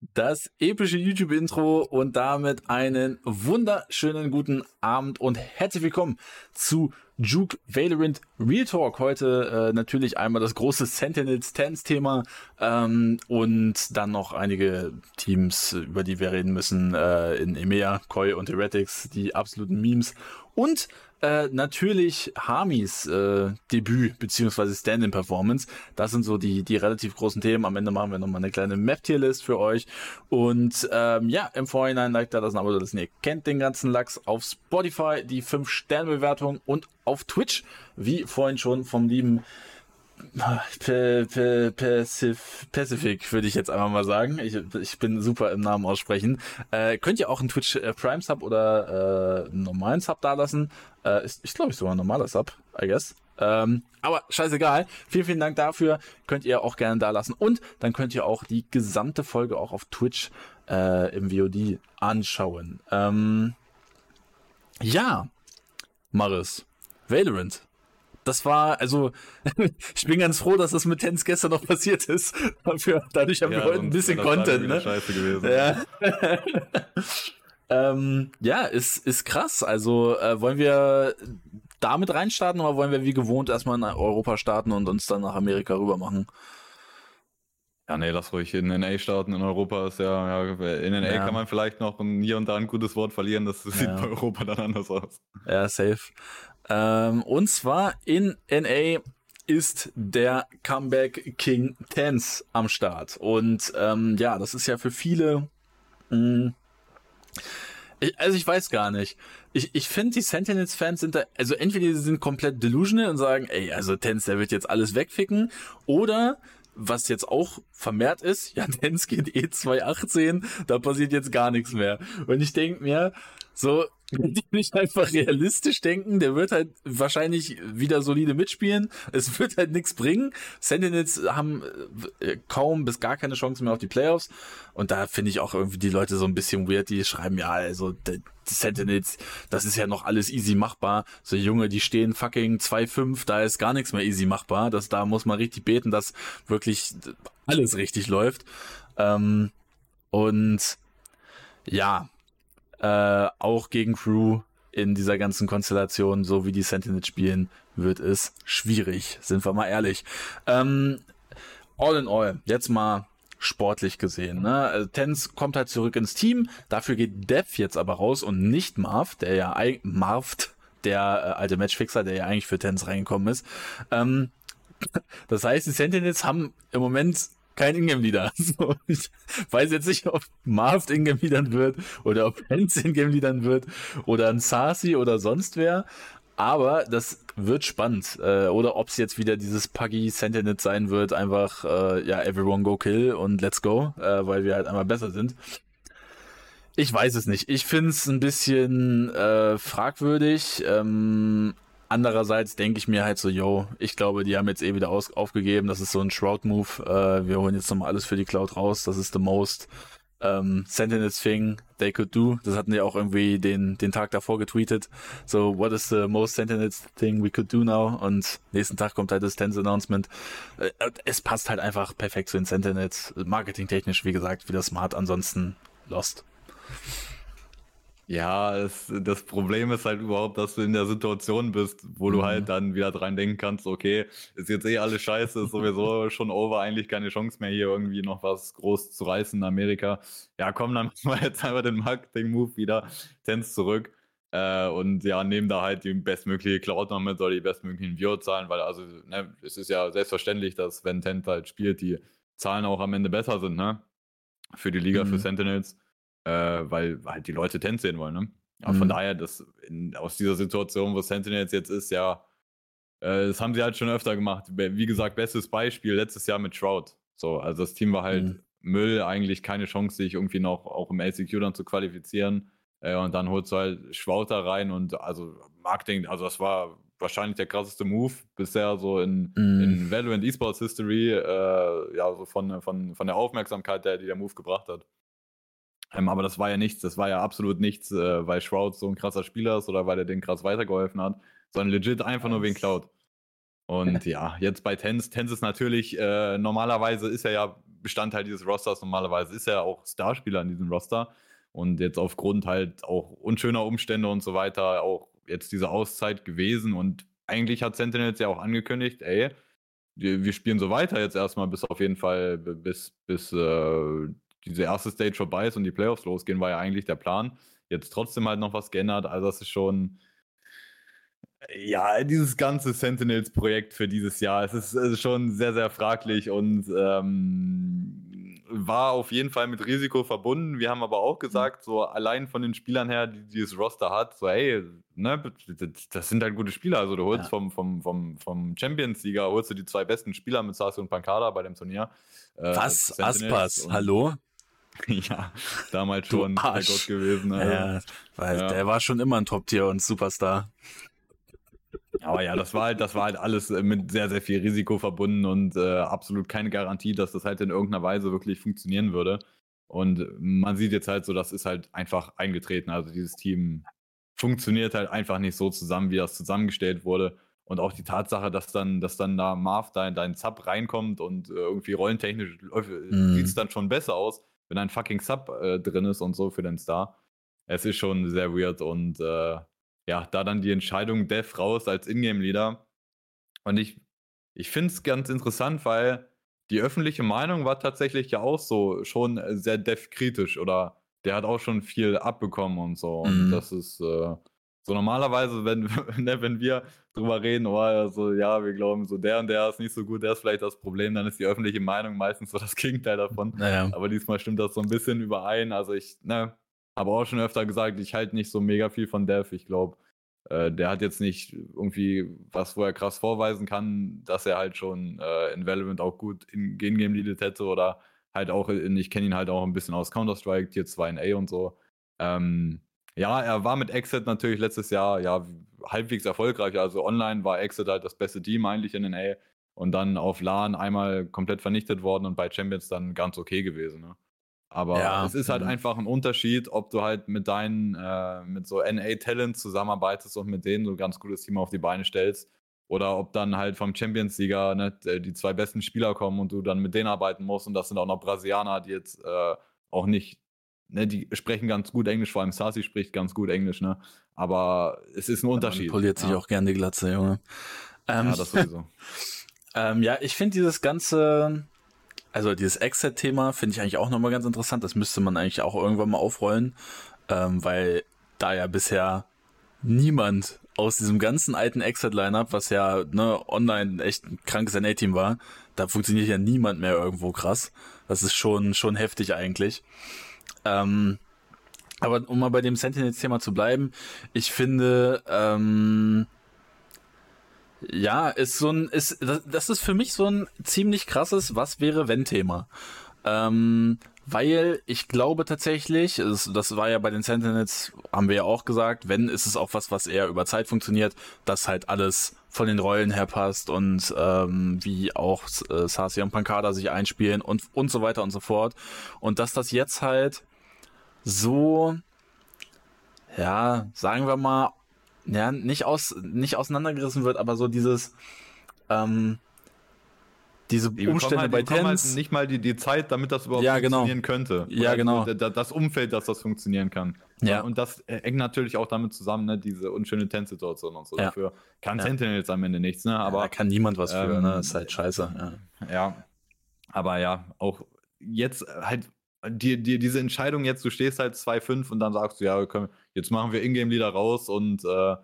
das epische YouTube-Intro und damit einen wunderschönen guten Abend und herzlich willkommen zu Juke Valorant Real Talk. Heute äh, natürlich einmal das große Sentinels Tens Thema ähm, und dann noch einige Teams, über die wir reden müssen äh, in EMEA, Koi und Heretics, die absoluten Memes und äh, natürlich Hamis äh, Debüt beziehungsweise Stand-in-Performance. Das sind so die die relativ großen Themen. Am Ende machen wir nochmal eine kleine Map-Tier-List für euch. Und ähm, ja, im Vorhinein like da das ein Abo, das ihr kennt den ganzen Lachs auf Spotify, die 5-Sterne-Bewertung und auf Twitch, wie vorhin schon vom lieben Pacific würde ich jetzt einfach mal sagen. Ich, ich bin super im Namen aussprechen. Äh, könnt ihr auch einen Twitch äh, Prime Sub oder äh, einen normalen Sub da lassen? Äh, ist, ich glaube ich sogar ein normaler Sub, I guess. Ähm, aber scheißegal. Vielen, vielen Dank dafür. Könnt ihr auch gerne da lassen. Und dann könnt ihr auch die gesamte Folge auch auf Twitch äh, im VOD anschauen. Ähm, ja, Maris. Valorant das war, also, ich bin ganz froh, dass das mit Tens gestern noch passiert ist. Dafür, dadurch haben ja, wir heute ein bisschen Content, ne? Scheiße gewesen. Ja. ähm, ja, ist, ist krass. Also, äh, wollen wir damit reinstarten oder wollen wir wie gewohnt erstmal in Europa starten und uns dann nach Amerika rüber machen? Ja, nee, lass ruhig in NA starten. In Europa ist ja, ja in NA ja. kann man vielleicht noch hier und da ein gutes Wort verlieren. Das sieht ja. bei Europa dann anders aus. Ja, safe. Ähm, und zwar in NA ist der Comeback King Tense am Start. Und ähm, ja, das ist ja für viele. Mh, mm, ich, also ich weiß gar nicht. Ich, ich finde, die Sentinels-Fans sind da, also entweder sie sind komplett delusional und sagen, ey, also Tense, der wird jetzt alles wegficken, oder was jetzt auch vermehrt ist, ja, Tense geht eh 218, da passiert jetzt gar nichts mehr. Und ich denke mir, so, die nicht einfach realistisch denken, der wird halt wahrscheinlich wieder solide mitspielen. Es wird halt nichts bringen. Sentinels haben äh, kaum bis gar keine Chance mehr auf die Playoffs. Und da finde ich auch irgendwie die Leute so ein bisschen weird, die schreiben, ja, also Sentinels, das ist ja noch alles easy machbar. So Junge, die stehen fucking 2-5, da ist gar nichts mehr easy machbar. Das, da muss man richtig beten, dass wirklich alles richtig läuft. Ähm, und ja, äh, auch gegen Crew in dieser ganzen Konstellation, so wie die Sentinels spielen, wird es schwierig, sind wir mal ehrlich. Ähm, all in all, jetzt mal sportlich gesehen. Ne? Also Tens kommt halt zurück ins Team, dafür geht Dev jetzt aber raus und nicht Marv, der ja Marvt, der äh, alte Matchfixer, der ja eigentlich für Tens reingekommen ist. Ähm, das heißt, die Sentinels haben im Moment kein Ingame-Leader. So, ich weiß jetzt nicht, ob Marv Ingame-Leadern wird oder ob Hens Ingame-Leadern wird oder ein Sasi oder sonst wer. Aber das wird spannend. Äh, oder ob es jetzt wieder dieses Puggy Sentinel sein wird, einfach, äh, ja, everyone go kill und let's go, äh, weil wir halt einmal besser sind. Ich weiß es nicht. Ich finde es ein bisschen äh, fragwürdig. Ähm, Andererseits denke ich mir halt so, yo, ich glaube, die haben jetzt eh wieder aus aufgegeben. Das ist so ein Shroud-Move. Äh, wir holen jetzt nochmal alles für die Cloud raus. Das ist the most ähm, Sentinels thing they could do. Das hatten die auch irgendwie den, den Tag davor getweetet. So, what is the most Sentinels thing we could do now? Und nächsten Tag kommt halt das Tense Announcement. Äh, es passt halt einfach perfekt zu den Sentinels. Marketingtechnisch, wie gesagt, wieder smart. Ansonsten lost. Ja, es, das Problem ist halt überhaupt, dass du in der Situation bist, wo du halt mhm. dann wieder dran denken kannst, okay, ist jetzt eh alles scheiße, ist sowieso schon over, eigentlich keine Chance mehr hier irgendwie noch was groß zu reißen in Amerika. Ja, komm, dann machen wir jetzt einfach den Marketing-Move wieder, Tens zurück. Äh, und ja, nehmen da halt die bestmögliche Cloud noch mit oder die bestmöglichen Viewer-Zahlen, weil also, ne, es ist ja selbstverständlich, dass wenn Tent halt spielt, die Zahlen auch am Ende besser sind, ne? Für die Liga, mhm. für Sentinels äh, weil halt die Leute Tent sehen wollen. Ne? Aber mhm. von daher, das in, aus dieser Situation, wo Sentinels jetzt ist, ja, äh, das haben sie halt schon öfter gemacht. Wie gesagt, bestes Beispiel letztes Jahr mit Shroud. So, also das Team war halt mhm. Müll, eigentlich keine Chance, sich irgendwie noch auch im LCQ dann zu qualifizieren. Äh, und dann holst du halt da rein und also Marketing, also das war wahrscheinlich der krasseste Move bisher so in, mm. in Valorant Esports History, äh, ja, so von, von, von der Aufmerksamkeit, der, die der Move gebracht hat. Ähm, aber das war ja nichts, das war ja absolut nichts, äh, weil Shroud so ein krasser Spieler ist oder weil er den krass weitergeholfen hat, sondern legit einfach nur wegen Cloud. Und ja, jetzt bei Tens, Tens ist natürlich, äh, normalerweise ist er ja Bestandteil dieses Rosters. Normalerweise ist er auch Starspieler in diesem Roster. Und jetzt aufgrund halt auch unschöner Umstände und so weiter auch jetzt diese Auszeit gewesen. Und eigentlich hat Sentinels ja auch angekündigt, ey, wir, wir spielen so weiter jetzt erstmal bis auf jeden Fall, bis, bis äh, diese erste Stage vorbei ist und die Playoffs losgehen, war ja eigentlich der Plan. Jetzt trotzdem halt noch was geändert. Also das ist schon, ja, dieses ganze Sentinels-Projekt für dieses Jahr, es ist, es ist, schon sehr, sehr fraglich und ähm, war auf jeden Fall mit Risiko verbunden. Wir haben aber auch gesagt, so allein von den Spielern her, die dieses Roster hat, so hey, ne, das sind halt gute Spieler. Also du holst ja. vom, vom, vom, vom Champions-Sieger, holst du die zwei besten Spieler mit Sassi und Pankada bei dem Turnier. Äh, Was? Aspas, hallo? ja, damals schon der Gott gewesen. Also. Ja, weil ja. der war schon immer ein Top-Tier und Superstar. Aber ja, das war halt, das war halt alles äh, mit sehr, sehr viel Risiko verbunden und äh, absolut keine Garantie, dass das halt in irgendeiner Weise wirklich funktionieren würde. Und man sieht jetzt halt so, das ist halt einfach eingetreten. Also dieses Team funktioniert halt einfach nicht so zusammen, wie das zusammengestellt wurde. Und auch die Tatsache, dass dann, dass dann da Marv da in deinen Sub reinkommt und äh, irgendwie rollentechnisch mm. sieht es dann schon besser aus, wenn ein fucking Sub äh, drin ist und so für den Star. Es ist schon sehr weird und äh, ja, da dann die Entscheidung Dev raus als Ingame-Leader. Und ich, ich finde es ganz interessant, weil die öffentliche Meinung war tatsächlich ja auch so schon sehr Dev-kritisch oder der hat auch schon viel abbekommen und so. Und mhm. das ist äh, so normalerweise, wenn, ne, wenn wir drüber reden, oh, also, ja, wir glauben, so der und der ist nicht so gut, der ist vielleicht das Problem, dann ist die öffentliche Meinung meistens so das Gegenteil davon. Naja. Aber diesmal stimmt das so ein bisschen überein. Also ich, ne, habe auch schon öfter gesagt, ich halte nicht so mega viel von Dev. Ich glaube, äh, der hat jetzt nicht irgendwie was, wo er krass vorweisen kann, dass er halt schon äh, in Valorant auch gut in Game leadet hätte oder halt auch, in, ich kenne ihn halt auch ein bisschen aus Counter-Strike, Tier 2 in A und so. Ähm, ja, er war mit Exit natürlich letztes Jahr ja halbwegs erfolgreich. Also online war Exit halt das beste Team eigentlich in den A und dann auf LAN einmal komplett vernichtet worden und bei Champions dann ganz okay gewesen. Ne? Aber ja, es ist halt mhm. einfach ein Unterschied, ob du halt mit deinen, äh, mit so NA-Talent zusammenarbeitest und mit denen so ein ganz gutes Team auf die Beine stellst. Oder ob dann halt vom Champions-Sieger ne, die zwei besten Spieler kommen und du dann mit denen arbeiten musst. Und das sind auch noch Brasilianer, die jetzt äh, auch nicht, ne, die sprechen ganz gut Englisch, vor allem Sasi spricht ganz gut Englisch, ne? Aber es ist ein Unterschied. poliert sich ja. auch gerne die Glatze, Junge. Ähm, ja, das sowieso. ähm, ja, ich finde dieses ganze also dieses Exit-Thema finde ich eigentlich auch nochmal ganz interessant. Das müsste man eigentlich auch irgendwann mal aufrollen, ähm, weil da ja bisher niemand aus diesem ganzen alten Exit-Lineup, was ja ne, online echt ein krankes NA-Team war, da funktioniert ja niemand mehr irgendwo krass. Das ist schon, schon heftig eigentlich. Ähm, aber um mal bei dem Sentinels-Thema zu bleiben, ich finde, ähm, ja, ist so ein, ist, das, das ist für mich so ein ziemlich krasses Was wäre wenn Thema. Ähm, weil ich glaube tatsächlich, es, das war ja bei den Sentinels, haben wir ja auch gesagt, wenn ist es auch was, was eher über Zeit funktioniert, dass halt alles von den Rollen her passt und ähm, wie auch äh, Sasi und Pankada sich einspielen und, und so weiter und so fort. Und dass das jetzt halt so, ja, sagen wir mal, ja, nicht aus, nicht auseinandergerissen wird, aber so dieses, ähm, diese die Umstände halt, bei Tens. Halt nicht mal die, die Zeit, damit das überhaupt ja, genau. funktionieren könnte. Oder ja, genau. Das Umfeld, dass das funktionieren kann. Ja. Und das hängt natürlich auch damit zusammen, ne, diese unschöne Tense-Situation und so. Ja. Dafür kann ja. Sentinel jetzt am Ende nichts, ne? Aber ja, da kann niemand was für, ähm, ne? Das ist halt scheiße. Ja. ja. Aber ja, auch jetzt halt die, die, diese Entscheidung jetzt, du stehst halt 2-5 und dann sagst du, ja, können, jetzt machen wir Ingame-Leader raus und, äh,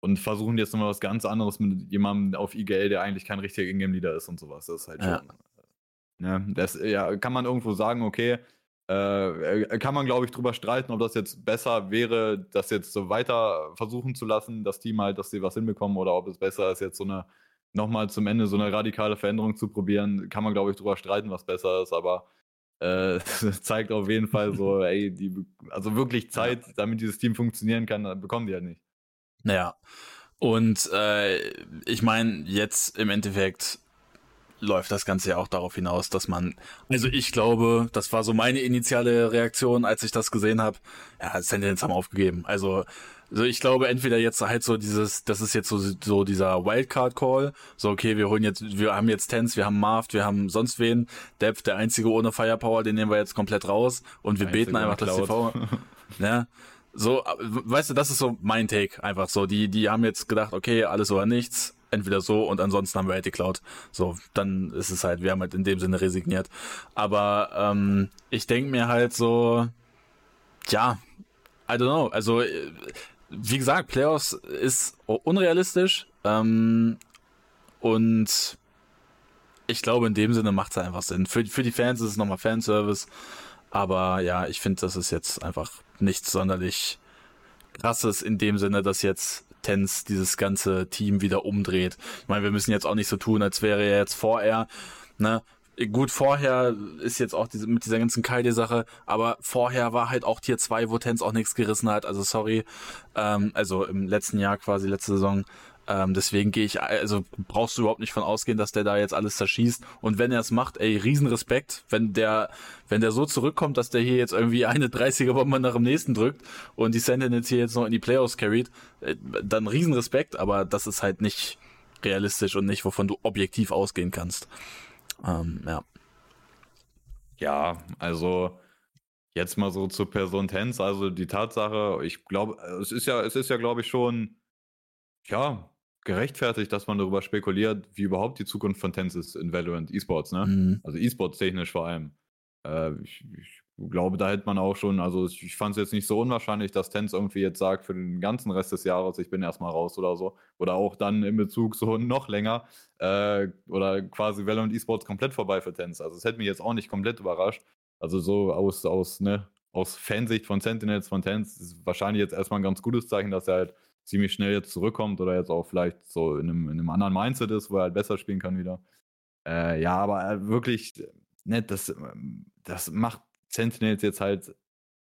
und versuchen jetzt nochmal was ganz anderes mit jemandem auf IGL, der eigentlich kein richtiger Ingame-Leader ist und sowas. Das ist halt ja. schon. Ne, das ja, kann man irgendwo sagen, okay, äh, kann man, glaube ich, drüber streiten, ob das jetzt besser wäre, das jetzt so weiter versuchen zu lassen, das Team halt, dass sie was hinbekommen, oder ob es besser ist, jetzt so eine nochmal zum Ende so eine radikale Veränderung zu probieren. Kann man, glaube ich, drüber streiten, was besser ist, aber äh, zeigt auf jeden Fall so, ey, die, also wirklich Zeit, damit dieses Team funktionieren kann, bekommen die halt nicht. Naja. Und äh, ich meine, jetzt im Endeffekt läuft das Ganze ja auch darauf hinaus, dass man, also ich glaube, das war so meine initiale Reaktion, als ich das gesehen habe. Ja, Sentinels haben aufgegeben. Also also ich glaube entweder jetzt halt so dieses, das ist jetzt so, so dieser Wildcard-Call, so okay, wir holen jetzt, wir haben jetzt Tens, wir haben Marv, wir haben sonst wen, Depth, der einzige ohne Firepower, den nehmen wir jetzt komplett raus und wir beten einfach, dass TV, ne, so, weißt du, das ist so mein Take einfach so, die, die haben jetzt gedacht, okay, alles oder nichts, entweder so und ansonsten haben wir halt die Cloud. So, dann ist es halt, wir haben halt in dem Sinne resigniert. Aber ähm, ich denke mir halt so, ja, I don't know. Also, äh, wie gesagt, Playoffs ist unrealistisch. Ähm, und ich glaube, in dem Sinne macht es einfach Sinn. Für, für die Fans ist es nochmal Fanservice. Aber ja, ich finde, das ist jetzt einfach nichts sonderlich krasses in dem Sinne, dass jetzt Tens dieses ganze Team wieder umdreht. Ich meine, wir müssen jetzt auch nicht so tun, als wäre er jetzt vorher, ne? Gut, vorher ist jetzt auch diese, mit dieser ganzen Kaide-Sache, aber vorher war halt auch Tier 2, wo Tens auch nichts gerissen hat, also sorry. Ähm, also im letzten Jahr quasi, letzte Saison. Ähm, deswegen gehe ich, also brauchst du überhaupt nicht von ausgehen, dass der da jetzt alles zerschießt. Und wenn er es macht, ey, Riesenrespekt, wenn der, wenn der so zurückkommt, dass der hier jetzt irgendwie eine 30er Bombe nach dem nächsten drückt und die Sentinels hier jetzt noch in die Playoffs carried, äh, dann Riesenrespekt, aber das ist halt nicht realistisch und nicht, wovon du objektiv ausgehen kannst. Ähm, ja. Ja, also jetzt mal so zur Person Tens, also die Tatsache, ich glaube, es ist ja, es ist ja, glaube ich, schon, ja, gerechtfertigt, dass man darüber spekuliert, wie überhaupt die Zukunft von Tens ist in Valorant E-Sports, ne? Mhm. Also E-Sports technisch vor allem. Äh, ich, ich, glaube, da hätte man auch schon, also ich, fand es jetzt nicht so unwahrscheinlich, dass Tens irgendwie jetzt sagt, für den ganzen Rest des Jahres, ich bin erstmal raus oder so. Oder auch dann in Bezug so noch länger. Äh, oder quasi Valorant E-Sports komplett vorbei für Tens. Also es hätte mich jetzt auch nicht komplett überrascht. Also so aus, aus, ne, aus Fansicht von Sentinels, von Tens, ist wahrscheinlich jetzt erstmal ein ganz gutes Zeichen, dass er halt ziemlich schnell jetzt zurückkommt oder jetzt auch vielleicht so in einem, in einem anderen Mindset ist, wo er halt besser spielen kann wieder. Äh, ja, aber äh, wirklich, ne, das, ähm, das macht Sentinels jetzt halt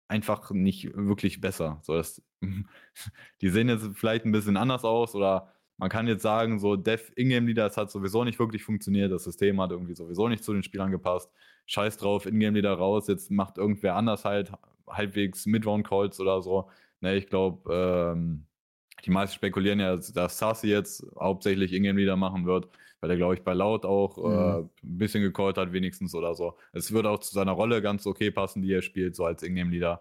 einfach nicht wirklich besser. So, das, die sehen jetzt vielleicht ein bisschen anders aus oder man kann jetzt sagen, so Dev Ingame Leader, das hat sowieso nicht wirklich funktioniert, das System hat irgendwie sowieso nicht zu den Spielern gepasst. Scheiß drauf, Ingame Leader raus, jetzt macht irgendwer anders halt halbwegs Midround Calls oder so. Ne, ich glaube, ähm, die meisten spekulieren ja, dass Sassi jetzt hauptsächlich Ingame Leader machen wird, weil er, glaube ich, bei Laut auch mhm. äh, ein bisschen gecallt hat, wenigstens oder so. Es würde auch zu seiner Rolle ganz okay passen, die er spielt, so als Ingame Leader.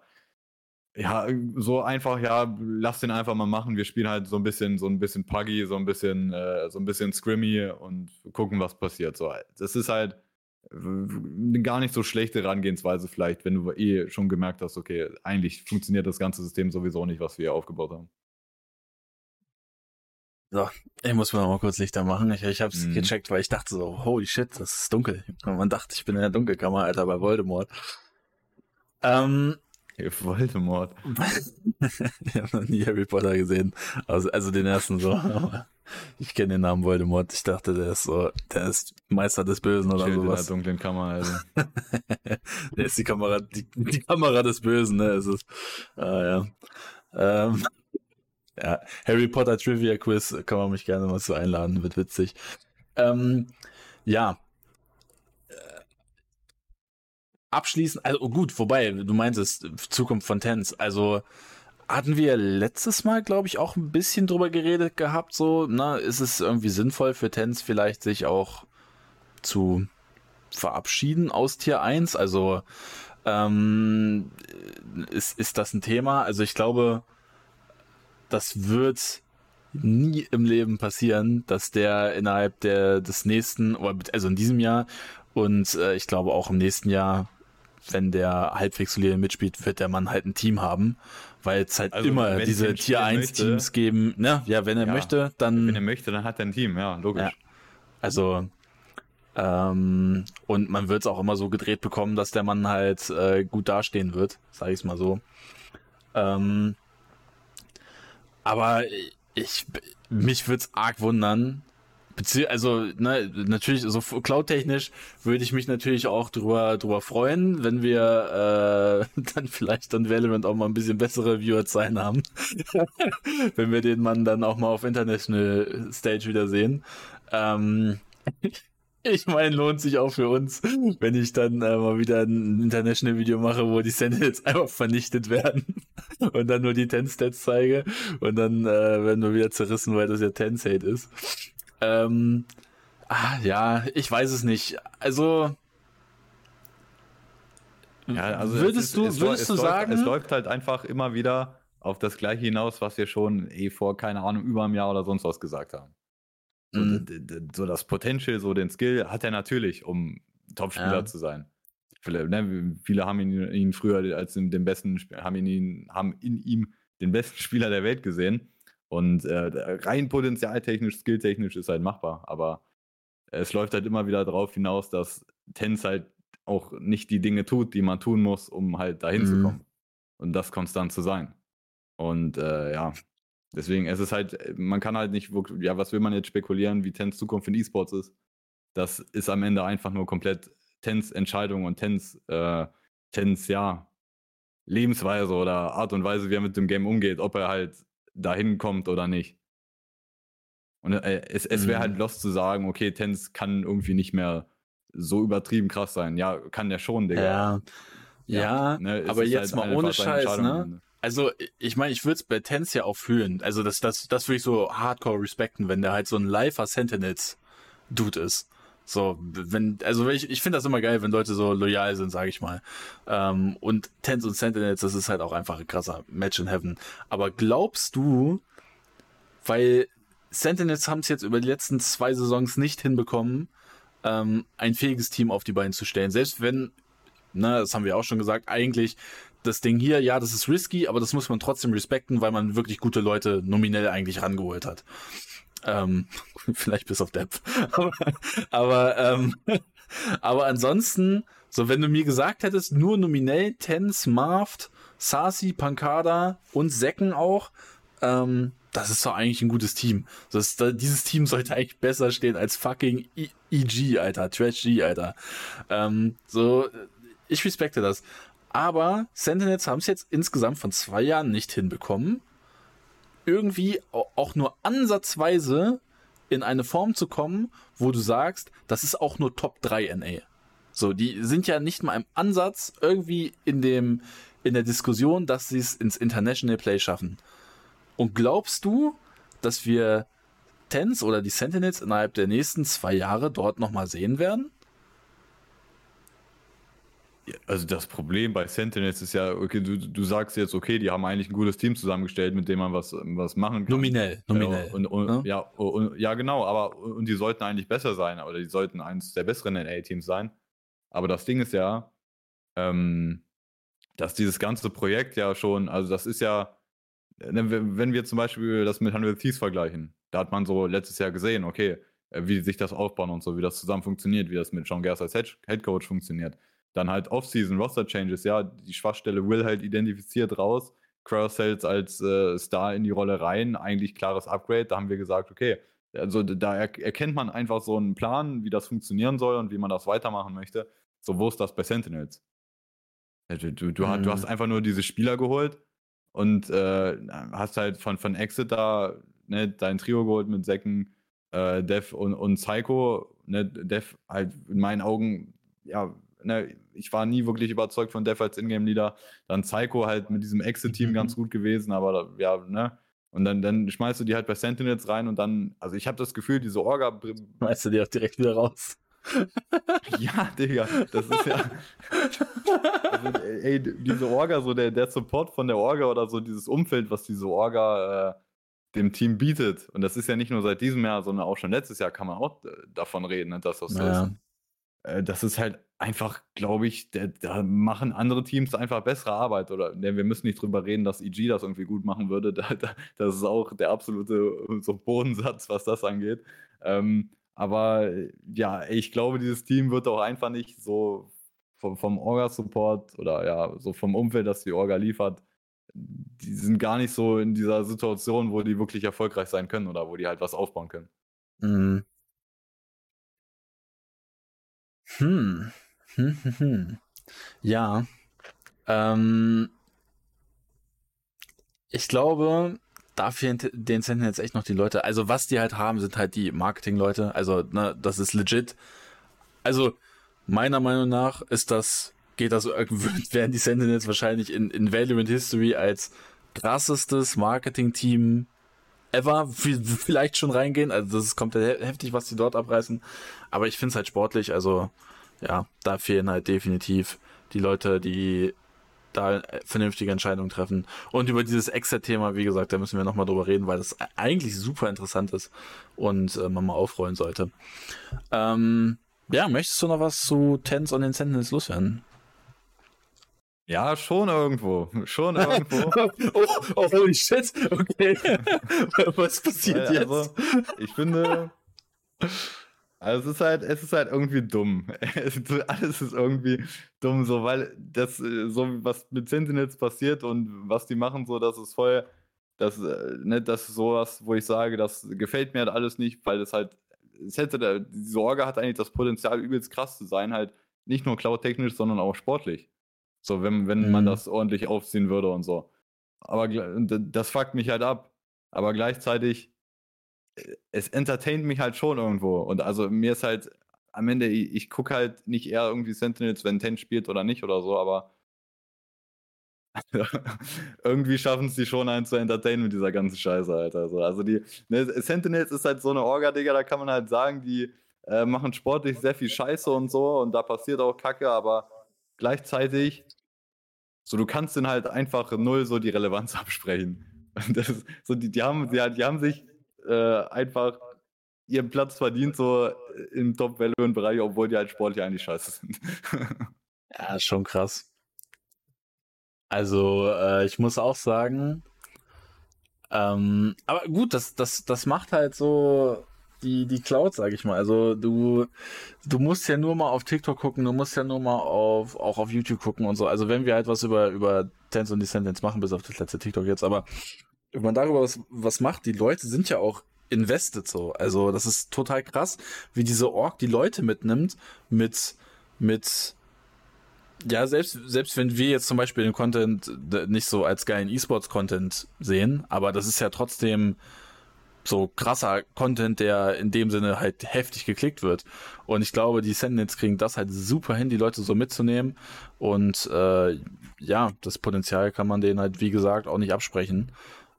Ja, so einfach, ja, lass den einfach mal machen. Wir spielen halt so ein bisschen, so ein bisschen Puggy, so ein bisschen, äh, so ein bisschen Scrimmy und gucken, was passiert. So, das ist halt eine gar nicht so schlechte Herangehensweise vielleicht, wenn du eh schon gemerkt hast, okay, eigentlich funktioniert das ganze System sowieso nicht, was wir hier aufgebaut haben. So, ich muss mir mal kurz Lichter machen. Ich, ich hab's mhm. gecheckt, weil ich dachte so, holy shit, das ist dunkel. Und man dachte, ich bin in der Dunkelkammer, Alter, bei Voldemort. Ähm, Voldemort. ich habe noch nie Harry Potter gesehen. Also, also den ersten so. ich kenne den Namen Voldemort. Ich dachte, der ist so, der ist Meister des Bösen oder Schild sowas. In der dunklen Kammer, also. der ist die Kamera, die, die Kamera des Bösen, ne? Ist es. Ah, ja. Ähm, ja, Harry Potter Trivia Quiz kann man mich gerne mal zu einladen, wird witzig. Ähm, ja. Äh, abschließend, also gut, wobei, du meintest Zukunft von Tens. Also hatten wir letztes Mal, glaube ich, auch ein bisschen drüber geredet gehabt, so, na, ist es irgendwie sinnvoll für Tens vielleicht sich auch zu verabschieden aus Tier 1? Also, ähm, ist, ist das ein Thema? Also ich glaube, das wird nie im Leben passieren, dass der innerhalb der des nächsten, also in diesem Jahr und äh, ich glaube auch im nächsten Jahr, wenn der halbwegs solide mitspielt, wird der Mann halt ein Team haben, weil es halt also, immer diese Tier 1 Teams geben. Ne? Ja, wenn er ja, möchte, dann. Wenn er möchte, dann hat er ein Team, ja, logisch. Ja. Also ähm, und man wird es auch immer so gedreht bekommen, dass der Mann halt äh, gut dastehen wird, sage ich es mal so. Ähm, aber ich, mich würde es arg wundern. Also, ne, natürlich, so cloud-technisch würde ich mich natürlich auch drüber, drüber freuen, wenn wir äh, dann vielleicht dann Valorant auch mal ein bisschen bessere Viewerzahlen haben. wenn wir den Mann dann auch mal auf International Stage wieder sehen. Ähm, ich meine, lohnt sich auch für uns, wenn ich dann äh, mal wieder ein International-Video mache, wo die Sentinels einfach vernichtet werden. und dann nur die Ten-Stats zeige und dann äh, werden wir wieder zerrissen, weil das ja Ten-Hate ist. Ähm, ah, ja, ich weiß es nicht. Also, ja, also würdest ist, du, es, würdest es du läuft, sagen, es läuft halt einfach immer wieder auf das Gleiche hinaus, was wir schon eh vor, keine Ahnung, über einem Jahr oder sonst was gesagt haben. So, Mhm. so das Potential, so den Skill hat er natürlich, um Topspieler Ja. zu sein. Viele, ne, viele haben ihn, ihn früher als den besten, haben ihn, haben in ihm den besten Spieler der Welt gesehen. Und äh, rein potenzialtechnisch, skilltechnisch ist halt machbar. Aber es läuft halt immer wieder darauf hinaus, dass Tens halt auch nicht die Dinge tut, die man tun muss, um halt dahin zu Mhm. kommen. Und das konstant zu sein. Und äh, ja, deswegen, es ist halt, man kann halt nicht ja, was will man jetzt spekulieren, wie Tens Zukunft in E-Sports ist? Das ist am Ende einfach nur komplett Tens Entscheidung und Tens, äh, Tens, ja, Lebensweise oder Art und Weise, wie er mit dem Game umgeht, ob er halt dahin kommt oder nicht. Und äh, es, es wäre Mhm. halt lost zu sagen, okay, Tens kann irgendwie nicht mehr so übertrieben krass sein. Ja, kann der schon, Digga. ja, ja, ne, es aber jetzt mal einfach ohne Scheiß, ne? Also, ich meine, ich würde es bei Tens ja auch fühlen. Also, das, das, das würde ich so hardcore respekten, wenn der halt so ein Lifer Sentinels-Dude ist. So, wenn, also ich, ich finde das immer geil, wenn Leute so loyal sind, sage ich mal. Ähm, und Tens und Sentinels, das ist halt auch einfach ein krasser Match in Heaven. Aber glaubst du, weil Sentinels haben es jetzt über die letzten zwei Saisons nicht hinbekommen, ähm, ein fähiges Team auf die Beine zu stellen. Selbst wenn, ne, das haben wir auch schon gesagt, eigentlich das Ding hier, ja, das ist risky, aber das muss man trotzdem respekten, weil man wirklich gute Leute nominell eigentlich rangeholt hat. Ähm, vielleicht bis auf Depth. aber ähm, aber ansonsten, so wenn du mir gesagt hättest, nur nominell Tens, Marft, Sasi, Pankada und Säcken auch, ähm, das ist doch eigentlich ein gutes Team. Das, da, dieses Team sollte eigentlich besser stehen als fucking EG, Alter, Trash G, Alter. Ähm, so, ich respekte das. Aber Sentinels haben es jetzt insgesamt von zwei Jahren nicht hinbekommen, irgendwie au- auch nur ansatzweise in eine Form zu kommen, wo du sagst, das ist auch nur Top 3 NA. So, die sind ja nicht mal im Ansatz irgendwie in dem, in der Diskussion, dass sie es ins International Play schaffen. Und glaubst du, dass wir Tens oder die Sentinels innerhalb der nächsten zwei Jahre dort nochmal sehen werden? Also das Problem bei Sentinels ist ja, okay, du, du sagst jetzt, okay, die haben eigentlich ein gutes Team zusammengestellt, mit dem man was, was machen kann. Nominell, nominell. Ja, und, und, ne? ja, und, ja, genau, aber und die sollten eigentlich besser sein, oder die sollten eines der besseren NA-Teams sein. Aber das Ding ist ja, ähm, dass dieses ganze Projekt ja schon, also das ist ja, ne, wenn wir zum Beispiel das mit 100 Thieves vergleichen, da hat man so letztes Jahr gesehen, okay, äh, wie sich das aufbauen und so, wie das zusammen funktioniert, wie das mit John Gers als Head Coach funktioniert. Dann halt Off-Season, Roster-Changes, ja, die Schwachstelle Will halt identifiziert raus, Cross-Sales als äh, Star in die Rolle rein, eigentlich klares Upgrade, da haben wir gesagt, okay, also da er erkennt man einfach so einen Plan, wie das funktionieren soll und wie man das weitermachen möchte. So, wo ist das bei Sentinels? Du, du, du, hast- Mhm. du hast einfach nur diese Spieler geholt und äh, hast halt von, von Exit da ne, dein Trio geholt mit Säcken, äh, Dev und, und Psycho. Ne, Dev halt in meinen Augen, ja, ne, ich war nie wirklich überzeugt von Dev als Ingame-Leader. Dann Psycho halt mit diesem Exit-Team Mhm. ganz gut gewesen, aber ja, ne. Und dann, dann schmeißt du die halt bei Sentinels rein und dann, also ich habe das Gefühl, diese Orga Schmeißt du die auch direkt wieder raus. ja, Digga, das ist ja. Also, ey, diese Orga, so der, der Support von der Orga oder so dieses Umfeld, was diese Orga äh, dem Team bietet. Und das ist ja nicht nur seit diesem Jahr, sondern auch schon letztes Jahr kann man auch äh, davon reden, dass das so Ja. ist. Äh, das ist halt einfach, glaube ich, da machen andere Teams einfach bessere Arbeit. Oder ne, wir müssen nicht drüber reden, dass EG das irgendwie gut machen würde. Da, da, das ist auch der absolute so Bodensatz, was das angeht. Ähm, aber ja, ich glaube, dieses Team wird auch einfach nicht so vom, vom Orga-Support oder ja, so vom Umfeld, das die Orga liefert, die sind gar nicht so in dieser Situation, wo die wirklich erfolgreich sein können oder wo die halt was aufbauen können. Mhm. Hm. Hm, hm, hm. Ja. Ähm, ich glaube, da fehlen t- den Sentinels echt noch die Leute. Also, was die halt haben, sind halt die Marketing-Leute. Also, ne, das ist legit. Also, meiner Meinung nach ist das, geht das, werden die Sentinels wahrscheinlich in, in Valorant History als krassestes Marketing-Team ever vielleicht schon reingehen. Also das ist komplett heftig, was die dort abreißen. Aber ich finde es halt sportlich. Also ja, da fehlen halt definitiv die Leute, die da vernünftige Entscheidungen treffen. Und über dieses Exit-Thema, wie gesagt, da müssen wir nochmal drüber reden, weil das eigentlich super interessant ist und äh, man mal aufrollen sollte. Ähm, ja, möchtest du noch was zu Tens und den Sentinels loswerden? Ja, schon irgendwo. Schon irgendwo. oh, oh, holy shit. Okay. Was passiert Weil, jetzt? Also, ich finde, also es ist halt, es ist halt irgendwie dumm. Alles ist irgendwie dumm, so, weil das, äh, so was mit Sentinels passiert und was die machen, so, das ist voll, das, äh, ne, das ist sowas, wo ich sage, das gefällt mir halt alles nicht, weil das halt, es hätte, die Sorge hat eigentlich das Potenzial, übelst krass zu sein, halt nicht nur cloud-technisch, sondern auch sportlich. So, wenn, wenn mhm. man das ordentlich aufziehen würde und so. Aber das fuckt mich halt ab. Aber gleichzeitig, es entertaint mich halt schon irgendwo. Und also mir ist halt am Ende, ich, ich gucke halt nicht eher irgendwie Sentinels, wenn Ten spielt oder nicht oder so, aber irgendwie schaffen es die schon einen zu entertainen mit dieser ganzen Scheiße, Alter. Also, also die ne, Sentinels ist halt so eine Orga, Digga, da kann man halt sagen, die äh, machen sportlich sehr viel Scheiße und so und da passiert auch Kacke, aber gleichzeitig, so du kannst dann halt einfach null so die Relevanz absprechen. Das so die, die, haben, die, die haben sich äh, einfach ihren Platz verdient, so im Top-Value-Bereich, obwohl die halt sportlich eigentlich scheiße sind. ja, schon krass. Also, äh, ich muss auch sagen, ähm, aber gut, das, das, das macht halt so die, die Cloud, sag ich mal. Also du, du musst ja nur mal auf TikTok gucken, du musst ja nur mal auf, auch auf YouTube gucken und so. Also wenn wir halt was über, über Dance und Descendants machen, bis auf das letzte TikTok jetzt, aber wenn man darüber was, was macht, die Leute sind ja auch invested so. Also das ist total krass, wie diese Org die Leute mitnimmt mit, mit, ja, selbst, selbst wenn wir jetzt zum Beispiel den Content nicht so als geilen E-Sports-Content sehen, aber das ist ja trotzdem so krasser Content, der in dem Sinne halt heftig geklickt wird. Und ich glaube, die Sentinels kriegen das halt super hin, die Leute so mitzunehmen. Und äh, ja, das Potenzial kann man denen halt, wie gesagt, auch nicht absprechen.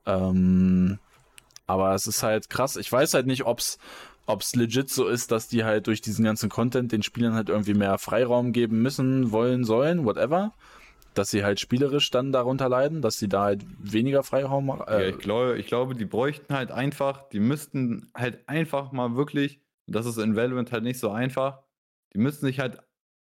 Ähm, aber es ist halt krass. Ich weiß halt nicht, ob's ob's legit so ist, dass die halt durch diesen ganzen Content den Spielern halt irgendwie mehr Freiraum geben müssen, wollen, sollen, whatever dass sie halt spielerisch dann darunter leiden, dass sie da halt weniger Freiraum machen. Äh ja, ich glaube, ich glaube, die bräuchten halt einfach, die müssten halt einfach mal wirklich, das ist in Valorant halt nicht so einfach, die müssten sich halt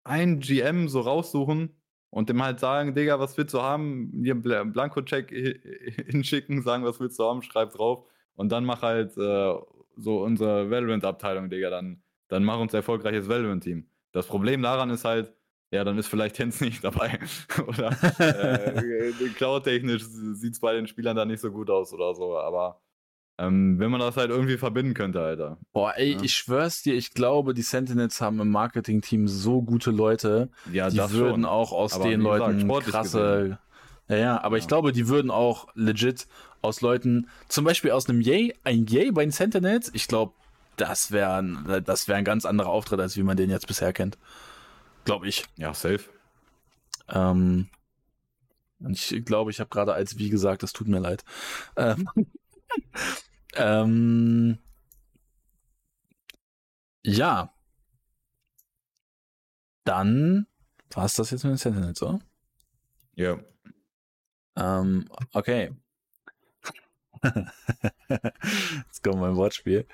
ein GM so raussuchen und dem halt sagen, Digga, was willst du haben? Hier einen Blanko-Check hinschicken, sagen, was willst du haben, schreib drauf und dann mach halt äh, so unsere Valorant-Abteilung, Digga, dann, dann mach uns erfolgreiches Valorant-Team. Das Problem daran ist halt, ja, dann ist vielleicht Hens nicht dabei. oder äh, cloud-technisch sieht es bei den Spielern da nicht so gut aus oder so. Aber ähm, wenn man das halt irgendwie verbinden könnte, Alter. Boah, ey, ja. ich schwör's dir, ich glaube, die Sentinels haben im Marketing-Team so gute Leute, ja, die würden schon. auch aus aber den Leuten gesagt, krasse. Gesehen. Ja, ja, aber ja. ich glaube, die würden auch legit aus Leuten, zum Beispiel aus einem Yay, ein Yay bei den Sentinels, ich glaube, das wäre das wär ein ganz anderer Auftritt, als wie man den jetzt bisher kennt. Glaube ich. Ja, safe. Ähm, ich glaube, ich habe gerade als wie gesagt, es tut mir leid. Ähm, ähm, ja. Dann war es das jetzt mit den Sentinels, so? Ja. Ähm, okay. jetzt kommt mein Wortspiel.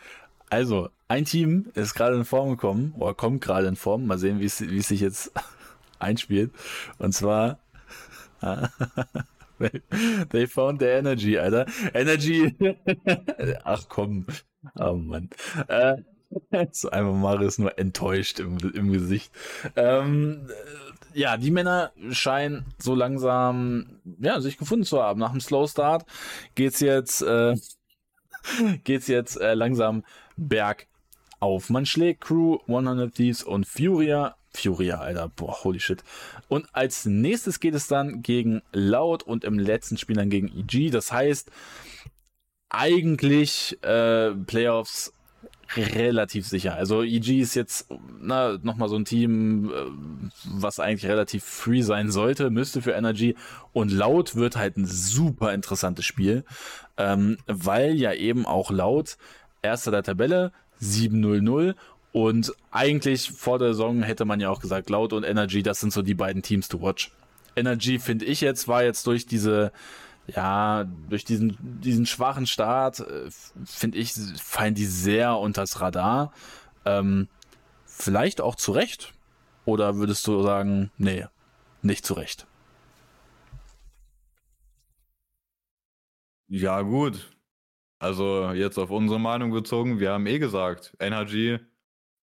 Also, ein Team ist gerade in Form gekommen, oder kommt gerade in Form. Mal sehen, wie es sich jetzt einspielt. Und zwar. They found the energy, Alter. Energy. Ach komm. Oh Mann. Äh, so einfach Marius nur enttäuscht im, im Gesicht. Ähm, ja, die Männer scheinen so langsam ja, sich gefunden zu haben. Nach dem Slow Start geht's jetzt, äh, geht's jetzt äh, langsam bergauf. Man schlägt Crew, 100 Thieves und Furia. Furia, Alter, boah, holy shit. Und als nächstes geht es dann gegen Loud und im letzten Spiel dann gegen EG. Das heißt, eigentlich äh, Playoffs relativ sicher. Also EG ist jetzt na, nochmal so ein Team, äh, was eigentlich relativ free sein sollte, müsste für Energy. Und Laut wird halt ein super interessantes Spiel, ähm, weil ja eben auch Laut erster der Tabelle, 7-0-0 und eigentlich vor der Saison hätte man ja auch gesagt, Laut und Energy, das sind so die beiden Teams to watch. Energy finde ich jetzt, war jetzt durch diese ja, durch diesen, diesen schwachen Start, äh, finde ich, fallen die sehr unters Radar. Ähm, vielleicht auch zu Recht. Oder würdest du sagen, nee, nicht zu Recht? Ja, gut. Also jetzt auf unsere Meinung bezogen, wir haben eh gesagt, Energy,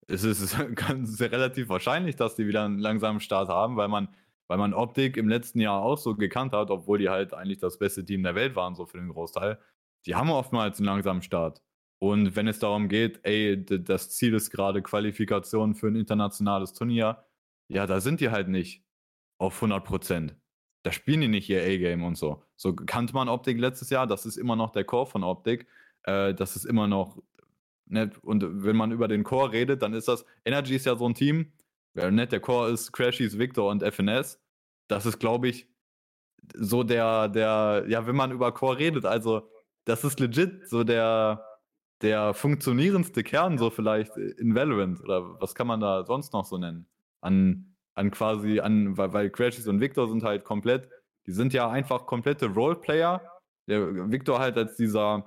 es ist ganz relativ wahrscheinlich, dass die wieder einen langsamen Start haben, weil man weil man Optik im letzten Jahr auch so gekannt hat, obwohl die halt eigentlich das beste Team der Welt waren, so für den Großteil. Die haben oftmals einen langsamen Start. Und wenn es darum geht, ey, das Ziel ist gerade Qualifikation für ein internationales Turnier, ja, da sind die halt nicht auf 100 Prozent. Da spielen die nicht ihr A-Game und so. So kannte man Optik letztes Jahr, das ist immer noch der Core von Optik. Äh, das ist immer noch, ne, und wenn man über den Core redet, dann ist das, Energy ist ja so ein Team, ja, nicht der Core ist Crashies, Victor und FNS. Das ist, glaube ich, so der, der, ja, wenn man über Core redet, also das ist legit so der, der funktionierendste Kern, so vielleicht in Valorant oder was kann man da sonst noch so nennen? An, an quasi, an, weil, weil Crashies und Victor sind halt komplett, die sind ja einfach komplette Roleplayer. Der Victor halt als dieser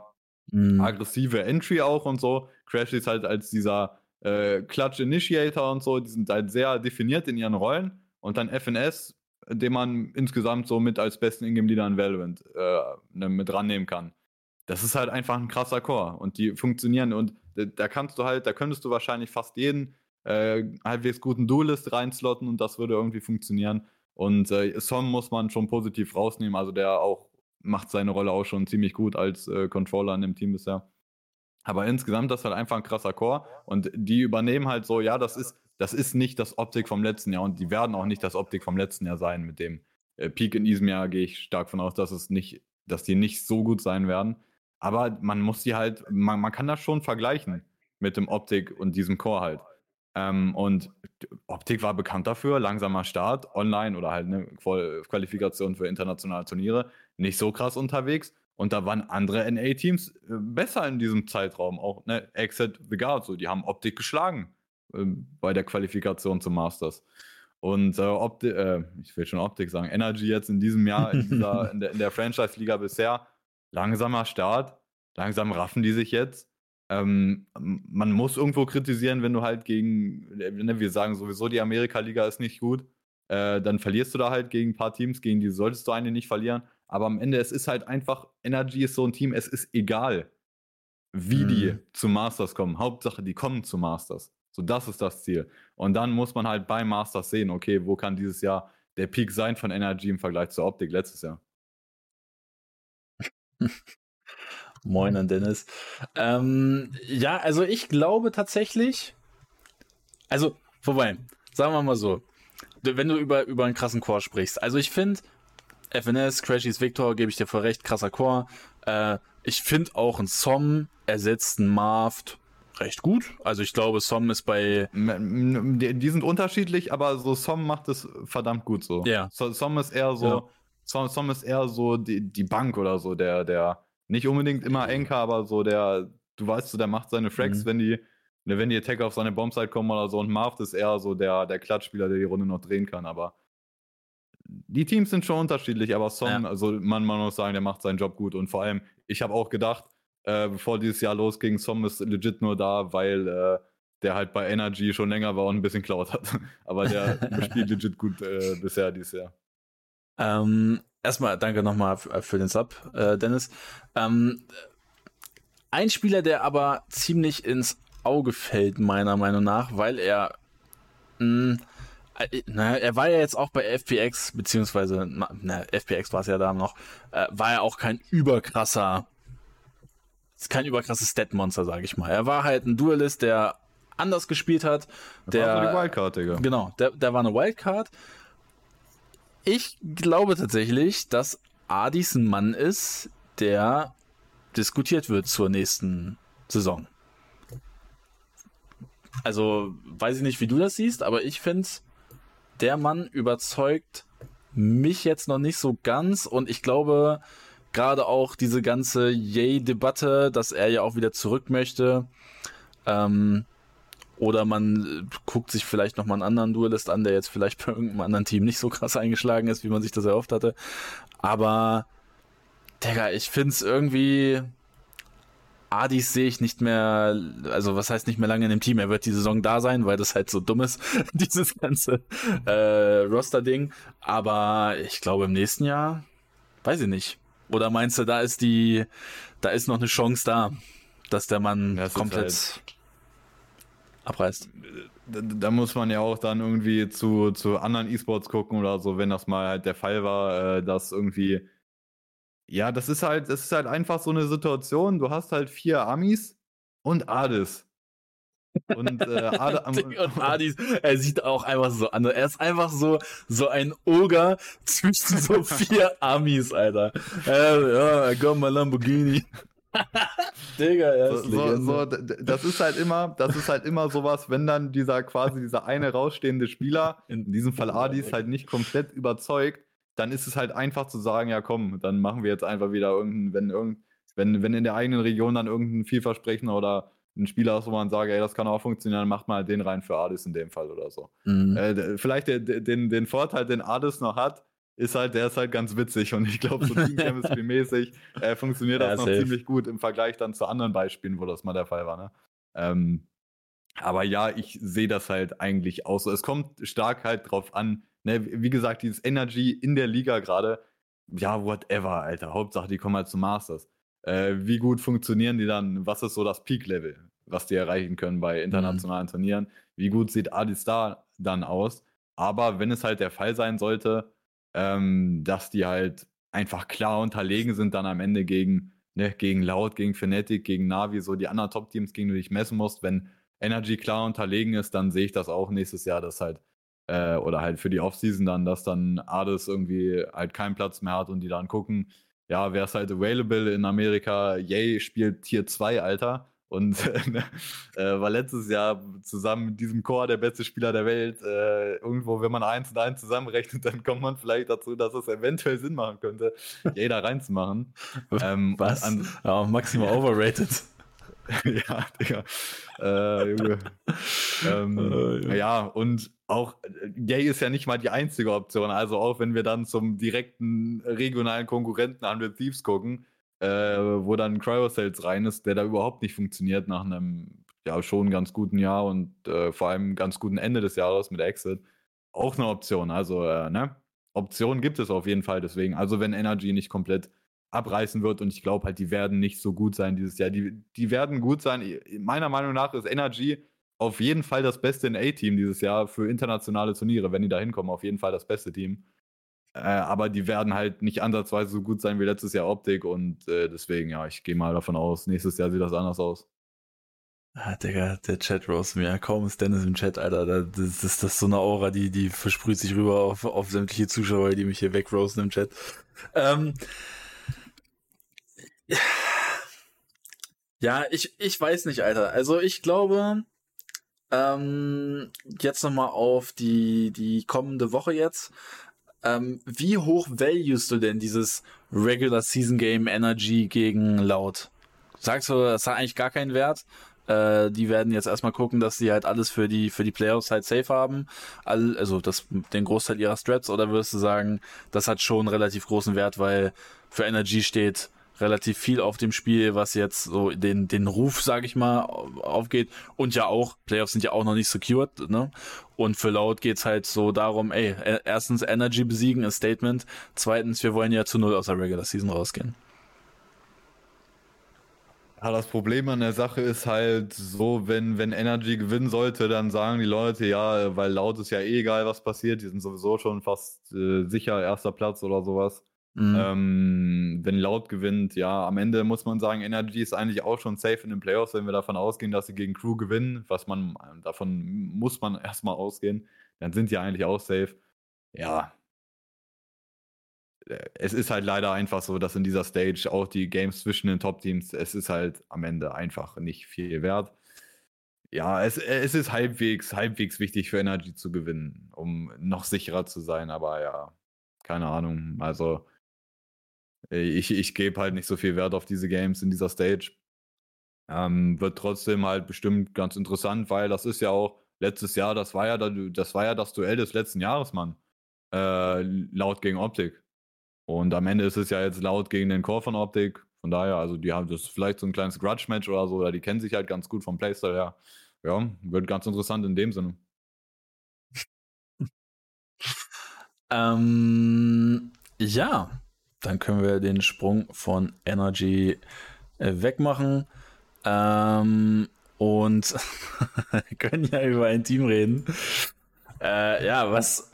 mhm. aggressive Entry auch und so, Crashies halt als dieser äh, Clutch Initiator und so, die sind halt sehr definiert in ihren Rollen. Und dann FNS, den man insgesamt so mit als besten Ingame-Leader in Valorant äh, ne, mit rannehmen kann. Das ist halt einfach ein krasser Core und die funktionieren und da kannst du halt, da könntest du wahrscheinlich fast jeden äh, halbwegs guten Duelist reinslotten und das würde irgendwie funktionieren. Und äh, Som muss man schon positiv rausnehmen, also der auch macht seine Rolle auch schon ziemlich gut als äh, Controller in dem Team bisher. Aber insgesamt das ist halt einfach ein krasser Chor und die übernehmen halt so, ja, das ist, das ist nicht das Optik vom letzten Jahr und die werden auch nicht das Optik vom letzten Jahr sein. Mit dem äh, Peak in diesem Jahr gehe ich stark von aus, dass es nicht, dass die nicht so gut sein werden. Aber man muss die halt, man, man kann das schon vergleichen mit dem Optik und diesem Core halt. Ähm, und Optik war bekannt dafür, langsamer Start, online oder halt eine Qualifikation für internationale Turniere, nicht so krass unterwegs. Und da waren andere NA-Teams äh, besser in diesem Zeitraum. Auch ne, Exit The Guard, so, die haben Optik geschlagen äh, bei der Qualifikation zum Masters. Und äh, Opti äh, ich will schon Optik sagen, Energy jetzt in diesem Jahr in, dieser, in der, in der Franchise-Liga bisher, langsamer Start, langsam raffen die sich jetzt. Ähm, man muss irgendwo kritisieren, wenn du halt gegen, ne, wir sagen sowieso, die Amerika-Liga ist nicht gut, äh, dann verlierst du da halt gegen ein paar Teams, gegen die solltest du eigentlich nicht verlieren. Aber am Ende, es ist halt einfach, Energy ist so ein Team, es ist egal, wie mhm. die zu Masters kommen. Hauptsache, die kommen zu Masters. So, das ist das Ziel. Und dann muss man halt bei Masters sehen, okay, wo kann dieses Jahr der Peak sein von Energy im Vergleich zur Optik letztes Jahr. Moin an Dennis. Ähm, ja, also ich glaube tatsächlich, also, vorbei, sagen wir mal so, wenn du über, über einen krassen Chor sprichst, also ich finde, FNS, Crashies Victor, gebe ich dir voll recht, krasser Chor. Äh, ich finde auch ein Som ersetzt ein Marft recht gut. Also ich glaube, Som ist bei. Die sind unterschiedlich, aber so Som macht es verdammt gut so. Ja. Som ist eher so, ja. Som, Som ist eher so die, die Bank oder so, der, der nicht unbedingt immer Enker, aber so der, du weißt so, der macht seine Fracks, mhm. wenn die, wenn die Attacker auf seine Bombsite kommen oder so und Marft ist eher so der, der Klatschspieler, der die Runde noch drehen kann, aber die Teams sind schon unterschiedlich, aber Song, ja. also man, man muss sagen, der macht seinen Job gut. Und vor allem, ich habe auch gedacht, äh, bevor dieses Jahr losging, Song ist legit nur da, weil äh, der halt bei Energy schon länger war und ein bisschen klaut hat. aber der spielt legit gut äh, bisher dieses Jahr. Ähm, erstmal danke nochmal für, für den Sub, äh, Dennis. Ähm, ein Spieler, der aber ziemlich ins Auge fällt, meiner Meinung nach, weil er mh, äh, naja, er war ja jetzt auch bei FPX, beziehungsweise, na, FPX war es ja da noch, äh, war er auch kein überkrasser, kein überkrasses Stat-Monster, sage ich mal. Er war halt ein Duelist, der anders gespielt hat. Der, war die Wildcard, Digga. Genau, der, der war eine Wildcard. Ich glaube tatsächlich, dass Adis ein Mann ist, der diskutiert wird zur nächsten Saison. also weiß ich nicht, wie du das siehst, aber ich finde, der Mann überzeugt mich jetzt noch nicht so ganz und ich glaube, gerade auch diese ganze Yay-Debatte, dass er ja auch wieder zurück möchte, ähm, oder man guckt sich vielleicht nochmal einen anderen Duelist an, der jetzt vielleicht bei irgendeinem anderen Team nicht so krass eingeschlagen ist, wie man sich das erhofft hatte. Aber, Digga, ich find's irgendwie, Adis sehe ich nicht mehr, also was heißt nicht mehr lange in dem Team. Er wird die Saison da sein, weil das halt so dumm ist, dieses ganze äh, Roster-Ding. Aber ich glaube im nächsten Jahr, weiß ich nicht. Oder meinst du, da ist die, da ist noch eine Chance da, dass der Mann das komplett halt, abreißt? Da, da, muss man ja auch dann irgendwie zu, zu anderen E-Sports gucken oder so, wenn das mal halt der Fall war, äh, dass irgendwie ja, das ist halt, das ist halt einfach so eine Situation. Du hast halt vier Amis und Adis. Und, äh, Ade, und Adis, er sieht auch einfach so an. Er ist einfach so, so ein Oger zwischen so vier Amis, Alter. Äh, ja, komm mal Lamborghini. Digga, ist so, so, so, das ist halt immer, das ist halt immer sowas, wenn dann dieser quasi dieser eine rausstehende Spieler, in diesem Fall Adis, halt nicht komplett überzeugt, dann ist es halt einfach zu sagen, ja komm, dann machen wir jetzt einfach wieder irgendein, wenn irgend, wenn, wenn in der eigenen Region dann irgendein Vielversprechen oder ein Spieler ist, wo man sagt, ey, das kann auch funktionieren, dann macht mal den rein für Adis in dem Fall oder so. Mhm. Äh, vielleicht der, den, den Vorteil, den Adis noch hat, ist halt, der ist halt ganz witzig und ich glaube, so Team-Chemistry-mäßig äh, funktioniert das ja, noch safe. ziemlich gut im Vergleich dann zu anderen Beispielen, wo das mal der Fall war. Ne? Ähm, aber ja, ich sehe das halt eigentlich auch so. Es kommt stark halt drauf an, Ne, wie gesagt, dieses Energy in der Liga gerade, ja, whatever, Alter. Hauptsache, die kommen halt zu Masters. Äh, wie gut funktionieren die dann? Was ist so das Peak-Level, was die erreichen können bei internationalen mhm. Turnieren? Wie gut sieht Adis da dann aus? Aber wenn es halt der Fall sein sollte, ähm, dass die halt einfach klar unterlegen sind, dann am Ende gegen, ne, gegen Loud, gegen Fnatic, gegen Navi, so die anderen Top-Teams, gegen die du dich messen musst, wenn Energy klar unterlegen ist, dann sehe ich das auch nächstes Jahr, dass halt äh, oder halt für die Offseason dann, dass dann Ades irgendwie halt keinen Platz mehr hat und die dann gucken, ja, wer ist halt available in Amerika? Yay spielt Tier 2, Alter. Und ne, äh, war letztes Jahr zusammen mit diesem Chor der beste Spieler der Welt. Äh, irgendwo, wenn man eins und eins zusammenrechnet, dann kommt man vielleicht dazu, dass es eventuell Sinn machen könnte, da reinzumachen. Ähm, Was? An, ja, maximal overrated. ja, Digga. Äh, Junge. ähm, äh, ja, und auch Gay ist ja nicht mal die einzige Option. Also auch wenn wir dann zum direkten regionalen Konkurrenten an mit Thieves gucken, äh, wo dann Cryosales rein ist, der da überhaupt nicht funktioniert nach einem ja schon ganz guten Jahr und äh, vor allem ganz guten Ende des Jahres mit Exit. Auch eine Option. Also, äh, ne? Optionen gibt es auf jeden Fall deswegen. Also wenn Energy nicht komplett abreißen wird und ich glaube halt, die werden nicht so gut sein dieses Jahr. Die, die werden gut sein. Meiner Meinung nach ist Energy auf jeden Fall das beste NA-Team dieses Jahr für internationale Turniere, wenn die da hinkommen, auf jeden Fall das beste Team. Äh, aber die werden halt nicht ansatzweise so gut sein wie letztes Jahr Optik und äh, deswegen, ja, ich gehe mal davon aus, nächstes Jahr sieht das anders aus. Ah, Digga, der Chat rose mir. Kaum ist Dennis im Chat, Alter. Das ist, das ist so eine Aura, die, die versprüht sich rüber auf, auf sämtliche Zuschauer, die mich hier wegroasten im Chat. Ähm, ja, ich, ich weiß nicht, Alter. Also ich glaube, ähm, jetzt nochmal auf die, die kommende Woche jetzt. Ähm, wie hoch valuest du denn dieses Regular Season Game Energy gegen Loud? Sagst du, das hat eigentlich gar keinen Wert? Äh, die werden jetzt erstmal gucken, dass sie halt alles für die, für die Playoffs halt safe haben. All, also das, den Großteil ihrer Strats, oder würdest du sagen, das hat schon relativ großen Wert, weil für Energy steht relativ viel auf dem Spiel, was jetzt so den, den Ruf, sage ich mal, aufgeht. Und ja auch, Playoffs sind ja auch noch nicht secured, ne? Und für Loud geht's halt so darum, ey, e, erstens Energy besiegen, ein Statement. Zweitens, wir wollen ja zu null aus der Regular Season rausgehen. Ja, das Problem an der Sache ist halt so, wenn, wenn Energy gewinnen sollte, dann sagen die Leute, ja, weil laut ist ja eh egal, was passiert, die sind sowieso schon fast äh, sicher erster Platz oder sowas. Mhm. Ähm, wenn Laut gewinnt, ja, am Ende muss man sagen, Energy ist eigentlich auch schon safe in den Playoffs, wenn wir davon ausgehen, dass sie gegen Crew gewinnen, was man, davon muss man erstmal ausgehen, dann sind die eigentlich auch safe. Ja. Äh, es ist halt leider einfach so, dass in dieser Stage auch die Games zwischen den Top-Teams, es ist halt am Ende einfach nicht viel wert. ja, es, es ist halbwegs, halbwegs wichtig für Energy zu gewinnen, um noch sicherer zu sein, aber ja, keine Ahnung. Also, ich, ich gebe halt nicht so viel Wert auf diese Games in dieser Stage. Ähm, wird trotzdem halt bestimmt ganz interessant, weil das ist ja auch letztes Jahr, das war ja, das war ja das Duell des letzten Jahres, Mann. Äh, laut gegen Optik. Und am Ende ist es ja jetzt laut gegen den Core von Optik. Von daher, also die haben das vielleicht so ein kleines Grudge-Match oder so, oder die kennen sich halt ganz gut vom Playstyle her. Ja, wird ganz interessant in dem Sinne. ähm, ja, dann können wir den Sprung von Energy äh, wegmachen. Ähm, und können ja über ein Team reden. Äh, ja, was,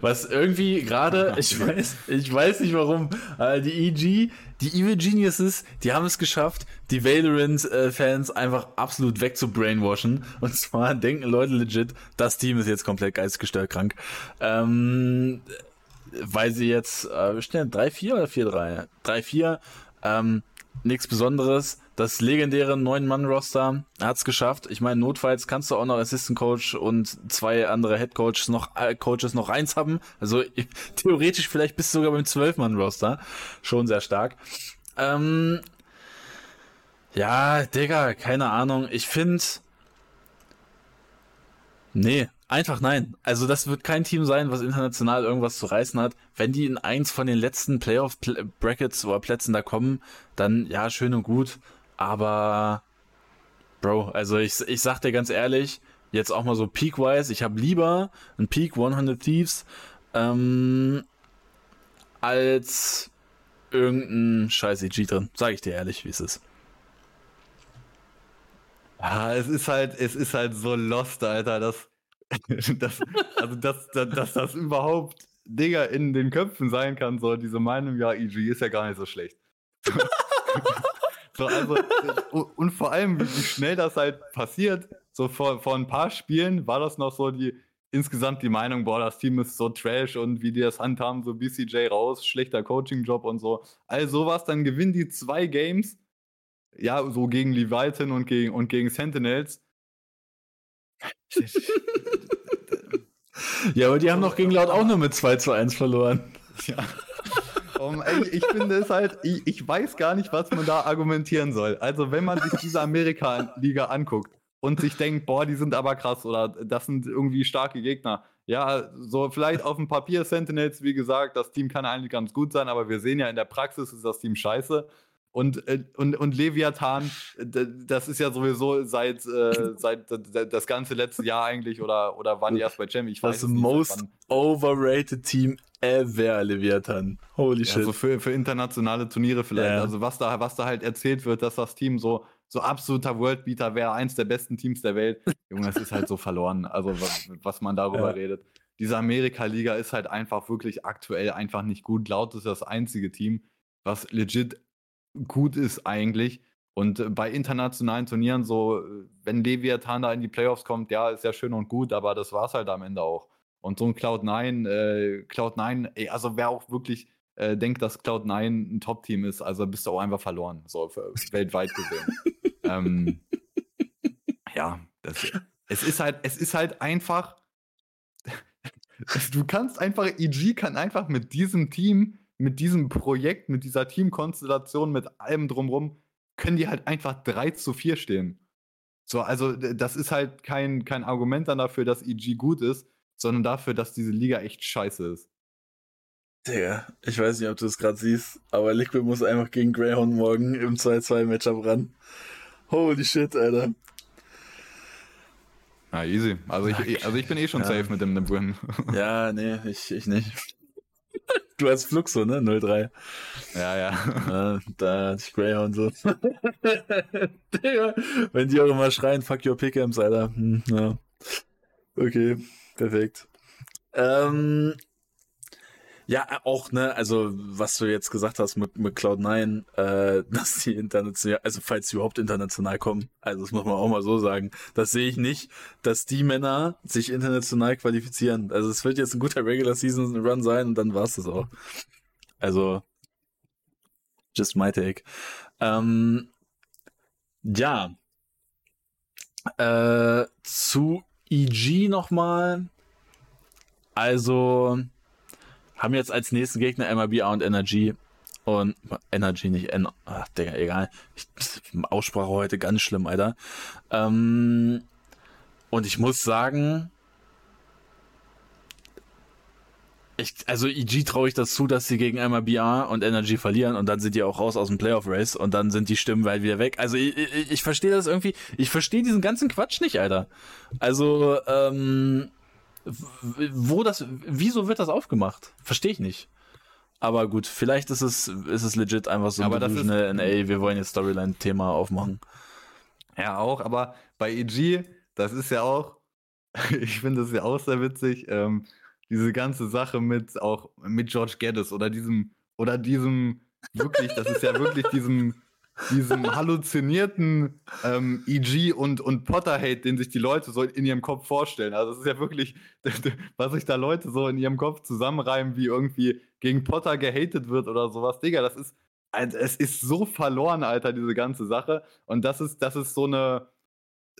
was irgendwie gerade, ich weiß, ich weiß nicht warum, äh, die EG, die Evil Geniuses, die haben es geschafft, die Valorant-Fans einfach absolut wegzubrainwashen. Und zwar denken Leute legit, das Team ist jetzt komplett geistesgestört krank. Ähm, weil sie jetzt, äh, wir stehen 3-4 oder 4-3? 3-4, ähm, nichts Besonderes das legendäre Neun-Mann-Roster hat's geschafft. Ich meine, notfalls kannst du auch noch Assistant Coach und zwei andere Head Coaches noch, äh, Coaches noch eins haben. Also theoretisch vielleicht bist du sogar beim Zwölf-Mann-Roster. Schon sehr stark. Ähm, ja, Digga, keine Ahnung. Ich finde, nee, Einfach nein. Also das wird kein Team sein, was international irgendwas zu reißen hat. Wenn die in eins von den letzten Playoff-Brackets oder Plätzen da kommen, dann ja, schön und gut. Aber, Bro, also ich, ich sag dir ganz ehrlich, jetzt auch mal so peak-wise, ich habe lieber ein Peak 100 Thieves ähm, als irgendein scheiß EG drin. Sag ich dir ehrlich, wie es ist. Ja, es ist halt, es ist halt so lost, Alter, dass, dass, also dass, dass, dass das überhaupt Digga in den Köpfen sein kann, so diese Meinung, ja, EG ist ja gar nicht so schlecht. So, also, und vor allem, wie schnell das halt passiert. So vor, vor ein paar Spielen war das noch so die insgesamt die Meinung, boah, das Team ist so trash und wie die das handhaben, so BCJ raus, schlechter Coaching-Job und so. All sowas, dann gewinnen die zwei Games, ja, so gegen Leviathan und gegen, und gegen Sentinels. ja, aber die haben noch gegen Laut auch nur mit 2 zu 1 verloren. Ja. Um, ey, ich finde es halt, ich, ich, weiß gar nicht, was man da argumentieren soll. Also, wenn man sich diese Amerika-Liga anguckt und sich denkt, boah, die sind aber krass oder das sind irgendwie starke Gegner. Ja, so vielleicht auf dem Papier Sentinels, wie gesagt, das Team kann eigentlich ganz gut sein, aber wir sehen ja in der Praxis ist das Team scheiße. Und, äh, und, und Leviathan, das ist ja sowieso seit, äh, seit das ganze letzte Jahr eigentlich oder, oder wann die erst bei Jam, ich weiß Das most overrated Team ever, Leviathan. Holy shit. Also für, für internationale Turniere vielleicht. Ja. Also was da, was da halt erzählt wird, dass das Team so, so absoluter Worldbeater wäre, eins der besten Teams der Welt. Junge, es ist halt so verloren. Also was, was man darüber ja. redet. Diese Amerika-Liga ist halt einfach wirklich aktuell einfach nicht gut. Laut ist das einzige Team, was legit gut ist eigentlich. Und bei internationalen Turnieren, so, wenn Leviathan da in die Playoffs kommt, ja, ist ja schön und gut, aber das war es halt am Ende auch. Und so ein Cloud9, äh, Cloud9, ey, also wer auch wirklich äh, denkt, dass Cloud9 ein Top-Team ist, also bist du auch einfach verloren, so für, weltweit gesehen. ähm, ja, das, es ist halt, es ist halt einfach, du kannst einfach, EG kann einfach mit diesem Team, mit diesem Projekt, mit dieser Teamkonstellation, mit allem drumrum, können die halt einfach 3 zu 4 stehen. So, also das ist halt kein, kein Argument dann dafür, dass EG gut ist, sondern dafür, dass diese Liga echt scheiße ist. Digga, ich weiß nicht, ob du es gerade siehst, aber Liquid muss einfach gegen Greyhound morgen im 2-2-Matchup ran. Holy shit, Alter. Ah, easy. Also ich, also ich bin eh schon ja. safe mit dem Win. Ja, nee, ich, ich nicht. Du hast Fluxo, ne? 03. Ja, ja. da ist Greyhound so. Digga, wenn die auch immer schreien, fuck your Pick'ems, Alter. Hm, ja. Okay. Perfekt. Ähm, ja, auch, ne, also was du jetzt gesagt hast mit, mit Cloud9, äh, dass die international, also falls sie überhaupt international kommen, also das muss man auch mal so sagen, das sehe ich nicht, dass die Männer sich international qualifizieren. Also es wird jetzt ein guter Regular Season Run sein und dann war es das auch. Also, just my take. Ähm, ja, Äh, zu EG nochmal. Also haben jetzt als nächsten Gegner MRBA und Energy. Und Energy nicht N. Ach, Digga, egal. Ich, Aussprache heute ganz schlimm, Alter. Ähm, und ich muss sagen, ich, also EG traue ich das zu, dass sie gegen MRBA und Energy verlieren und dann sind die auch raus aus dem Playoff Race und dann sind die Stimmen weit wieder weg. Also ich, ich, ich verstehe das irgendwie, ich verstehe diesen ganzen Quatsch nicht, Alter. Also, ähm, wo das, wieso wird das aufgemacht? Verstehe ich nicht. Aber gut, vielleicht ist es, ist es legit einfach so ein aber Delusional NA, wir wollen jetzt Storyline-Thema aufmachen. Ja, auch, aber bei EG, das ist ja auch, ich finde das ja auch sehr witzig, ähm, diese ganze Sache mit auch mit George Geddes oder diesem, oder diesem, wirklich, das ist ja wirklich diesem, diesem halluzinierten ähm, EG und, und Potter-Hate, den sich die Leute so in ihrem Kopf vorstellen. Also es ist ja wirklich, was sich da Leute so in ihrem Kopf zusammenreimen, wie irgendwie gegen Potter gehatet wird oder sowas. Digga, das ist, es ist so verloren, Alter, diese ganze Sache. Und das ist, das ist so eine,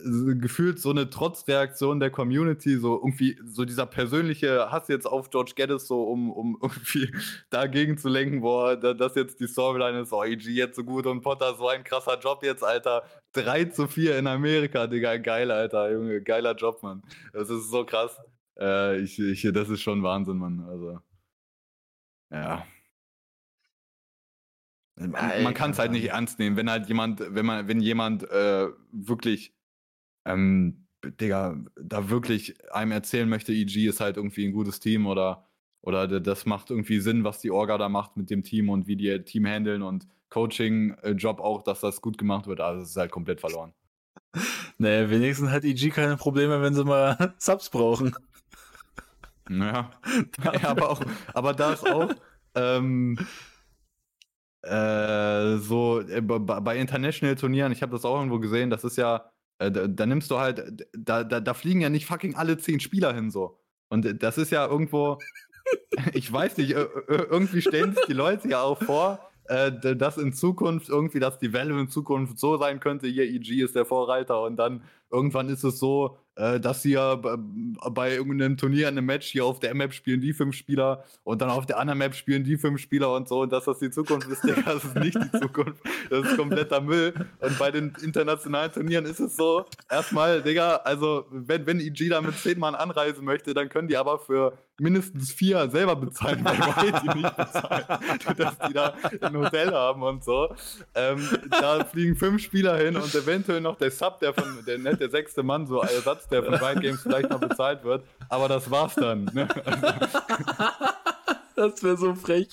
gefühlt so eine Trotzreaktion der Community, so irgendwie so dieser persönliche Hass jetzt auf George Geddes, so um, um irgendwie dagegen zu lenken, boah, das jetzt die Storyline ist, oh, EG jetzt so gut und Potter so ein krasser Job jetzt, Alter. 3 zu 4 in Amerika, Digga, geil, Alter, Junge, geiler Job, Mann. Das ist so krass. Äh, ich, ich, das ist schon Wahnsinn, Mann. Also, ja. Man, man kann es halt nicht ernst nehmen, wenn halt jemand, wenn man, wenn jemand äh, wirklich ähm, Digga, da wirklich einem erzählen möchte, EG ist halt irgendwie ein gutes Team oder, oder das macht irgendwie Sinn, was die Orga da macht mit dem Team und wie die Team handeln und Coaching-Job auch, dass das gut gemacht wird. Also es ist halt komplett verloren. Naja, wenigstens hat EG keine Probleme, wenn sie mal Subs brauchen. Ja, ja aber auch, aber da ist auch ähm, äh, so äh, bei International Turnieren, ich habe das auch irgendwo gesehen, das ist ja äh, da, da, nimmst du halt, da, da, da fliegen ja nicht fucking alle zehn Spieler hin so. Und das ist ja irgendwo, ich weiß nicht, irgendwie stellen sich die Leute ja auch vor, äh, dass in Zukunft irgendwie, dass die Welle in Zukunft so sein könnte, hier EG ist der Vorreiter und dann irgendwann ist es so, äh, dass sie ja bei irgendeinem Turnier, einem Match hier auf der Map spielen die fünf Spieler und dann auf der anderen Map spielen die fünf Spieler und so und dass das die Zukunft ist, Digga, das ist nicht die Zukunft. Das ist kompletter Müll. Und bei den internationalen Turnieren ist es so, erstmal, Digga, also wenn, wenn EG da mit zehn Mann anreisen möchte, dann können die aber für mindestens vier selber bezahlen, weil die nicht bezahlen, dass die da ein Hotel haben und so. Ähm, da fliegen fünf Spieler hin und eventuell noch der Sub, der von der, der sechste Mann, so Ersatz, der von Riot Games vielleicht noch bezahlt wird. Aber das war's dann. Ne? Also, das wäre so frech.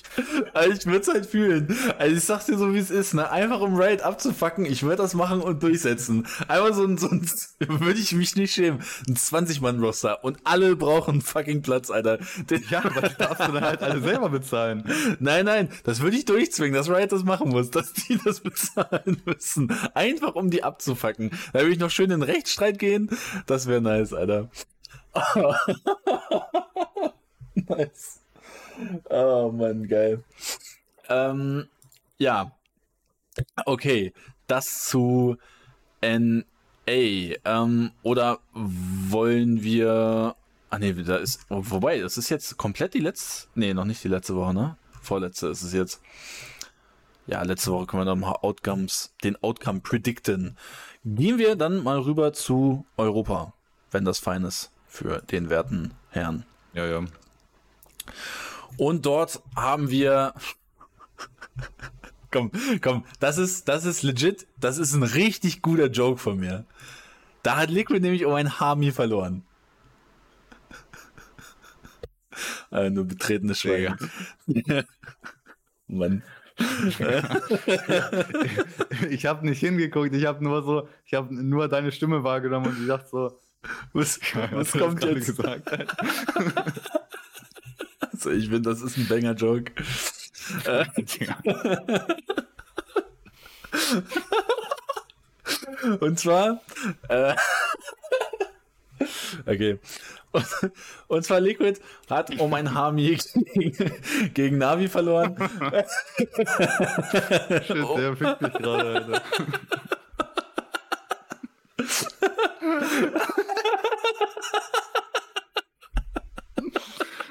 Also ich würde es halt fühlen. Also ich sag's dir so, wie es ist, ne? Einfach um Raid abzufacken, ich würde das machen und durchsetzen. Einfach so ein, so ein würde ich mich nicht schämen. Ein 20-Mann-Roster und alle brauchen fucking Platz, Alter. Den, ja, aber das darfst du dann halt alle selber bezahlen. Nein, nein, das würde ich durchzwingen, dass Riot das machen muss, dass die das bezahlen müssen. Einfach um die abzufacken. Da würde ich noch schön in den Rechtsstreit gehen. Das wäre nice, Alter. nice. Oh Mann, geil. Ähm, ja. Okay. Das zu NA. Ähm, oder wollen wir. Ah ne, da ist. Wobei, das ist jetzt komplett die letzte. Ne, noch nicht die letzte Woche, ne? Vorletzte ist es jetzt. Ja, letzte Woche können wir noch mal Outcomes, den Outcome predikten. Gehen wir dann mal rüber zu Europa, wenn das fein ist für den werten Herrn. Ja, ja. Und dort haben wir. komm, komm, das ist, das ist legit, das ist ein richtig guter Joke von mir. Da hat Liquid nämlich um ein Harmi verloren. äh, nur betretenes Schweigen. Mann. ich habe nicht hingeguckt, ich habe nur so, ich habe nur deine Stimme wahrgenommen und ich dachte so, was, was kommt jetzt? Gesagt, also ich finde, das ist ein Banger-Joke. Äh, und zwar, äh, okay. Und, zwar Liquid hat um ein Harmi gegen, gegen Navi verloren. Shit, der fickt mich gerade, Alter.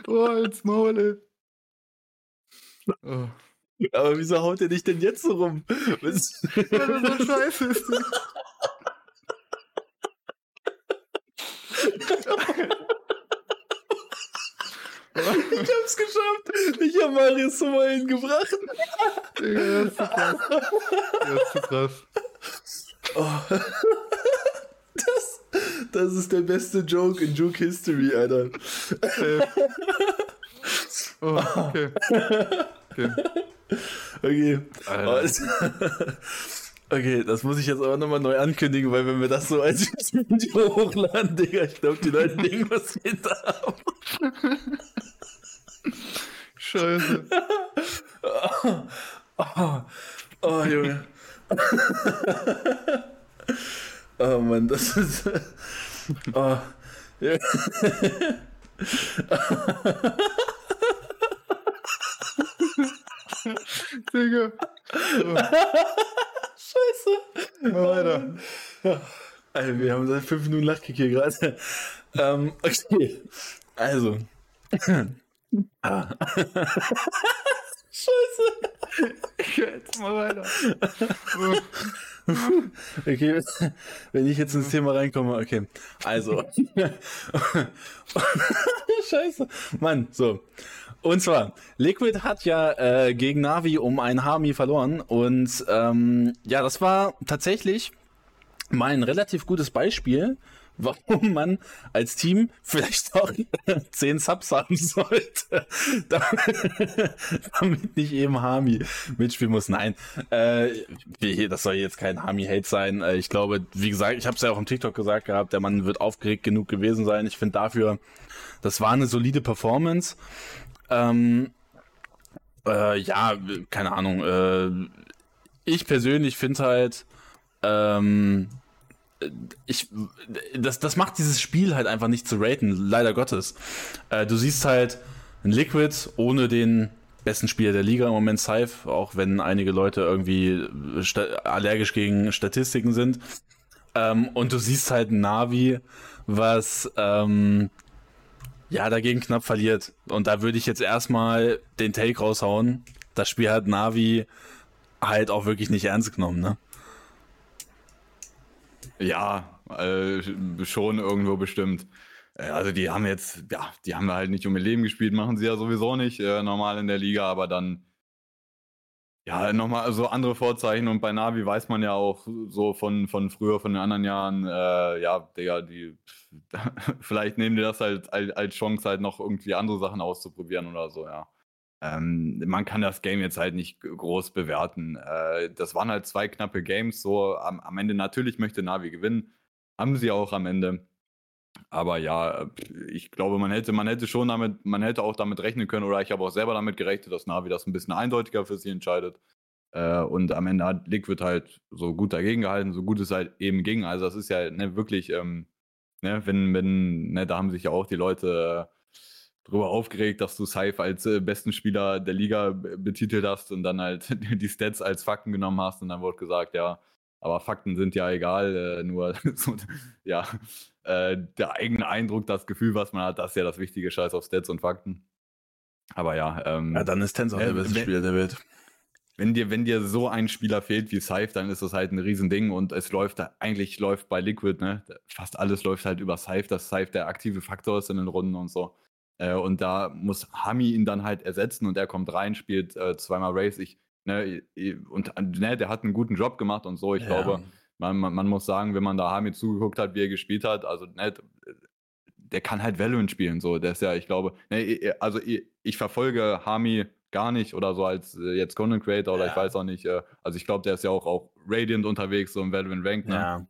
Oh, als Maul, ey. Oh. Aber wieso haut er dich denn jetzt so rum? Was? Ja, das so scheiße ist. Ich hab's geschafft. Ich hab Marius Sommer hingebracht. Digga, das ist zu krass. Das ist zu krass. Oh. Das, ist der beste Joke in Joke History, Alter. Oh, okay. Okay. Okay. Okay, das muss ich jetzt aber nochmal neu ankündigen, weil wenn wir das so als Video hochladen, Digga, ich glaube, die Leute denken, was wir da haben. Scheiße. Oh, oh, oh Junge. Oh Mann, das ist. Oh. Ja. Digga. Oh. Scheiße. Mal weiter. Alter, wir haben seit fünf Minuten Lachkick hier gerade. Ähm, okay. Also. ah. Scheiße. Ich höre jetzt mal weiter. Okay, wenn ich jetzt ins Thema reinkomme, okay. Also. Scheiße. Mann, so. Und zwar, Liquid hat ja äh, gegen Navi um ein Harmi verloren. Und ähm, ja, das war tatsächlich mal ein relativ gutes Beispiel, warum man als Team vielleicht auch zehn Subs haben sollte, damit nicht eben Hami mitspielen muss. Nein, äh, das soll jetzt kein Hami-Hate sein. Äh, ich glaube, wie gesagt, ich habe es ja auch im TikTok gesagt gehabt, der Mann wird aufgeregt genug gewesen sein. Ich finde dafür, das war eine solide Performance. Ähm, äh, ja, keine Ahnung. Äh, ich persönlich finde halt, ähm, ich, das, das macht dieses Spiel halt einfach nicht zu raten, leider Gottes. Äh, du siehst halt ein Liquid ohne den besten Spieler der Liga im Moment, Saif, auch wenn einige Leute irgendwie allergisch gegen Statistiken sind. Ähm, und du siehst halt ein Navi, was ähm, ja dagegen knapp verliert. Und da würde ich jetzt erstmal den Take raushauen. Das Spiel hat Navi halt auch wirklich nicht ernst genommen, ne? Ja, äh, schon irgendwo bestimmt. Äh, also die haben jetzt, ja, die haben halt nicht um ihr Leben gespielt, machen sie ja sowieso nicht äh, normal in der Liga, aber dann ja, nochmal so andere Vorzeichen und bei Navi weiß man ja auch so von, von früher, von den anderen Jahren, äh, ja, Digga, die vielleicht nehmen die das halt als, als Chance halt noch irgendwie andere Sachen auszuprobieren oder so, ja. Ähm, man kann das Game jetzt halt nicht groß bewerten. Äh, das waren halt zwei knappe Games. So am, am, Ende natürlich möchte Navi gewinnen. Haben sie auch am Ende. Aber ja, ich glaube, man hätte, man hätte schon damit, man hätte auch damit rechnen können, oder ich habe auch selber damit gerechnet, dass Navi das ein bisschen eindeutiger für sie entscheidet. Äh, und am Ende hat Liquid halt so gut dagegen gehalten, so gut es halt eben ging. Also das ist ja ne, wirklich, ähm, ne, wenn, wenn, ne, da haben sich ja auch die Leute äh, drüber aufgeregt, dass du Saif als äh, besten Spieler der Liga betitelt hast und dann halt die Stats als Fakten genommen hast und dann wurde gesagt, ja, aber Fakten sind ja egal, äh, nur so, ja, äh, der eigene Eindruck, das Gefühl, was man hat, das ist ja das wichtige Scheiß auf Stats und Fakten. Aber ja, ähm, ja, dann ist Tens auch der beste Spieler der Welt. Wenn dir, wenn dir so ein Spieler fehlt wie Saif, dann ist das halt ein Riesending und es läuft, eigentlich läuft bei Liquid, ne, fast alles läuft halt über Saif, dass Saif der aktive Faktor ist in den Runden und so. Äh, und da muss Hami ihn dann halt ersetzen und er kommt rein, spielt äh, zweimal Race. Ich, ne, und ne, der hat einen guten Job gemacht und so. Ich ja. glaube, man, man, man, muss sagen, wenn man da Hami zugeguckt hat, wie er gespielt hat, also ne, der kann halt Valorant spielen. So, der ist ja, ich glaube, ne, also ich, ich, verfolge Hami gar nicht oder so als äh, jetzt Content Creator oder ja. ich weiß auch nicht. Äh, also ich glaube, der ist ja auch auf Radiant unterwegs, so im Valorant Rank. Ne? Ja.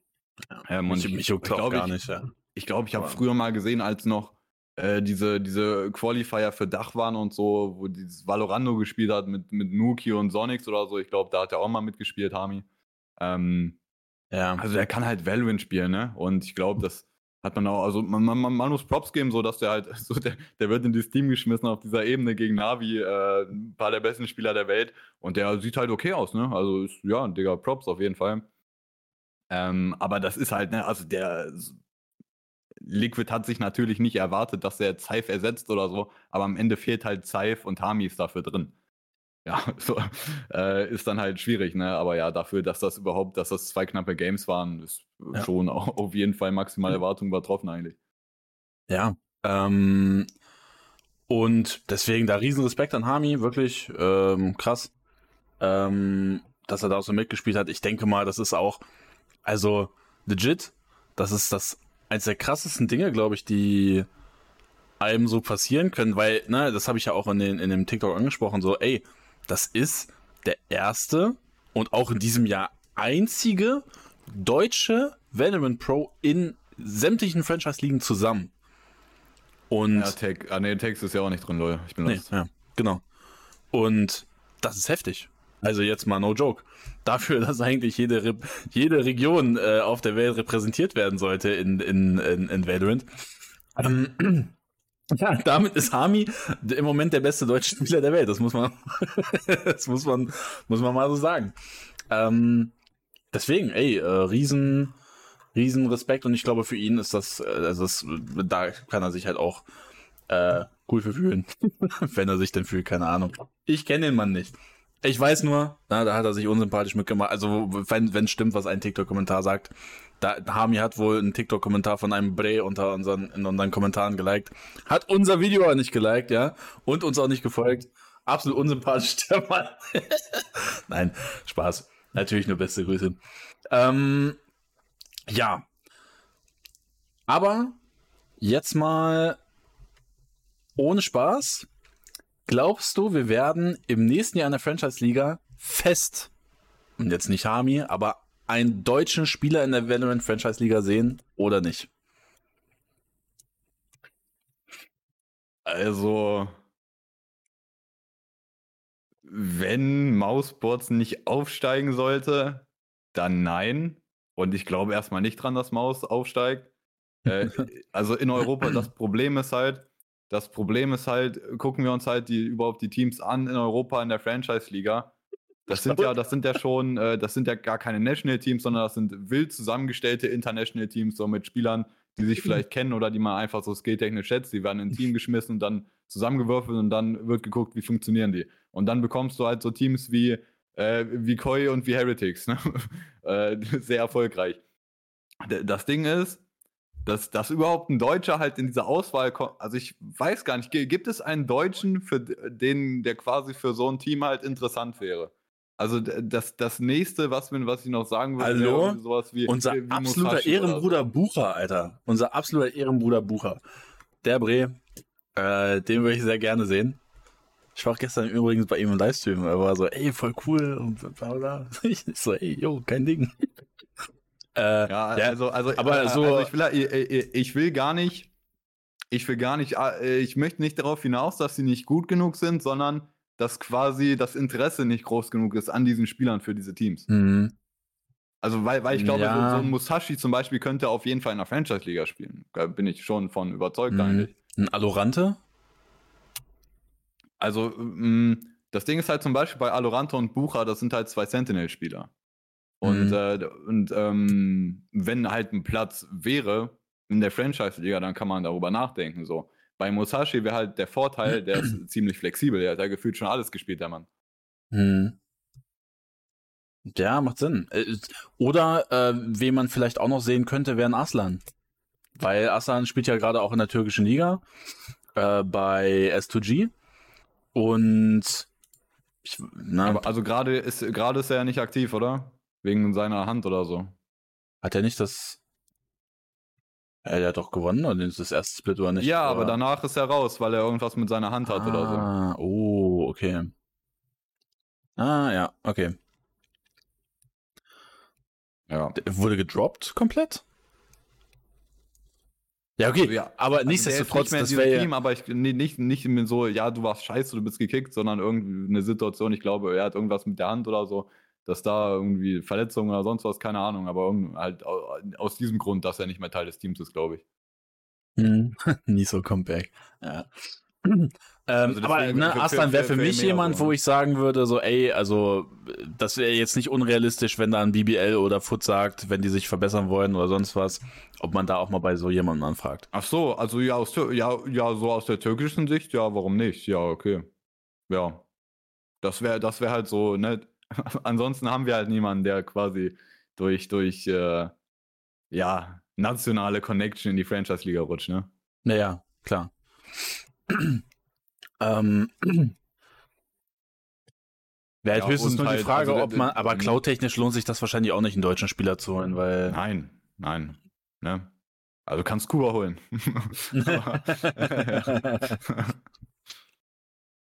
Ähm, und ich, ich, ich glaube, gar nicht. Ja. Ich glaube, ich habe früher mal gesehen, als noch äh, diese, diese Qualifier für Dach waren und so, wo dieses Valorando gespielt hat mit, mit Nuki und Sonics oder so. Ich glaube, da hat er auch mal mitgespielt, Hami. Ähm, ja. Also der kann halt Valorant spielen, ne? Und ich glaube, das hat man auch, also man, man, man, muss Props geben, so dass der halt, so der, der wird in dieses Team geschmissen auf dieser Ebene gegen Navi, äh, ein paar der besten Spieler der Welt. Und der sieht halt okay aus, ne? Also ist, ja, Digga, Props auf jeden Fall. Ähm, aber das ist halt, ne, also der Liquid hat sich natürlich nicht erwartet, dass er Zeif ersetzt oder so, aber am Ende fehlt halt Zeif und Hamis dafür drin. Ja, so, äh, ist dann halt schwierig, ne? Aber ja, dafür, dass das überhaupt, dass das zwei knappe Games waren, ist ja. schon auf jeden Fall maximale Erwartung übertroffen eigentlich. Ja, ähm, und deswegen da riesen Respekt an Hami, wirklich ähm, krass, ähm, dass er da auch so mitgespielt hat. Ich denke mal, das ist auch, also legit, das ist das eins der krassesten Dinge, glaube ich, die einem so passieren können, weil, ne, das habe ich ja auch in, den, in dem TikTok angesprochen, so, ey, das ist der erste und auch in diesem Jahr einzige deutsche Venomant Pro in sämtlichen Franchise-Ligen zusammen. Und ja, Tag, ah, nee, Text ist ja auch nicht drin, Leute. Ich bin nee, ja, genau. Und das ist heftig. Also jetzt mal no joke. Dafür, dass eigentlich jede, Re jede Region äh, auf der Welt repräsentiert werden sollte in, in, in, in Valorant. Ähm, ja, damit ist Hami im Moment der beste deutsche Spieler der Welt. Das muss man, das muss man, muss man mal so sagen. Ähm, deswegen, ey, äh, riesen, riesen Respekt und ich glaube für ihn ist das, äh, also das, da kann er sich halt auch äh, cool für fühlen, wenn er sich denn fühlt, keine Ahnung. Ich kenne den Mann nicht. Ich weiß nur, na, da hat er sich unsympathisch mitgemacht. Also, wenn wenn stimmt, was ein TikTok-Kommentar sagt. Da, Hami hat wohl einen TikTok-Kommentar von einem Bre unter unseren, in unseren Kommentaren geliked. Hat unser Video auch nicht geliked, ja. Und uns auch nicht gefolgt. Absolut unsympathisch, der Mann. Nein, Spaß. Natürlich nur beste Grüße. Ähm, ja. Aber jetzt mal ohne Spaß. Glaubst du, wir werden im nächsten Jahr in der Franchise-Liga fest, und jetzt nicht Hami, aber einen deutschen Spieler in der Valorant Franchise-Liga sehen oder nicht? Also, wenn Mouseboards nicht aufsteigen sollte, dann nein. Und ich glaube erstmal nicht dran, dass Maus aufsteigt. Äh, also in Europa, das Problem ist halt, das Problem ist halt, gucken wir uns halt die, überhaupt die Teams an in Europa in der Franchise-Liga. Das sind ja, das sind ja schon, äh, das sind ja gar keine National-Teams, sondern das sind wild zusammengestellte International-Teams, so mit Spielern, die sich vielleicht kennen oder die man einfach so skilltechnisch schätzt. Die werden in ein Team geschmissen und dann zusammengewürfelt und dann wird geguckt, wie funktionieren die. Und dann bekommst du halt so Teams wie, äh, wie Koi und wie Heretics. Ne? äh, sehr erfolgreich. Das Ding ist, dass, dass überhaupt ein Deutscher halt in diese Auswahl kommt. Also ich weiß gar nicht, gibt es einen Deutschen, für den, der quasi für so ein Team halt interessant wäre? Also das, das nächste, was, was ich noch sagen würde, Hallo? sowas wie unser wie absoluter Musashi Ehrenbruder so. Bucher, Alter. Unser absoluter Ehrenbruder Bucher. Der Bre, äh, den würde ich sehr gerne sehen. Ich war gestern übrigens bei ihm im Livestream. Er war so, ey, voll cool und bla bla. Ich so, ey, yo, kein Ding. Äh, ja, also, also, aber äh, so. Also ich, will, ich, äh, äh, ich will gar nicht, ich will gar nicht, ich möchte nicht darauf hinaus, dass sie nicht gut genug sind, sondern dass quasi das Interesse nicht groß genug ist an diesen Spielern für diese Teams. Mhm. Also, weil, weil ich glaube, ja. so, so, ein Musashi zum Beispiel könnte auf jeden Fall in der Franchise-Liga spielen. Da bin ich schon von überzeugt mhm. eigentlich. Ein Alorante? Also, mh, das Ding ist halt zum Beispiel bei Alorante und Bucher, das sind halt zwei Sentinel-Spieler. Und, mhm. äh, und ähm, wenn halt ein Platz wäre in der Franchise-Liga, dann kann man darüber nachdenken. So. Bei Musashi wäre halt der Vorteil, der ist ziemlich flexibel. Der hat ja gefühlt schon alles gespielt, der Mann. Mhm. Ja, macht Sinn. Äh, oder äh, wen man vielleicht auch noch sehen könnte, wäre ein Aslan. Weil Aslan spielt ja gerade auch in der türkischen Liga äh, bei S2G. Und ich, na, also gerade ist gerade ist er ja nicht aktiv, oder? Wegen seiner Hand oder so. Hat er nicht das. Ja, der hat doch gewonnen ist das erste Split oder nicht? Ja, aber, aber danach ist er raus, weil er irgendwas mit seiner Hand hat ah, oder so. Ah, oh, okay. Ah, ja, okay. Ja. Der wurde gedroppt komplett? Ja, okay, also, ja. aber also nichtsdestotrotz, nicht das wäre Team, aber ich, nicht, nicht so, ja, du warst scheiße, du bist gekickt, sondern irgendwie eine Situation, ich glaube, er hat irgendwas mit der Hand oder so dass da irgendwie Verletzungen oder sonst was, keine Ahnung, aber halt aus diesem Grund, dass er nicht mehr Teil des Teams ist, glaube ich. Hm. Nie so Comeback. Ja. Ähm, also aber ne, Aslan wäre für, für, mich jemand, so. wo ich sagen würde, so, ey, also das wäre jetzt nicht unrealistisch, wenn da ein BBL oder Foot sagt, wenn die sich verbessern wollen oder sonst was, ob man da auch mal bei so jemandem anfragt. Ach so, also ja, aus, ja, ja, so aus der türkischen Sicht, ja, warum nicht? Ja, okay. Ja. Das wäre das wäre halt so, ne? Ansonsten haben wir halt niemanden, der quasi durch, durch äh, ja, nationale Connection in die Franchise-Liga rutscht, ne? Naja, klar. ähm, Wäre ja, höchstens nur halt, die Frage, also, ob man, aber cloud-technisch lohnt sich das wahrscheinlich auch nicht, einen deutschen Spieler zu holen, weil. Nein, nein. Ne? Also kannst Kuba holen.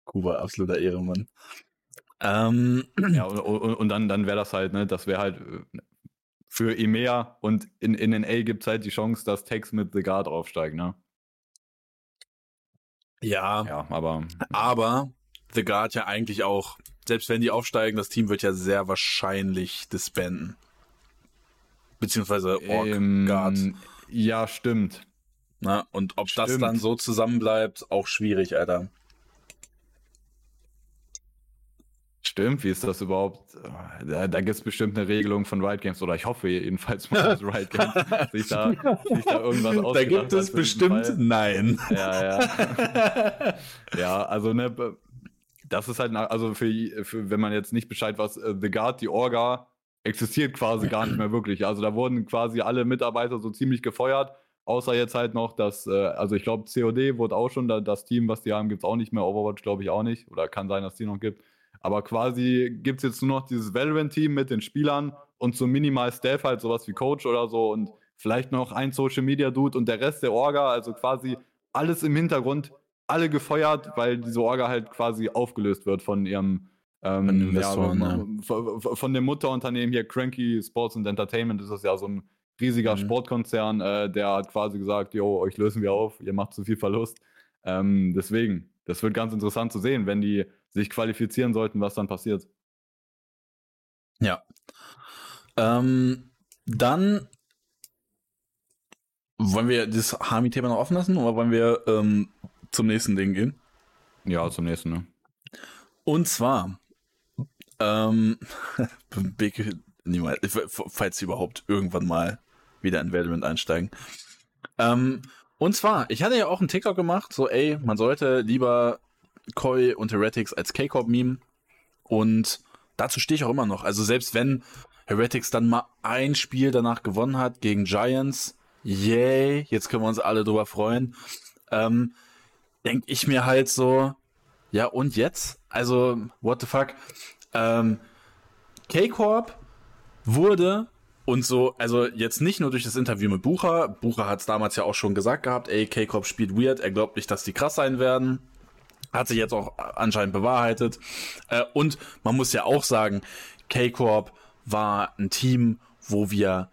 Kuba, absoluter Ehrenmann. Ähm, ja, und, und, dann, dann wäre das halt, ne, das wäre halt äh, für EMEA und in, in NA gibt es halt die Chance, dass Tex mit The Guard aufsteigen, ne? Ja. Ja, aber. Aber The Guard ja eigentlich auch, selbst wenn die aufsteigen, das Team wird ja sehr wahrscheinlich disbanden. Beziehungsweise Orc ähm, Guard. Ja, stimmt. Na, und ob stimmt. das dann so zusammenbleibt, auch schwierig, Alter. Stimmt, wie ist das überhaupt? Da, da gibt es bestimmt eine Regelung von Riot Games, oder ich hoffe jedenfalls mal, dass Riot Games sich da, sich da irgendwas Da gibt es bestimmt Nein. Ja, ja. ja, also ne, das ist halt, also für, für, wenn man jetzt nicht Bescheid weiß, äh, The Guard, die Orga, existiert quasi gar nicht mehr wirklich. Also da wurden quasi alle Mitarbeiter so ziemlich gefeuert, außer jetzt halt noch das, äh, also ich glaube, COD wurde auch schon, das Team, was die haben, gibt es auch nicht mehr, Overwatch glaube ich auch nicht, oder kann sein, dass die noch gibt. Aber quasi gibt es jetzt nur noch dieses Valorant-Team mit den Spielern und so minimal Staff halt, sowas wie Coach oder so und vielleicht noch ein Social Media Dude und der Rest der Orga, also quasi alles im Hintergrund, alle gefeuert, weil diese Orga halt quasi aufgelöst wird von ihrem ähm, ja, von, von dem Mutterunternehmen hier, Cranky Sports and Entertainment, ist das ja so ein riesiger mhm. Sportkonzern, äh, der hat quasi gesagt, jo, euch lösen wir auf, ihr macht zu viel Verlust. Ähm, deswegen, das wird ganz interessant zu sehen, wenn die sich qualifizieren sollten, was dann passiert. Ja. Ähm, dann wollen wir das Hami-Thema noch offen lassen oder wollen wir ähm, zum nächsten Ding gehen? Ja, zum nächsten, ne? Und zwar, ähm, niemals, falls sie überhaupt irgendwann mal wieder in Valorant einsteigen. Ähm, und zwar, ich hatte ja auch einen TikTok gemacht, so, ey, man sollte lieber Koi und Heretics als K-Corp-Meme. Und dazu stehe ich auch immer noch. Also selbst wenn Heretics dann mal ein Spiel danach gewonnen hat gegen Giants, yay, jetzt können wir uns alle drüber freuen. Ähm, denke ich mir halt so, ja und jetzt? Also, what the fuck? Ähm, K-Corp wurde und so, also jetzt nicht nur durch das Interview mit Bucher, Bucher hat es damals ja auch schon gesagt gehabt, ey, K-Corp spielt weird, er glaubt nicht, dass die krass sein werden. Hat sich jetzt auch anscheinend bewahrheitet. Äh, und man muss ja auch sagen, K-Corp war ein Team, wo wir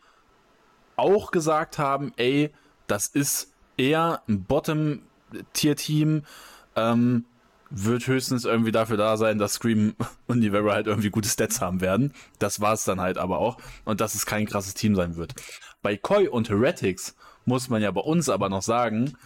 auch gesagt haben, ey, das ist eher ein Bottom-Tier-Team, ähm, wird höchstens irgendwie dafür da sein, dass Scream und Nivera halt irgendwie gute Stats haben werden. Das war es dann halt aber auch. Und dass es kein krasses Team sein wird. Bei Koi und Heretics muss man ja bei uns aber noch sagen,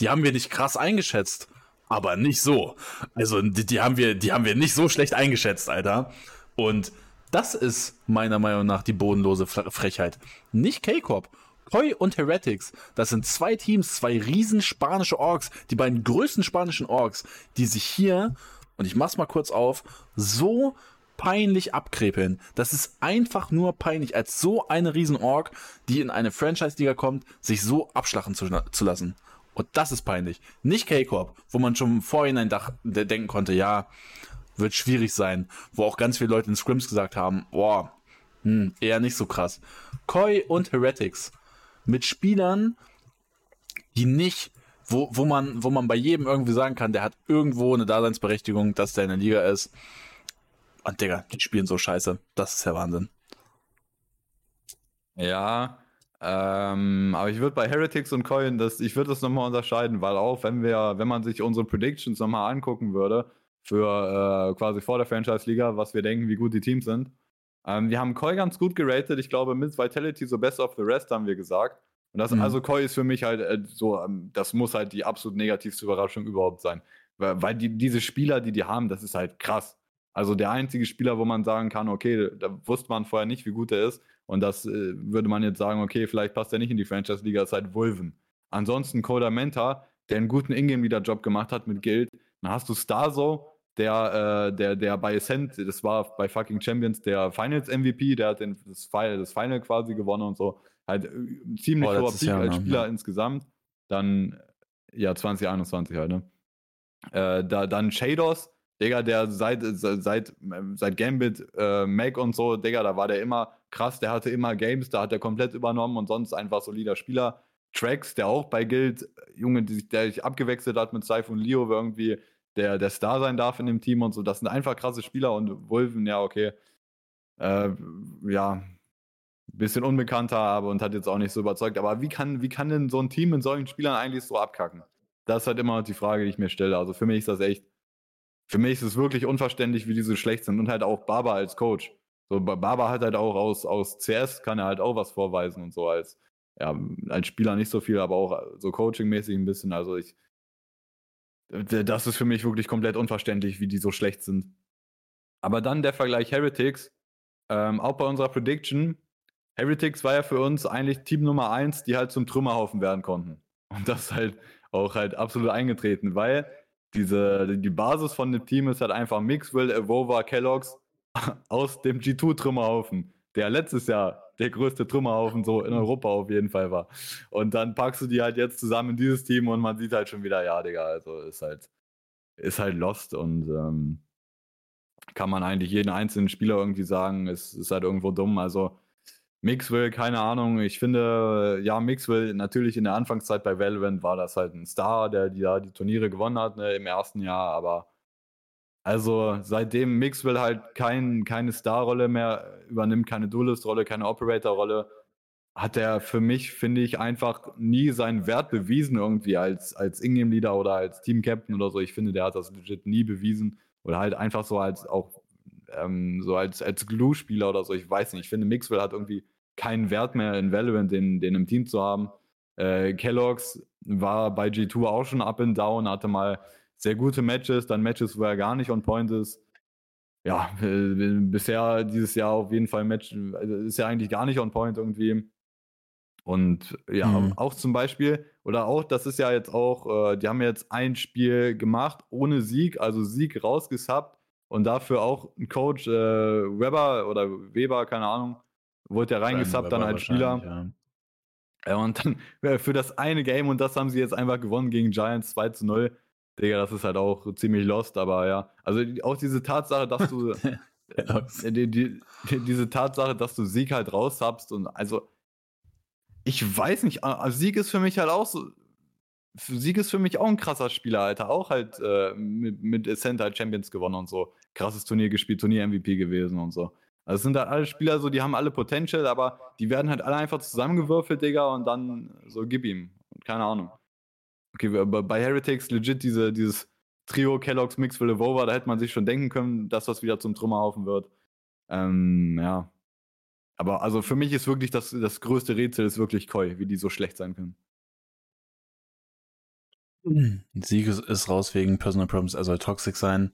die haben wir nicht krass eingeschätzt aber nicht so. Also die, die, haben wir, die haben wir nicht so schlecht eingeschätzt, Alter. Und das ist meiner Meinung nach die bodenlose Frechheit. Nicht K-Corp. Koi und Heretics, das sind zwei Teams, zwei riesen spanische Orks, die beiden größten spanischen Orks, die sich hier, und ich mach's mal kurz auf, so peinlich abkrepeln. Das ist einfach nur peinlich, als so eine riesen Ork, die in eine Franchise-Liga kommt, sich so abschlachen zu, zu lassen. Und das ist peinlich. Nicht K-Corp, wo man schon im Vorhinein dach, denken konnte, ja, wird schwierig sein. Wo auch ganz viele Leute in Scrims gesagt haben, boah, hm, eher nicht so krass. Koi und Heretics. Mit Spielern, die nicht, wo, wo, man, wo man bei jedem irgendwie sagen kann, der hat irgendwo eine Daseinsberechtigung, dass der in der Liga ist. Und Digga, die spielen so scheiße. Das ist der Wahnsinn. Ja, ähm, aber ich würde bei Heretics und Coin, das, ich würde das nochmal unterscheiden, weil auch wenn wir, wenn man sich unsere Predictions nochmal angucken würde, für äh, quasi vor der Franchise-Liga, was wir denken, wie gut die Teams sind. Ähm, wir haben Koi ganz gut geratet. Ich glaube, mit Vitality so best of the rest haben wir gesagt. Und das, mhm. also Koi ist für mich halt äh, so, ähm, das muss halt die absolut negativste Überraschung überhaupt sein. Weil, weil die, diese Spieler, die die haben, das ist halt krass. Also der einzige Spieler, wo man sagen kann, okay, da wusste man vorher nicht, wie gut er ist. Und das äh, würde man jetzt sagen, okay, vielleicht passt er nicht in die Franchise-Liga, ist halt Wolven. Ansonsten Coda Menta, der einen guten Ingame-Leader-Job gemacht hat mit Guild. Dann hast du Starzo, der, äh, der, der bei Ascent, das war bei fucking Champions der Finals-MVP, der hat den, das, Final, das Final quasi gewonnen und so. Halt äh, ziemlich hoher Peak als Spieler ja. insgesamt. Dann, ja, 2021 halt, ne? Äh, da, dann Shados, Digga, der seit, seit, seit Gambit, äh, Mac und so, Digga, da war der immer krass, der hatte immer Games, da hat er komplett übernommen und sonst einfach solider Spieler. Tracks, der auch bei Guild, Junge, der sich abgewechselt hat mit Saif und Leo, irgendwie der, der Star sein darf in dem Team und so. Das sind einfach krasse Spieler und Wolven, ja, okay. Äh, ja, bisschen unbekannter, aber und hat jetzt auch nicht so überzeugt. Aber wie kann, wie kann denn so ein Team mit solchen Spielern eigentlich so abkacken? Das ist halt immer noch die Frage, die ich mir stelle. Also für mich ist das echt für mich ist es wirklich unverständlich, wie die so schlecht sind. Und halt auch Baba als Coach. So, Baba hat halt auch aus, aus CS, kann er halt auch was vorweisen und so als, ja, als Spieler nicht so viel, aber auch so coachingmäßig ein bisschen. Also ich, das ist für mich wirklich komplett unverständlich, wie die so schlecht sind. Aber dann der Vergleich Heretics, ähm, auch bei unserer Prediction, Heretics war ja für uns eigentlich Team Nummer 1, die halt zum Trümmerhaufen werden konnten. Und das ist halt auch halt absolut eingetreten, weil diese, die Basis von dem Team ist halt einfach Mixwell, Evova, Kellogg's aus dem G2-Trümmerhaufen, der letztes Jahr der größte Trümmerhaufen so in Europa auf jeden Fall war. Und dann packst du die halt jetzt zusammen in dieses Team und man sieht halt schon wieder, ja, Digga, also ist halt, ist halt lost und ähm, kann man eigentlich jeden einzelnen Spieler irgendwie sagen, es ist halt irgendwo dumm. Also Mixwell, keine Ahnung. Ich finde, ja, Mixwell, natürlich in der Anfangszeit bei Valorant war das halt ein Star, der die, die Turniere gewonnen hat ne, im ersten Jahr, aber also seitdem Mixwell halt kein, keine Star-Rolle mehr übernimmt, keine Duelist-Rolle, keine Operator-Rolle, hat er für mich, finde ich, einfach nie seinen Wert bewiesen irgendwie als, als Ingame-Leader oder als Team-Captain oder so. Ich finde, der hat das legit nie bewiesen. Oder halt einfach so als auch ähm, so als, als Glue-Spieler oder so, ich weiß nicht. Ich finde, Mixwell hat irgendwie keinen Wert mehr in Valorant, den, den im Team zu haben. Äh, Kellogg's war bei G2 auch schon up and down, hatte mal sehr gute Matches, dann Matches, wo er gar nicht on point ist. Ja, äh, bisher dieses Jahr auf jeden Fall Match, also ist ja eigentlich gar nicht on point irgendwie. Und ja, mhm. auch zum Beispiel, oder auch, das ist ja jetzt auch, äh, die haben jetzt ein Spiel gemacht ohne Sieg, also Sieg rausgesubbt und dafür auch ein Coach äh, Weber oder Weber, keine Ahnung, wurde ja reingesubbt dann als Spieler. Ja. ja. und dann äh, für das eine Game und das haben sie jetzt einfach gewonnen gegen Giants 2 zu 0. Digga, das ist halt auch ziemlich lost, aber ja. Also auch diese Tatsache, dass du äh, die, die, die, diese Tatsache, dass du Sieg halt raushabst und also ich weiß nicht, Sieg ist für mich halt auch so Sieg ist für mich auch ein krasser Spieler, Alter. Auch halt äh, mit, mit Ascent halt Champions gewonnen und so. Krasses Turnier gespielt, Turnier-MVP gewesen und so. Also es sind halt alle Spieler so, die haben alle Potential, aber die werden halt alle einfach zusammengewürfelt, Digga, und dann so gib ihm. Keine Ahnung. Okay, bei Heretics legit diese, dieses Trio Kellogg's Mix Villevova, da hätte man sich schon denken können, dass das wieder zum Trümmerhaufen wird. Ähm, ja. Aber also für mich ist wirklich das, das größte Rätsel ist wirklich Koi, wie die so schlecht sein können. Sieg ist raus wegen Personal Problems, er soll toxic sein.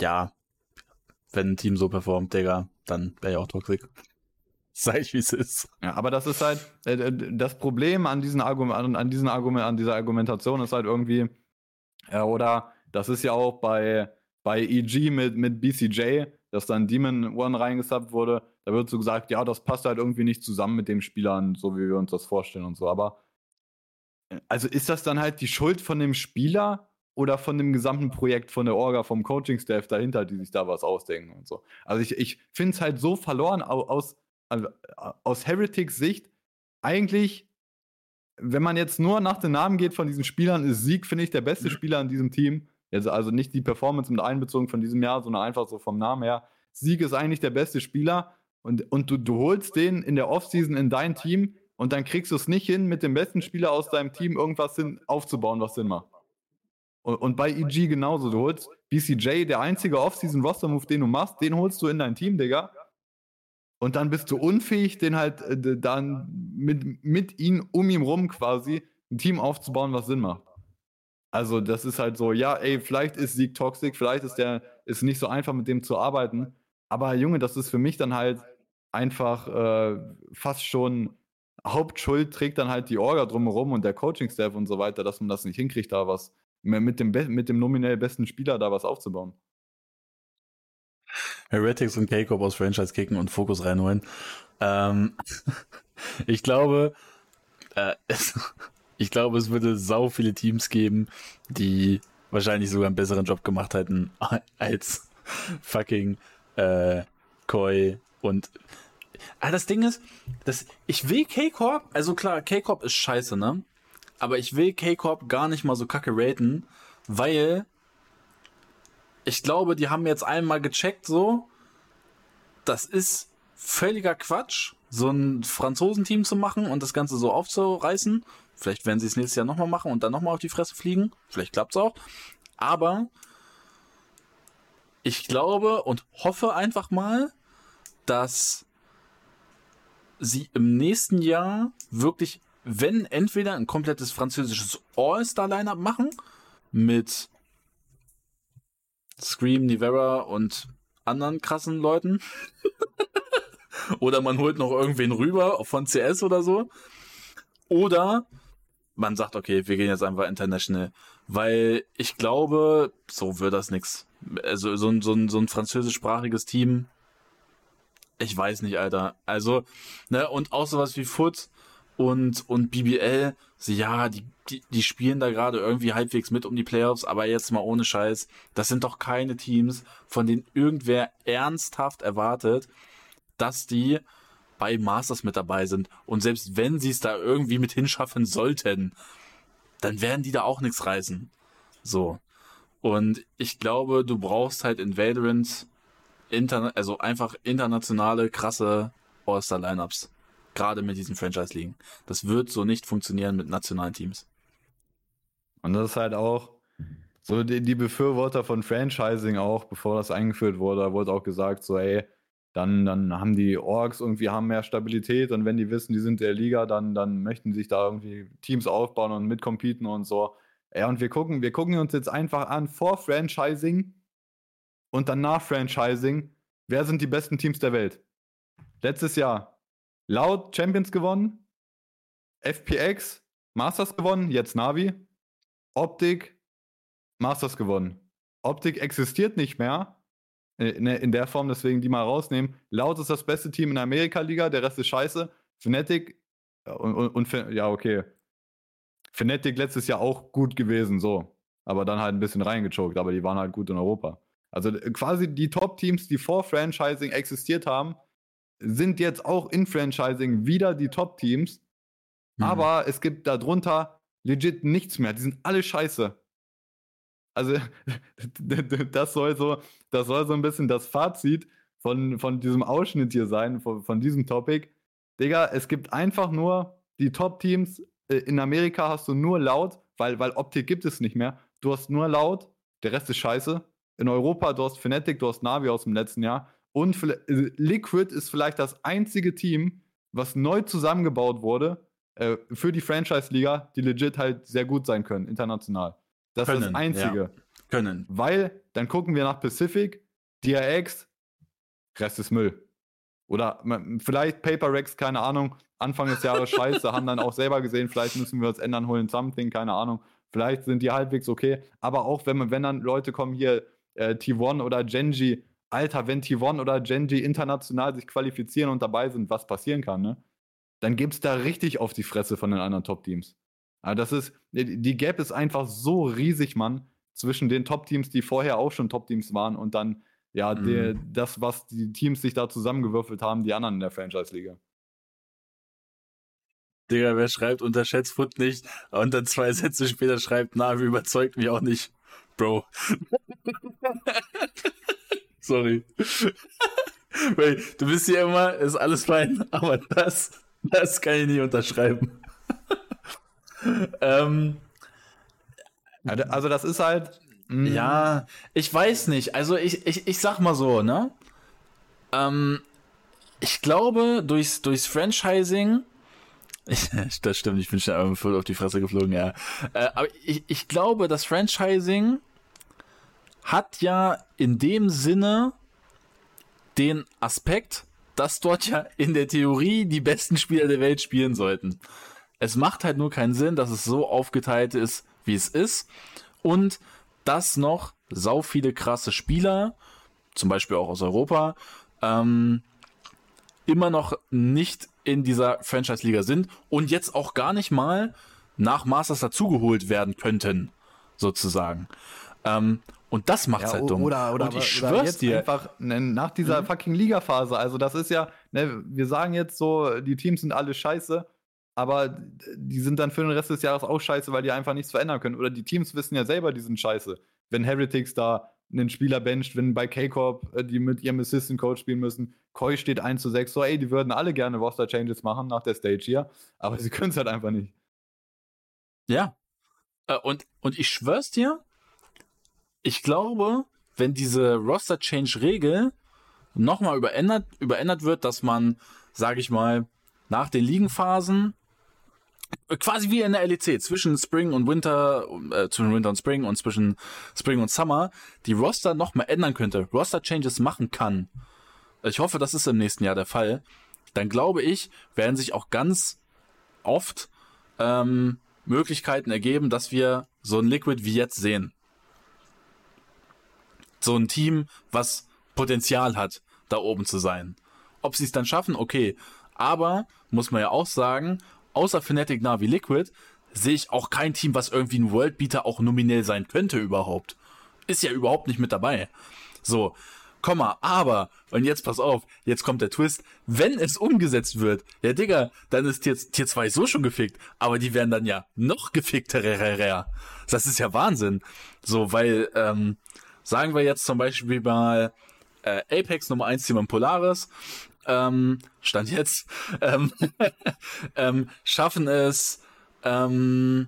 Ja, wenn ein Team so performt, Digga, dann wäre ja auch toxic. Sei ich, wie es ist. Ja, aber das ist halt, äh, äh das Problem an diesen Argument, an diesen Argument, an dieser Argumentation ist halt irgendwie, äh, oder das ist ja auch bei, bei EG mit, mit BCJ, dass dann Demon One reingesubbt wurde, da wird so gesagt, ja, das passt halt irgendwie nicht zusammen mit den Spielern, so wie wir uns das vorstellen und so. Aber also ist das dann halt die Schuld von dem Spieler oder von dem gesamten Projekt, von der Orga, vom Coaching-Staff dahinter, die sich da was ausdenken und so. Also ich, ich finde es halt so verloren aus, aus Heretics Sicht. Eigentlich, wenn man jetzt nur nach den Namen geht von diesen Spielern, ist Sieg, finde ich, der beste mhm. Spieler in diesem Team. Also, also nicht die Performance mit einbezogen von diesem Jahr, sondern einfach so vom Namen her. Sieg ist eigentlich der beste Spieler und, und du, du holst den in der Offseason in dein Team und dann kriegst du es nicht hin, mit dem besten Spieler aus deinem Team irgendwas hin aufzubauen, was Sinn macht. Und, und bei EG genauso. Du holst BCJ, der einzige Off-Season-Roster-Move, den du machst, den holst du in dein Team, Digga. Und dann bist du unfähig, den halt äh, dann mit, mit ihm, um ihn rum quasi, ein Team aufzubauen, was Sinn macht. Also, das ist halt so, ja, ey, vielleicht ist Sieg toxisch, vielleicht ist der, ist nicht so einfach, mit dem zu arbeiten. Aber Junge, das ist für mich dann halt einfach äh, fast schon Hauptschuld trägt dann halt die Orga drumherum und der Coaching-Staff und so weiter, dass man das nicht hinkriegt, da was mit dem, mit dem nominell besten Spieler da was aufzubauen. Heretics und K-Corp aus Franchise kicken und Fokus reinholen. Ähm, ich glaube, äh, es, ich glaube, es würde sau viele Teams geben, die wahrscheinlich sogar einen besseren Job gemacht hätten als fucking äh, Koi und Ah, das Ding ist, dass ich will K-Corp, also klar, K-Corp ist scheiße, ne? Aber ich will K-Corp gar nicht mal so kacke raten, weil ich glaube, die haben jetzt einmal gecheckt, so, das ist völliger Quatsch, so ein Franzosenteam zu machen und das Ganze so aufzureißen. Vielleicht werden sie es nächstes Jahr nochmal machen und dann nochmal auf die Fresse fliegen. Vielleicht klappt es auch. Aber ich glaube und hoffe einfach mal, dass sie im nächsten Jahr wirklich, wenn entweder ein komplettes französisches All-Star-Lineup machen mit Scream, Nivera und anderen krassen Leuten. oder man holt noch irgendwen rüber von CS oder so. Oder man sagt, okay, wir gehen jetzt einfach international. Weil ich glaube, so wird das nix. Also so ein, so ein, so ein französischsprachiges Team. Ich weiß nicht, Alter. Also, ne, und auch sowas wie Foot und, und BBL, ja, die, die, die spielen da gerade irgendwie halbwegs mit um die Playoffs, aber jetzt mal ohne Scheiß, das sind doch keine Teams, von denen irgendwer ernsthaft erwartet, dass die bei Masters mit dabei sind. Und selbst wenn sie es da irgendwie mit hinschaffen sollten, dann werden die da auch nichts reißen. So. Und ich glaube, du brauchst halt in Valorant also einfach internationale, krasse All-Star-Lineups. Gerade mit diesen Franchise-Ligen. Das wird so nicht funktionieren mit nationalen Teams. Und das ist halt auch so die, die Befürworter von Franchising auch, bevor das eingeführt wurde, wurde auch gesagt, so, ey, dann, dann haben die Orks irgendwie haben mehr Stabilität und wenn die wissen, die sind der Liga, dann, dann möchten sich da irgendwie Teams aufbauen und mitcompeten und so. Ja, und wir gucken, wir gucken uns jetzt einfach an vor Franchising und dann nach Franchising, wer sind die besten Teams der Welt? Letztes Jahr laut Champions gewonnen, FPX, Masters gewonnen, jetzt Navi, Optik, Masters gewonnen. Optik existiert nicht mehr äh, in der Form, deswegen die mal rausnehmen. Laut ist das beste Team in der Amerika-Liga, der Rest ist scheiße. Fnatic und, und, und, ja, okay. Fnatic letztes Jahr auch gut gewesen, so. Aber dann halt ein bisschen reingechoked, aber die waren halt gut in Europa. Also äh, quasi die Top-Teams, die vor Franchising existiert haben, sind jetzt auch in Franchising wieder die Top-Teams. Mhm. Aber es gibt darunter legit nichts mehr. Die sind alle scheiße. Also, das soll so, das soll so ein bisschen das Fazit von, von diesem Ausschnitt hier sein, von, von diesem Topic. Digga, es gibt einfach nur die Top-Teams. Äh, in Amerika hast du nur laut, weil, weil Optik gibt es nicht mehr. Du hast nur laut, der Rest ist scheiße. In Europa, du hast Fnatic, du hast Navi aus dem letzten Jahr. Und äh, Liquid ist vielleicht das einzige Team, was neu zusammengebaut wurde äh, für die Franchise-Liga, die legit halt sehr gut sein können, international. Das können, ist das Einzige. Ja. Können. Weil, dann gucken wir nach Pacific, DRX, Rest ist Müll. Oder vielleicht Paper Rex, keine Ahnung, Anfang des Jahres scheiße, haben dann auch selber gesehen, vielleicht müssen wir uns ändern, holen something, keine Ahnung. Vielleicht sind die halbwegs okay. Aber auch wenn, wenn dann Leute kommen hier, äh, T1 oder Genji, Alter, wenn T1 oder Genji international sich qualifizieren und dabei sind, was passieren kann, ne? Dann es da richtig auf die Fresse von den anderen Top-Teams. Aber das ist, die Gap ist einfach so riesig, Mann, zwischen den Top-Teams, die vorher auch schon Top-Teams waren und dann, ja, mhm. der, das, was die Teams sich da zusammengewürfelt haben, die anderen in der Franchise-Liga. Digga, wer schreibt, unterschätzt Foot nicht und dann zwei Sätze später schreibt, na, wie überzeugt mich auch nicht. Bro. Sorry. Weil du bist hier immer, ist alles fein, aber das, das kann ich nicht unterschreiben. ähm, also das ist halt. Mh. Ja, ich weiß nicht. Also ich, ich, ich sag mal so, ne? Ähm, ich glaube, durchs, durchs Franchising, ich, das stimmt, ich bin schon voll auf die Fresse geflogen, ja. Äh, aber ich, ich glaube, das Franchising hat ja in dem Sinne den Aspekt, dass dort ja in der Theorie die besten Spieler der Welt spielen sollten. Es macht halt nur keinen Sinn, dass es so aufgeteilt ist, wie es ist. Und dass noch sau viele krasse Spieler, zum Beispiel auch aus Europa, ähm, immer noch nicht in dieser Franchise-Liga sind und jetzt auch gar nicht mal nach Masters dazugeholt werden könnten, sozusagen. Ähm, und das macht's ja, halt dumm. Oder, oder, und ich schwör's jetzt dir. einfach ne, nach dieser mhm. fucking Liga-Phase. Also, das ist ja, ne, wir sagen jetzt so, die Teams sind alle scheiße, aber die sind dann für den Rest des Jahres auch scheiße, weil die einfach nichts verändern können. Oder die Teams wissen ja selber, die sind scheiße. Wenn Heretics da einen Spieler bencht, wenn bei K-Corp äh, die mit ihrem Assistant Coach spielen müssen, Koi steht 1 zu 6, so ey, die würden alle gerne Roster Changes machen nach der Stage hier, aber sie können es halt einfach nicht. Ja. Äh, und, und ich schwör's dir, ich glaube, wenn diese Roster Change Regel nochmal überändert, überändert wird, dass man, sage ich mal, nach den Ligenphasen quasi wie in der LEC zwischen Spring und Winter, äh, zwischen Winter und Spring und zwischen Spring und Summer die Roster nochmal ändern könnte, Roster Changes machen kann. Ich hoffe, das ist im nächsten Jahr der Fall. Dann glaube ich, werden sich auch ganz oft ähm, Möglichkeiten ergeben, dass wir so ein Liquid wie jetzt sehen so ein Team, was Potenzial hat, da oben zu sein. Ob sie es dann schaffen, okay. Aber, muss man ja auch sagen, außer Fnatic, Navi, Liquid, sehe ich auch kein Team, was irgendwie ein Worldbeater auch nominell sein könnte überhaupt. Ist ja überhaupt nicht mit dabei. So, Komma, aber, und jetzt pass auf, jetzt kommt der Twist, wenn es umgesetzt wird, ja Digga, dann ist Tier, Tier 2 so schon gefickt, aber die werden dann ja noch gefickter. Das ist ja Wahnsinn. So, weil, ähm, Sagen wir jetzt zum Beispiel mal äh, Apex Nummer 1 Team Polaris. Ähm, Stand jetzt. Ähm, ähm, schaffen es, ähm,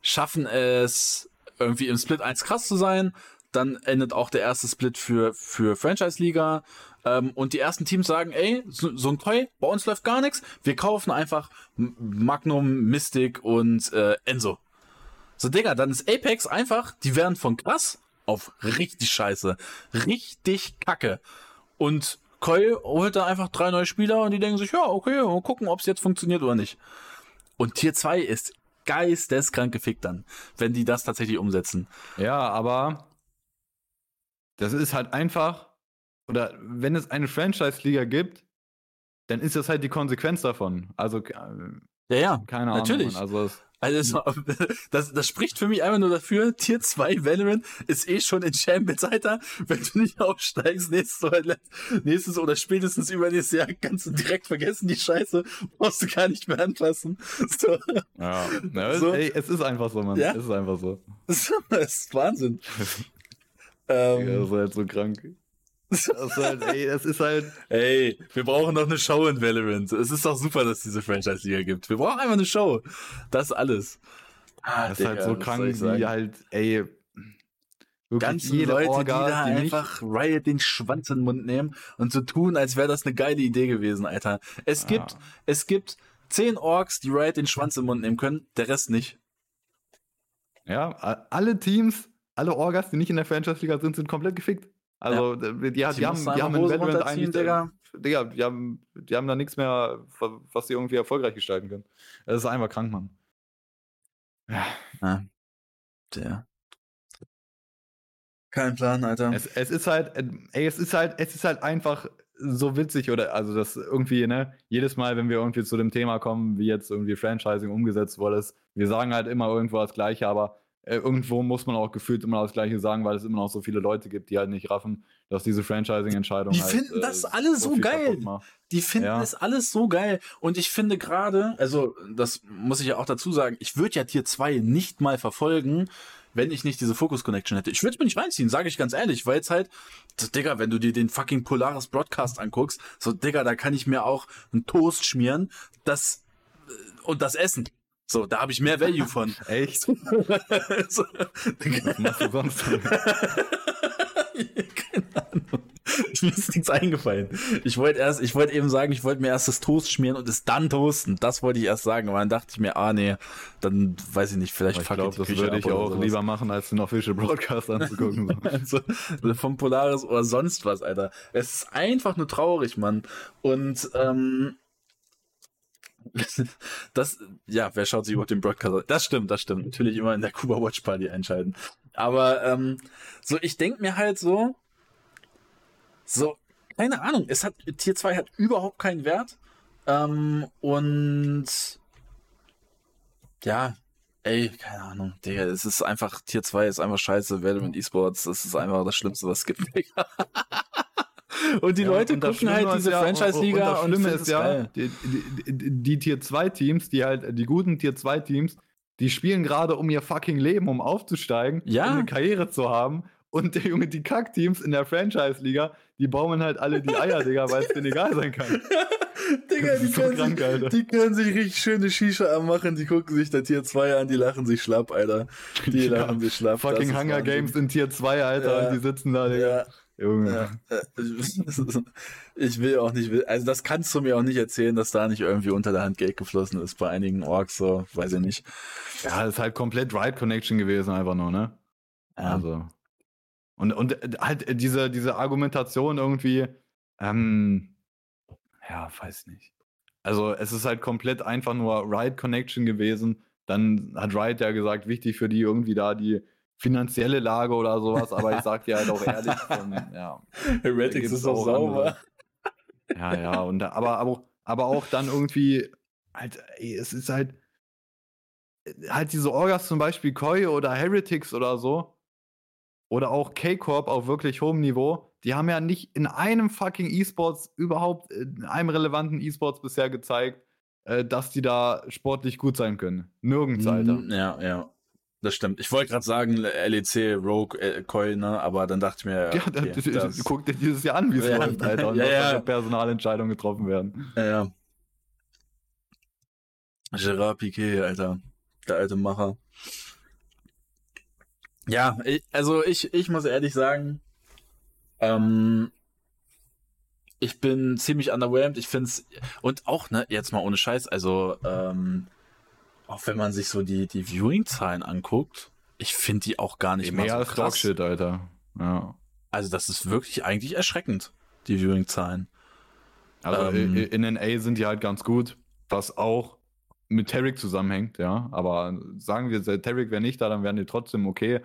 schaffen es irgendwie im Split 1 krass zu sein. Dann endet auch der erste Split für, für Franchise-Liga. Ähm, und die ersten Teams sagen, ey, so, so ein Koi, bei uns läuft gar nichts. Wir kaufen einfach Magnum, Mystic und äh, Enzo. So, Digga, dann ist Apex einfach, die werden von krass auf richtig scheiße. Richtig kacke. Und Koi holt da einfach drei neue Spieler und die denken sich, ja, okay, mal gucken, ob es jetzt funktioniert oder nicht. Und Tier 2 ist geisteskrank gefickt dann, wenn die das tatsächlich umsetzen. Ja, aber das ist halt einfach, oder wenn es eine Franchise-Liga gibt, dann ist das halt die Konsequenz davon. Also, äh, ja, ja, keine Ahnung. Natürlich. Also, also das, das spricht für mich einfach nur dafür, Tier 2 Valorant ist eh schon in Champions, Alter. Wenn du nicht aufsteigst, nächstes oder, nächstes oder spätestens übernächstes Jahr kannst du direkt vergessen, die Scheiße brauchst du gar nicht mehr anfassen. So. Ja, ja so. ey, es ist einfach so, Mann. Ja? Es ist einfach so. Das ist Wahnsinn. ähm, ja, das ist halt so krank. Das ist halt, ey, das ist halt. Ey, wir brauchen noch eine Show in Valorant. Es ist doch super, dass es diese Franchise-Liga gibt. Wir brauchen einfach eine Show. Das ist alles. Ah, das ist halt so krank, wie halt, ey. Ganz viele Leute, Orga, die da die einfach Riot den Schwanz in den Mund nehmen und so tun, als wäre das eine geile Idee gewesen, Alter. Es ah. gibt, es gibt zehn Orks, die Riot den Schwanz im Mund nehmen können, der Rest nicht. Ja, alle Teams, alle Orgas, die nicht in der Franchise-Liga sind, sind komplett gefickt. Also, ja. die, die, die, haben, die haben in Valorant eigentlich, Digga. Digga, die haben, die haben da nichts mehr, was sie irgendwie erfolgreich gestalten können. Das ist einfach krank, Mann. Ja. ja. Der. Kein Plan, Alter. Es, es ist halt, ey, es ist halt, es ist halt einfach so witzig oder also das irgendwie, ne, jedes Mal, wenn wir irgendwie zu dem Thema kommen, wie jetzt irgendwie Franchising umgesetzt wurde, wir sagen halt immer irgendwo das Gleiche, aber äh, irgendwo muss man auch gefühlt immer das Gleiche sagen, weil es immer noch so viele Leute gibt, die halt nicht raffen, dass diese Franchising-Entscheidung. Die halt, finden das äh, alles so, geil. Die finden ja. es alles so geil. Und ich finde gerade, also das muss ich ja auch dazu sagen, ich würde ja Tier 2 nicht mal verfolgen, wenn ich nicht diese Focus Connection hätte. Ich würde es mir nicht reinziehen, sage ich ganz ehrlich, weil jetzt halt, so, Digga, wenn du dir den fucking Polaris Broadcast anguckst, so, Digga, da kann ich mir auch einen Toast schmieren, das äh, und das essen. So, da habe ich mehr Value von. Echt? so, Was machst du sonst? Keine Ahnung. mir ist nichts eingefallen. Ich wollte erst, ich wollte eben sagen, ich wollte mir erst das Toast schmieren und es dann toasten. Das wollte ich erst sagen, aber dann dachte ich mir, ah nee, dann weiß ich nicht, vielleicht fuck ich das würde ich auch lieber machen, als den Official Broadcast anzugucken. also, vom Polaris oder sonst was, Alter. Es ist einfach nur traurig, Mann. Und ähm, das, ja, wer schaut sich überhaupt den Broadcast Das stimmt, das stimmt. Natürlich immer in der Kuba Watch Party einschalten. Aber ähm, so, ich denke mir halt so, so, keine Ahnung, es hat, Tier 2 hat überhaupt keinen Wert. Ähm, und ja, ey, keine Ahnung, Digga, es ist einfach, Tier 2 ist einfach scheiße, Valorant Esports, das ist einfach das Schlimmste, was es gibt. Und die ja, Leute und gucken halt diese ja, Franchise-Liga und, und, das ist ja, die, die, die, Tier 2 Teams, die halt, die guten Tier 2 Teams, die spielen gerade um ihr fucking Leben, um aufzusteigen, ja. um eine Karriere zu haben. Und der Junge, die Kack-Teams in der Franchise-Liga, die baumen halt alle die Eier, Digga, weil es denen egal sein kann. Digga, die, so können krank, sich, die können sich richtig schöne Shisha anmachen, die gucken sich der Tier 2 an, die lachen sich schlapp, Alter. Die ja, lachen sich schlapp. Fucking Hunger Games in Tier 2, Alter, ja. die sitzen da, Digga. Ja. Junge. Ja, ich will auch nicht, also das kannst du mir auch nicht erzählen, dass da nicht irgendwie unter der Hand Geld geflossen ist bei einigen Orks, so, weiß ich nicht. Ja, ist halt komplett Ride Connection gewesen, einfach nur, ne? Ja. Also. Und, und äh, halt diese, diese Argumentation irgendwie, ähm, ja, weiß nicht. Also es ist halt komplett einfach nur Ride Connection gewesen. Dann hat Ride ja gesagt, wichtig für die irgendwie da die finanzielle Lage oder sowas, aber ich sag dir halt auch ehrlich, von, ja. Heretics ist auch sauber. Ja, ja, und aber, aber, aber auch dann irgendwie, halt, ey, es ist halt, halt diese Orgas zum Beispiel Koi oder Heretics oder so, oder auch K-Corp auf wirklich hohem Niveau, die haben ja nicht in einem fucking E-Sports überhaupt, in einem relevanten E-Sports bisher gezeigt, äh, dass die da sportlich gut sein können. Nirgends, Alter. Ja, ja. Das stimmt. Ich wollte gerade sagen, LEC, Rogue, äh, Coil, ne? aber dann dachte ich mir. Ja, okay, das, das, guck dir dieses Jahr an, wie es ja, läuft, Alter. Und ja, ja. Personalentscheidungen getroffen werden. Ja, ja. Gerard Piquet, Alter. Der alte Macher. Ja, ich, also ich, ich muss ehrlich sagen, ähm, ich bin ziemlich underwhelmed. Ich finde es, und auch, ne, jetzt mal ohne Scheiß, also, ähm, auch wenn man sich so die, die Viewing-Zahlen anguckt, ich finde die auch gar nicht mehr so als krass. Dogshit, Alter. Ja. Also das ist wirklich eigentlich erschreckend, die Viewing-Zahlen. Also ähm, in NA sind die halt ganz gut, was auch mit Tarek zusammenhängt, ja. Aber sagen wir, Tarek wäre nicht da, dann wären die trotzdem okay,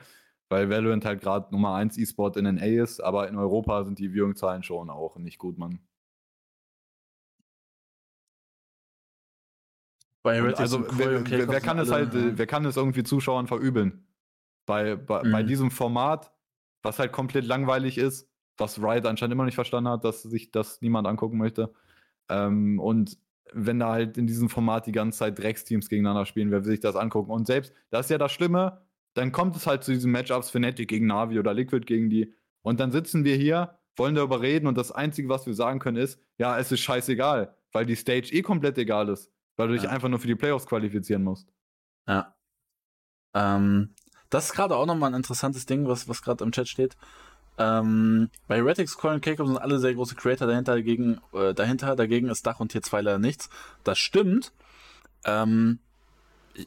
weil Valorant halt gerade Nummer 1 E-Sport in NA ist, aber in Europa sind die Viewing-Zahlen schon auch nicht gut, Mann. Bei also wer, okay, wer kann es halt, ja. wer kann es irgendwie Zuschauern verübeln? Bei, bei, mhm. bei diesem Format, was halt komplett langweilig ist, was Riot anscheinend immer nicht verstanden hat, dass sich das niemand angucken möchte. Ähm, und wenn da halt in diesem Format die ganze Zeit Drecksteams gegeneinander spielen, wer will sich das angucken? Und selbst, das ist ja das Schlimme, dann kommt es halt zu diesen Matchups Fnatic gegen Navi oder Liquid gegen die. Und dann sitzen wir hier, wollen darüber reden und das Einzige, was wir sagen können, ist, ja, es ist scheißegal, weil die Stage eh komplett egal ist. Weil du dich ja. einfach nur für die Playoffs qualifizieren musst. Ja. Ähm, das ist gerade auch nochmal ein interessantes Ding, was, was gerade im Chat steht. Ähm, bei Coin und K-Cup sind alle sehr große Creator dahinter, dagegen, äh, dahinter, dagegen ist Dach und Tier 2 leider nichts. Das stimmt. Ähm,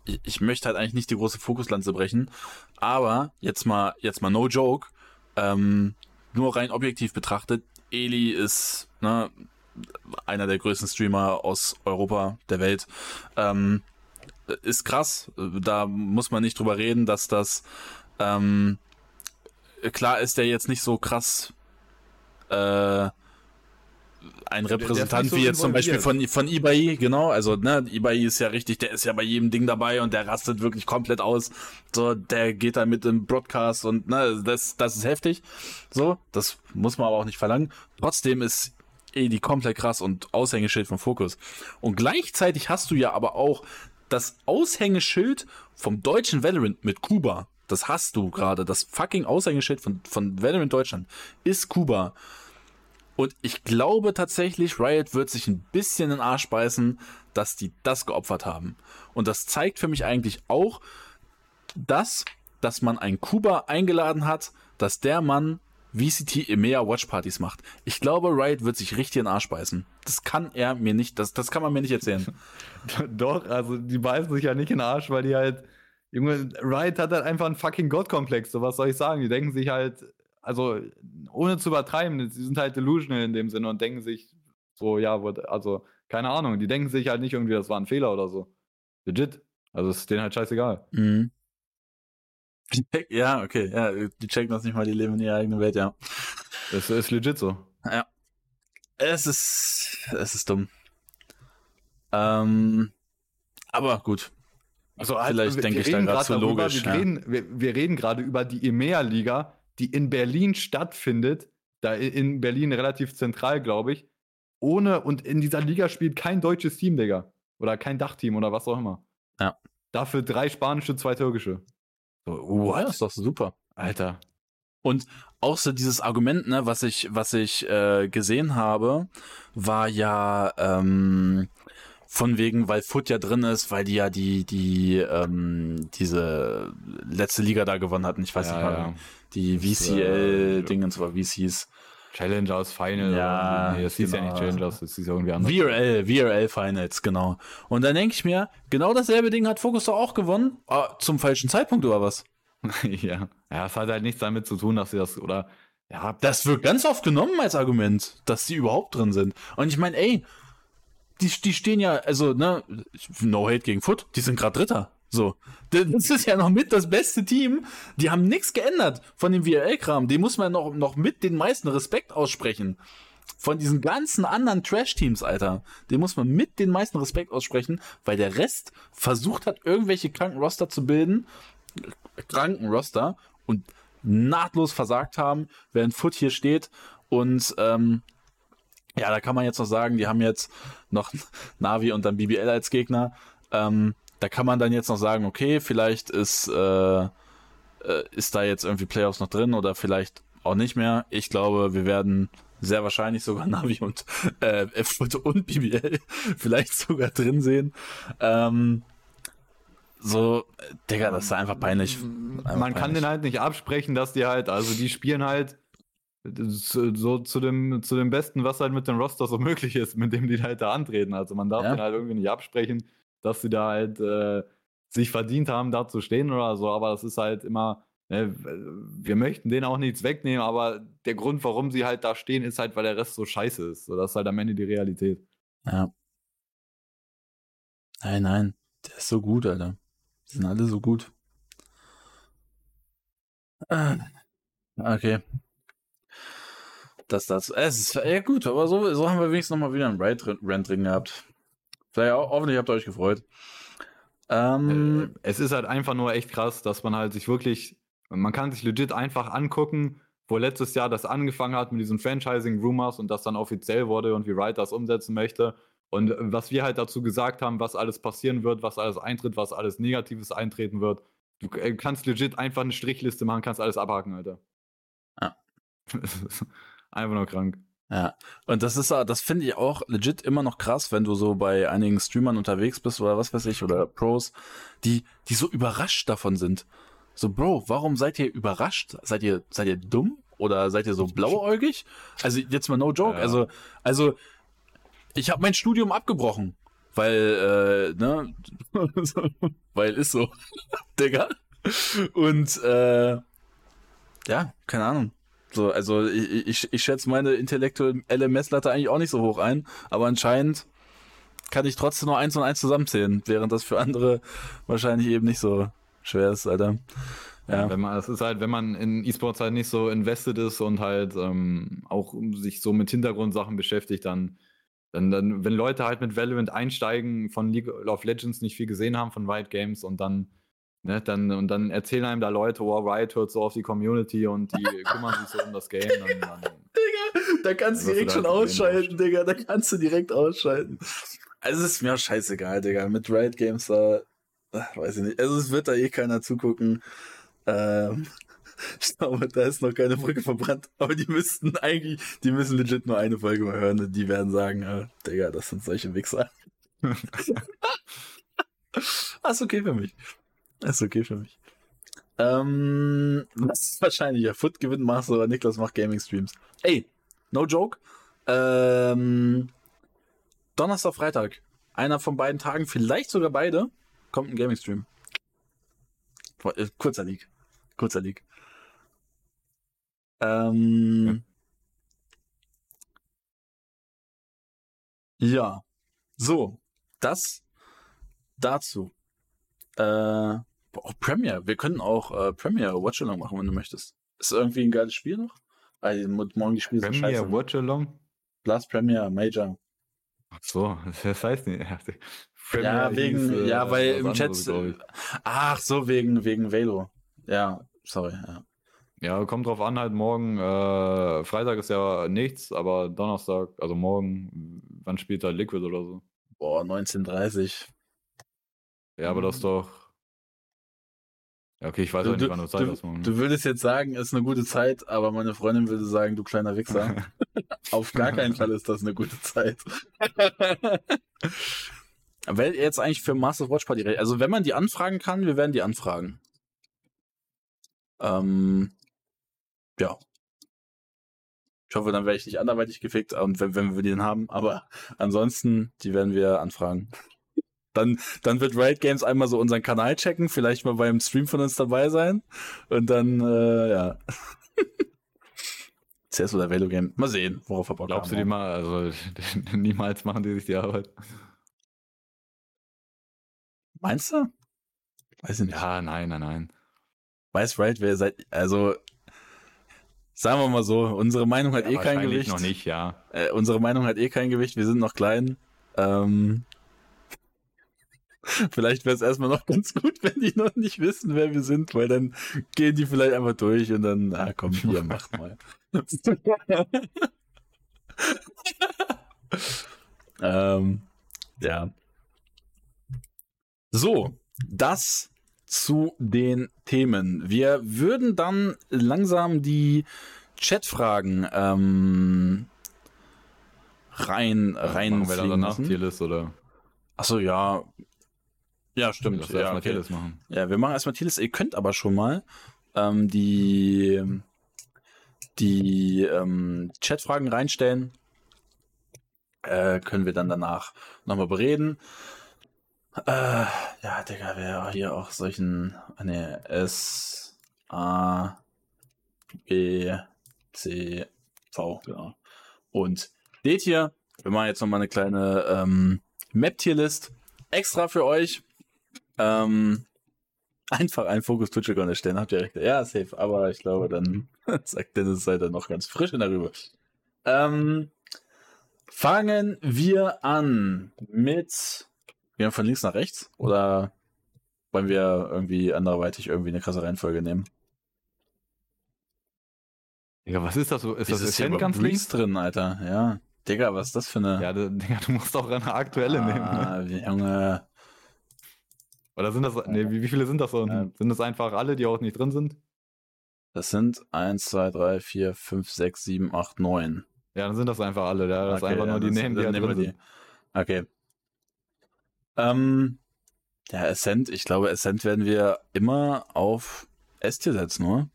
ich, ich, möchte halt eigentlich nicht die große Fokuslanze brechen, aber jetzt mal, jetzt mal no joke, ähm, nur rein objektiv betrachtet, Eli ist, ne, einer der größten Streamer aus Europa, der Welt. Ähm, ist krass. Da muss man nicht drüber reden, dass das ähm, klar ist der jetzt nicht so krass äh, ein Repräsentant so wie jetzt zum Beispiel von, von eBay, genau, also ne, eBay ist ja richtig, der ist ja bei jedem Ding dabei und der rastet wirklich komplett aus. So, der geht da mit im Broadcast und ne, das, das ist heftig. So, das muss man aber auch nicht verlangen. Trotzdem ist die komplett krass und Aushängeschild vom Fokus. Und gleichzeitig hast du ja aber auch das Aushängeschild vom deutschen Valorant mit Kuba. Das hast du gerade. Das fucking Aushängeschild von, von Valorant Deutschland ist Kuba. Und ich glaube tatsächlich, Riot wird sich ein bisschen in den Arsch beißen, dass die das geopfert haben. Und das zeigt für mich eigentlich auch, dass, dass man einen Kuba eingeladen hat, dass der Mann VCT EMEA Watchpartys macht. Ich glaube, Riot wird sich richtig in den Arsch beißen. Das kann er mir nicht, das, das kann man mir nicht erzählen. Doch, also die beißen sich ja nicht in den Arsch, weil die halt, Junge, Riot hat halt einfach einen fucking Gottkomplex, so was soll ich sagen? Die denken sich halt, also ohne zu übertreiben, sie sind halt delusional in dem Sinne und denken sich so, ja, also keine Ahnung, die denken sich halt nicht irgendwie, das war ein Fehler oder so. Legit. Also ist denen halt scheißegal. Mhm. Ja, okay, ja, die checken das nicht mal, die leben in ihrer eigenen Welt, ja. Das ist legit so. Ja. Es ist, es ist dumm. Ähm, aber gut. Also halt, vielleicht denke ich da gerade so logisch. Wir, ja. reden, wir, wir reden gerade über die EMEA-Liga, die in Berlin stattfindet. Da in Berlin relativ zentral, glaube ich. Ohne, und in dieser Liga spielt kein deutsches Team, Digga. Oder kein Dachteam oder was auch immer. Ja. Dafür drei spanische, zwei türkische. So, what? Das ist doch super. Alter. Und auch so dieses Argument, ne, was ich, was ich äh, gesehen habe, war ja ähm, von wegen, weil Foot ja drin ist, weil die ja die, die, ähm, diese letzte Liga da gewonnen hatten. Ich weiß ja, nicht mal, ja. die VCL-Dingens äh, oder wie es hieß. Challengers Final. Ja, nee, das hieß genau. ja nicht Challengers, das hieß irgendwie anders. VRL, VRL Finals, genau. Und dann denke ich mir, genau dasselbe Ding hat Focus doch auch gewonnen. Ah, zum falschen Zeitpunkt oder was? ja. Ja, es hat halt nichts damit zu tun, dass sie das, oder, ja. Das wird ganz oft genommen als Argument, dass sie überhaupt drin sind. Und ich meine, ey, die, die stehen ja, also, ne, no hate gegen Foot, die sind gerade Dritter. So. Das ist ja noch mit das beste Team. Die haben nichts geändert von dem VRL-Kram. Den muss man noch, noch mit den meisten Respekt aussprechen. Von diesen ganzen anderen Trash-Teams, Alter. Den muss man mit den meisten Respekt aussprechen, weil der Rest versucht hat, irgendwelche kranken Roster zu bilden. Kranken Roster. Und nahtlos versagt haben, während Foot hier steht und ähm, ja, da kann man jetzt noch sagen, die haben jetzt noch Navi und dann BBL als Gegner. Ähm, da kann man dann jetzt noch sagen, okay, vielleicht ist, äh, äh, ist da jetzt irgendwie Playoffs noch drin oder vielleicht auch nicht mehr. Ich glaube, wir werden sehr wahrscheinlich sogar Navi und äh, f und BBL vielleicht sogar drin sehen. Ähm, so, Digga, das ist einfach peinlich. Einfach Man kann den halt nicht absprechen, dass die halt, also die spielen halt so zu dem, zu dem Besten, was halt mit dem Roster so möglich ist, mit dem die halt da antreten. Also man darf ja. den halt irgendwie nicht absprechen, dass sie da halt äh, sich verdient haben, da zu stehen oder so, aber das ist halt immer, ne, wir möchten denen auch nichts wegnehmen, aber der Grund, warum sie halt da stehen, ist halt, weil der Rest so scheiße ist. So, das ist halt am Ende die Realität. Ja. Nein, nein, der ist so gut, Alter. Die sind alle so gut. Ah. Okay, das das. Es ist ja gut, aber so, so haben wir wenigstens nochmal wieder einen Ride-Rant drin gehabt. Auch, hoffentlich habt ihr euch gefreut. Ähm, äh, es ist halt einfach nur echt krass, dass man halt sich wirklich, man kann sich legit einfach angucken, wo letztes Jahr das angefangen hat mit diesen Franchising-Rumors und das dann offiziell wurde und wie Wright das umsetzen möchte. Und was wir halt dazu gesagt haben, was alles passieren wird, was alles eintritt, was alles Negatives eintreten wird. Du äh, kannst legit einfach eine Strichliste machen, kannst alles abhaken, Alter. Ja. Einfach nur krank. Ja, und das ist, das finde ich auch legit immer noch krass, wenn du so bei einigen Streamern unterwegs bist oder was weiß ich, oder Pros, die, die so überrascht davon sind. So, Bro, warum seid ihr überrascht? Seid ihr, seid ihr dumm? Oder seid ihr so blauäugig? Also, jetzt mal no joke. Ja. Also, also, ich habe mein Studium abgebrochen. Weil, äh, ne, weil ist so, Digga. Und, äh, ja, keine Ahnung. So, also ich, ich, ich schätze meine intellektuelle Messlatte eigentlich auch nicht so hoch ein, aber anscheinend kann ich trotzdem nur eins und eins zusammenzählen, während das für andere wahrscheinlich eben nicht so schwer ist, Alter. Ja. wenn man, es ist halt, wenn man in E-Sports halt nicht so invested ist und halt ähm, auch sich so mit Hintergrundsachen beschäftigt, dann, dann, dann, wenn Leute halt mit Valorant einsteigen, von League of Legends nicht viel gesehen haben von Riot Games und dann Ne, dann, und dann erzählen einem da Leute, oh, Riot hört so auf die Community und die kümmern sich so um das Game. Dann, dann, Digga, da kannst du direkt schon ausschalten, Digga, da kannst du direkt ausschalten. Also es ist mir auch scheißegal, Digga. Mit Riot Games da, weiß ich nicht. Also es wird da eh keiner zugucken. Ähm, ich glaube, da ist noch keine Brücke verbrannt. Aber die müssten eigentlich, die müssen legit nur eine Folge mal hören und die werden sagen, äh, Digga, das sind solche Wichser. das ist okay für mich. Ist okay für mich. Ähm, das ist wahrscheinlich ja. Foot gewinnt Master oder Niklas macht Gaming Streams. Ey, no joke. Ähm, Donnerstag, Freitag. Einer von beiden Tagen, vielleicht sogar beide, kommt ein Gaming Stream. Äh, kurzer Leak. Kurzer Leak. Ähm, ja. ja. So. Das dazu. Äh, auch Premiere. Wir können auch äh, Premiere Watch Along machen, wenn du möchtest. Ist irgendwie ein geiles Spiel noch? Also, morgen die Spiele sind scheiße. Watch Along? Blast Premiere Major. Ach so, das heißt nicht. Premiere ja, wegen, hieß, äh, ja, weil im Chat. Ach so, wegen, wegen Velo. Ja, sorry, ja. Ja, kommt drauf an, halt morgen. Äh, Freitag ist ja nichts, aber Donnerstag, also morgen, wann spielt da Liquid oder so? Boah, 19.30. Ja, aber das ist doch ja, okay, ich weiß du, auch nicht, wann du Zeit hast. Du, du würdest jetzt sagen, es ist eine gute Zeit, aber meine Freundin würde sagen, du kleiner Wichser. Auf gar keinen Fall ist das eine gute Zeit. Wer jetzt eigentlich für Master Watch Party Also wenn man die anfragen kann, wir werden die anfragen. Ähm, ja. Ich hoffe, dann werde ich nicht anderweitig gefickt und wenn, wenn wir den haben, aber ansonsten, die werden wir anfragen. Dann, dann wird Riot Games einmal so unseren Kanal checken, vielleicht mal beim Stream von uns dabei sein. Und dann, äh, ja. CS oder Velo Game. Mal sehen, worauf er Bock Glaubst haben. du die mal, also niemals machen die sich die Arbeit. Meinst du? Weiß ich nicht. Ja, nein, nein, nein. Weiß Riot, wer seid, also, sagen wir mal so, unsere Meinung hat ja, eh kein Gewicht. noch nicht, ja. Äh, unsere Meinung hat eh kein Gewicht, wir sind noch klein. Ähm, Vielleicht wäre es erstmal noch ganz gut, wenn die noch nicht wissen, wer wir sind, weil dann gehen die vielleicht einfach durch und dann, ah komm, hier, macht mal. ähm, ja. So, das zu den Themen. Wir würden dann langsam die Chatfragen ähm, rein rein Machen wir dann danach Tierlist oder? Achso, ja, ja, stimmt. Lass ja, erstmal okay. Tieles machen. Ja, wir machen erstmal Tieles. Ihr könnt aber schon mal ähm, die, die ähm, Chatfragen reinstellen. Äh, können wir dann danach nochmal bereden. Äh, ja, Digga, wer hier auch solchen. Ne, S, A, B, C, V, genau. Und seht hier, wir machen jetzt nochmal eine kleine ähm, Map-Tierlist extra für euch. Ähm, einfach einen Fokus Twitch Account erstellen, habt ihr recht. Ja, safe, aber ich glaube, dann sagt Dennis seid ihr noch ganz frisch darüber. Ähm, fangen wir an mit. Wir haben von links nach rechts oder wollen wir irgendwie anderweitig irgendwie eine krasse Reihenfolge nehmen? Digga, was ist das so? Ist das ist hier ganz links drin, Alter? Ja. Digga, was ist das für eine. Ja, Digga, du musst auch eine aktuelle ah, nehmen. Ne? Junge. Oder sind das, nee, wie, wie viele sind das so? Ja. Sind das einfach alle, die auch nicht drin sind? Das sind 1, 2, 3, 4, 5, 6, 7, 8, 9. Ja, dann sind das einfach alle. Ja, das okay, ist einfach nur die Namen, die halt drin sind. Okay. Ähm, ja, Ascent, ich glaube, Ascent werden wir immer auf S-Tier setzen, oder?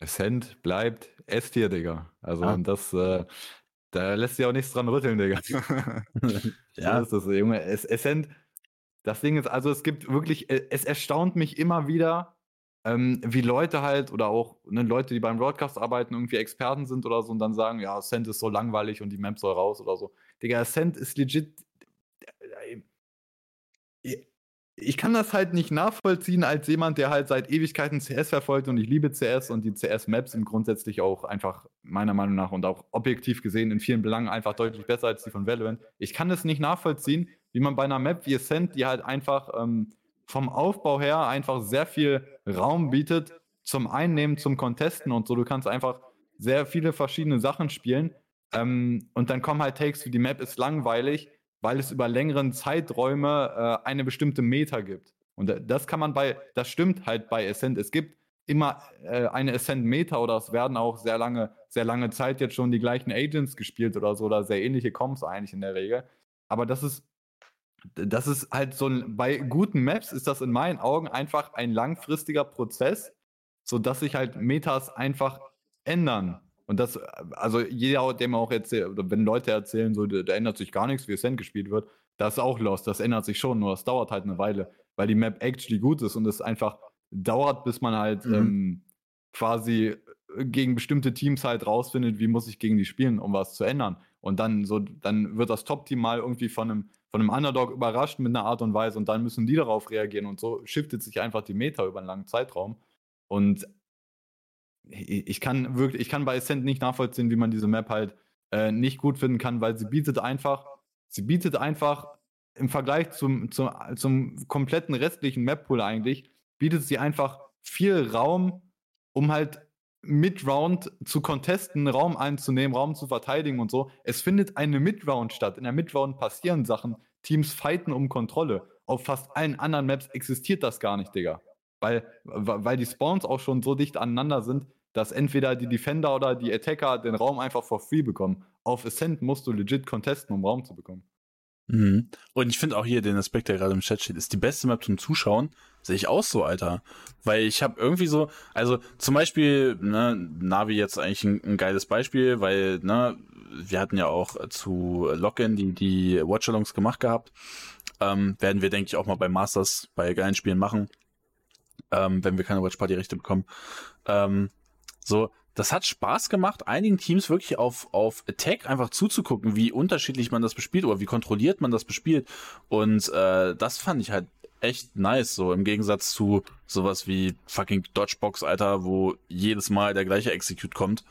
Ascent bleibt S-Tier, Digga. Also, ah. das, äh, da lässt sich auch nichts dran rütteln, Digga. ja. So ist das, Junge. Ascent, das Ding ist, also es gibt wirklich, äh, es erstaunt mich immer wieder, ähm, wie Leute halt oder auch ne, Leute, die beim Broadcast arbeiten, irgendwie Experten sind oder so und dann sagen, ja, Ascent ist so langweilig und die Map soll raus oder so. Digga, Ascent ist legit. Äh, äh, ich kann das halt nicht nachvollziehen als jemand, der halt seit Ewigkeiten CS verfolgt und ich liebe CS und die CS-Maps sind grundsätzlich auch einfach meiner Meinung nach und auch objektiv gesehen in vielen Belangen einfach deutlich besser als die von Valorant. Ich kann es nicht nachvollziehen, wie man bei einer Map wie Ascent, die halt einfach ähm, vom Aufbau her einfach sehr viel Raum bietet zum Einnehmen, zum Contesten und so. Du kannst einfach sehr viele verschiedene Sachen spielen. Ähm, und dann kommen halt Takes wie die Map ist langweilig, weil es über längeren Zeiträume äh, eine bestimmte Meta gibt. Und das kann man bei, das stimmt halt bei Ascent. Es gibt immer äh, eine Ascent-Meta oder es werden auch sehr lange, sehr lange Zeit jetzt schon die gleichen Agents gespielt oder so oder sehr ähnliche Comps eigentlich in der Regel. Aber das ist das ist halt so ein, bei guten Maps ist das in meinen Augen einfach ein langfristiger Prozess, sodass sich halt Metas einfach ändern. Und das, also jeder, der mir auch erzählt, oder wenn Leute erzählen, so, da, ändert sich gar nichts, wie Ascent gespielt wird, das ist auch los. Das ändert sich schon, nur es dauert halt eine Weile, weil die Map actually gut ist und es einfach dauert, bis man halt mhm. ähm, quasi gegen bestimmte Teams halt rausfindet, wie muss ich gegen die spielen, um was zu ändern. Und dann so, dann wird das Top-Team mal irgendwie von einem, von einem Underdog überrascht mit einer Art und Weise und dann müssen die darauf reagieren und so shiftet sich einfach die Meta über einen langen Zeitraum. Und ich kann wirklich, ich kann bei Ascent nicht nachvollziehen, wie man diese Map halt äh, nicht gut finden kann, weil sie bietet einfach, sie bietet einfach im Vergleich zum, zum, zum kompletten restlichen Map-Pool eigentlich, bietet sie einfach viel Raum, um halt Mid-Round zu contesten, Raum einzunehmen, Raum zu verteidigen und so. Es findet eine Mid-Round statt. In der Mid-Round passieren Sachen. Teams fighten um Kontrolle. Auf fast allen anderen Maps existiert das gar nicht, Digga. Weil, weil die Spawns auch schon so dicht aneinander sind, dass entweder die Defender oder die Attacker den Raum einfach for free bekommen. Auf Ascent musst du legit contesten, um Raum zu bekommen. Mhm. Und ich finde auch hier den Aspekt, der gerade im Chat steht, ist die beste Map zum Zuschauen. Sehe ich auch so, Alter. Weil ich habe irgendwie so, also zum Beispiel, ne, Navi jetzt eigentlich ein, ein geiles Beispiel, weil, ne, wir hatten ja auch zu Login die, die Watchalongs gemacht gehabt. Ähm, werden wir, denke ich, auch mal bei Masters bei geilen Spielen machen. Ähm, wenn wir keine Watch-Party-Rechte bekommen. Ähm, so, das hat Spaß gemacht, einigen Teams wirklich auf, auf Attack einfach zuzugucken, wie unterschiedlich man das bespielt oder wie kontrolliert man das bespielt. Und äh, das fand ich halt echt nice, so im Gegensatz zu sowas wie fucking Dodgebox, Alter, wo jedes Mal der gleiche Execute kommt.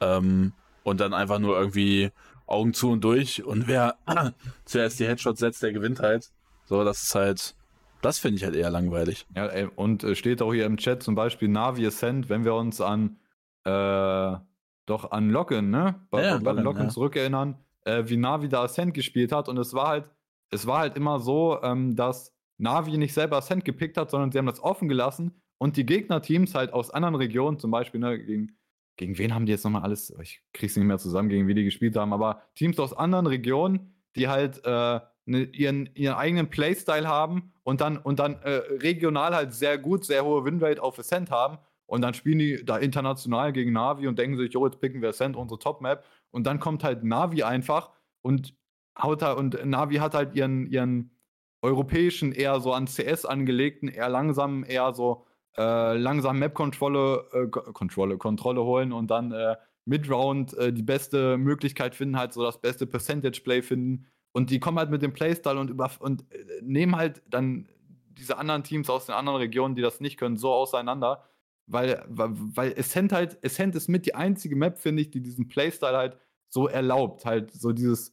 Ähm, und dann einfach nur irgendwie Augen zu und durch und wer zuerst die Headshots setzt, der gewinnt halt. So, das ist halt, das finde ich halt eher langweilig. Ja, ey, und äh, steht auch hier im Chat zum Beispiel Navi Ascent, wenn wir uns an äh, doch an Locken, ne? Bei, ja, bei Locken, Locken ja. zurückerinnern, äh, wie Navi da Ascent gespielt hat. Und es war halt, es war halt immer so, ähm, dass Navi nicht selber Ascent gepickt hat, sondern sie haben das offen gelassen und die Gegnerteams halt aus anderen Regionen, zum Beispiel, ne, gegen, gegen wen haben die jetzt nochmal alles, ich krieg's nicht mehr zusammen, gegen wie die gespielt haben, aber Teams aus anderen Regionen, die halt äh, ne, ihren, ihren eigenen Playstyle haben und dann, und dann äh, regional halt sehr gut, sehr hohe Winrate auf Ascent haben und dann spielen die da international gegen Navi und denken sich, jo, jetzt picken wir Ascent, unsere Top-Map. Und dann kommt halt Navi einfach und haut da, und Navi hat halt ihren, ihren europäischen, eher so an CS angelegten, eher langsam, eher so äh, langsam Map-Kontrolle, äh, Kontrolle, Kontrolle holen und dann äh, Mid-Round äh, die beste Möglichkeit finden, halt so das beste Percentage-Play finden. Und die kommen halt mit dem Playstyle und, über, und äh, nehmen halt dann diese anderen Teams aus den anderen Regionen, die das nicht können, so auseinander weil, weil Ascent halt, Ascent ist mit die einzige Map, finde ich, die diesen Playstyle halt so erlaubt. Halt so dieses,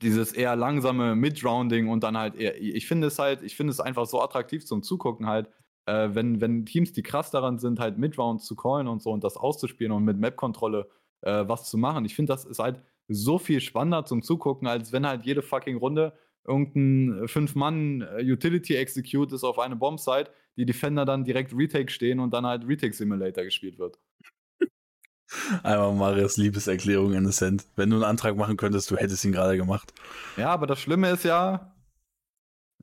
dieses eher langsame Mid-Rounding und dann halt eher, ich finde es halt, ich finde es einfach so attraktiv zum Zugucken halt, äh, wenn, wenn Teams, die krass daran sind, halt Mid-Rounds zu callen und so und das auszuspielen und mit Map-Kontrolle äh, was zu machen. Ich finde, das ist halt so viel spannender zum Zugucken, als wenn halt jede fucking Runde irgendein Fünf-Mann-Utility-Execute ist auf eine Bombsite, die Defender dann direkt Retake stehen und dann halt Retake Simulator gespielt wird. Einmal Marius Liebeserklärung in Ascent. Wenn du einen Antrag machen könntest, du hättest ihn gerade gemacht. Ja, aber das Schlimme ist ja,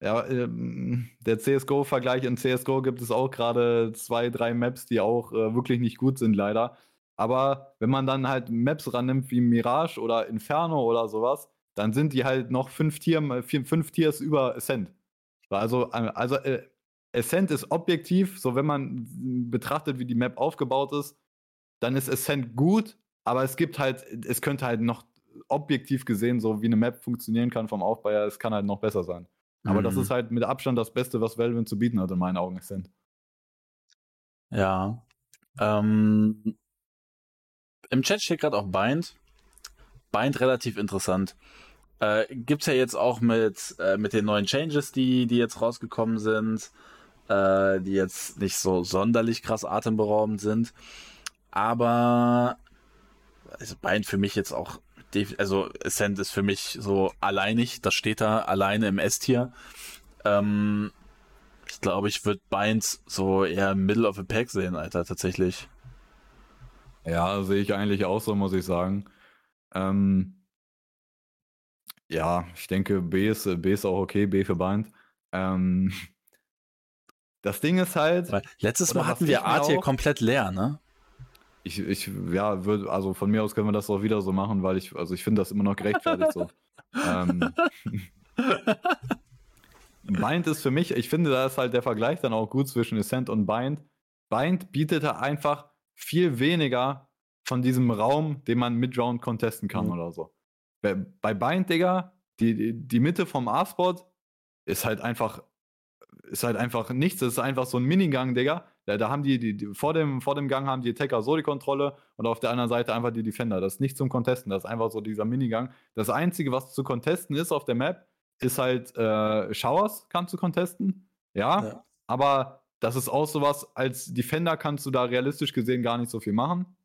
ja, ähm, der CSGO-Vergleich in CSGO gibt es auch gerade zwei, drei Maps, die auch äh, wirklich nicht gut sind, leider. Aber wenn man dann halt Maps rannimmt wie Mirage oder Inferno oder sowas, dann sind die halt noch fünf, Tier, fünf Tiers über Ascent. Also, also äh, Ascent ist objektiv, so wenn man betrachtet, wie die Map aufgebaut ist, dann ist Ascent gut, aber es gibt halt, es könnte halt noch objektiv gesehen, so wie eine Map funktionieren kann vom Aufbau her, es kann halt noch besser sein. Aber mhm. das ist halt mit Abstand das Beste, was Valve zu bieten hat, in meinen Augen, Ascent. Ja. Ähm, Im Chat steht gerade auch Bind. Bind relativ interessant. Äh, gibt's ja jetzt auch mit, äh, mit den neuen Changes, die, die jetzt rausgekommen sind, äh, die jetzt nicht so sonderlich krass atemberaubend sind. Aber also Bind für mich jetzt auch, also Ascent ist für mich so alleinig, das steht da alleine im S-Tier. Ähm, ich glaube, ich würde Bind so eher Middle of a Pack sehen, Alter, tatsächlich. Ja, sehe ich eigentlich auch so, muss ich sagen. Ähm, Ja, ich denke, B ist, B ist auch okay, B für Bind. Ähm, das Ding ist halt. Weil letztes Mal hatten wir A hier komplett leer, ne? Ich, ich, ja, würde, also von mir aus können wir das auch wieder so machen, weil ich, also ich finde das immer noch gerechtfertigt so. ähm, Bind ist für mich, ich finde, da ist halt der Vergleich dann auch gut zwischen Ascent und Bind. Bind bietet da einfach viel weniger von diesem Raum, den man Mid-Round contesten kann mhm. oder so. Bei, bei Bind, Digga, die, die Mitte vom A-Spot ist halt einfach, ist halt einfach nichts. Das ist einfach so ein Minigang, Digga. Da, da haben die, die, die, vor, dem, vor dem Gang haben die Attacker so die Kontrolle und auf der anderen Seite einfach die Defender. Das ist nicht zum Contesten, das ist einfach so dieser Minigang. Das Einzige, was zu contesten ist auf der Map, ist halt äh, Showers kannst du contesten. Ja, ja, aber das ist auch sowas, als Defender kannst du da realistisch gesehen gar nicht so viel machen.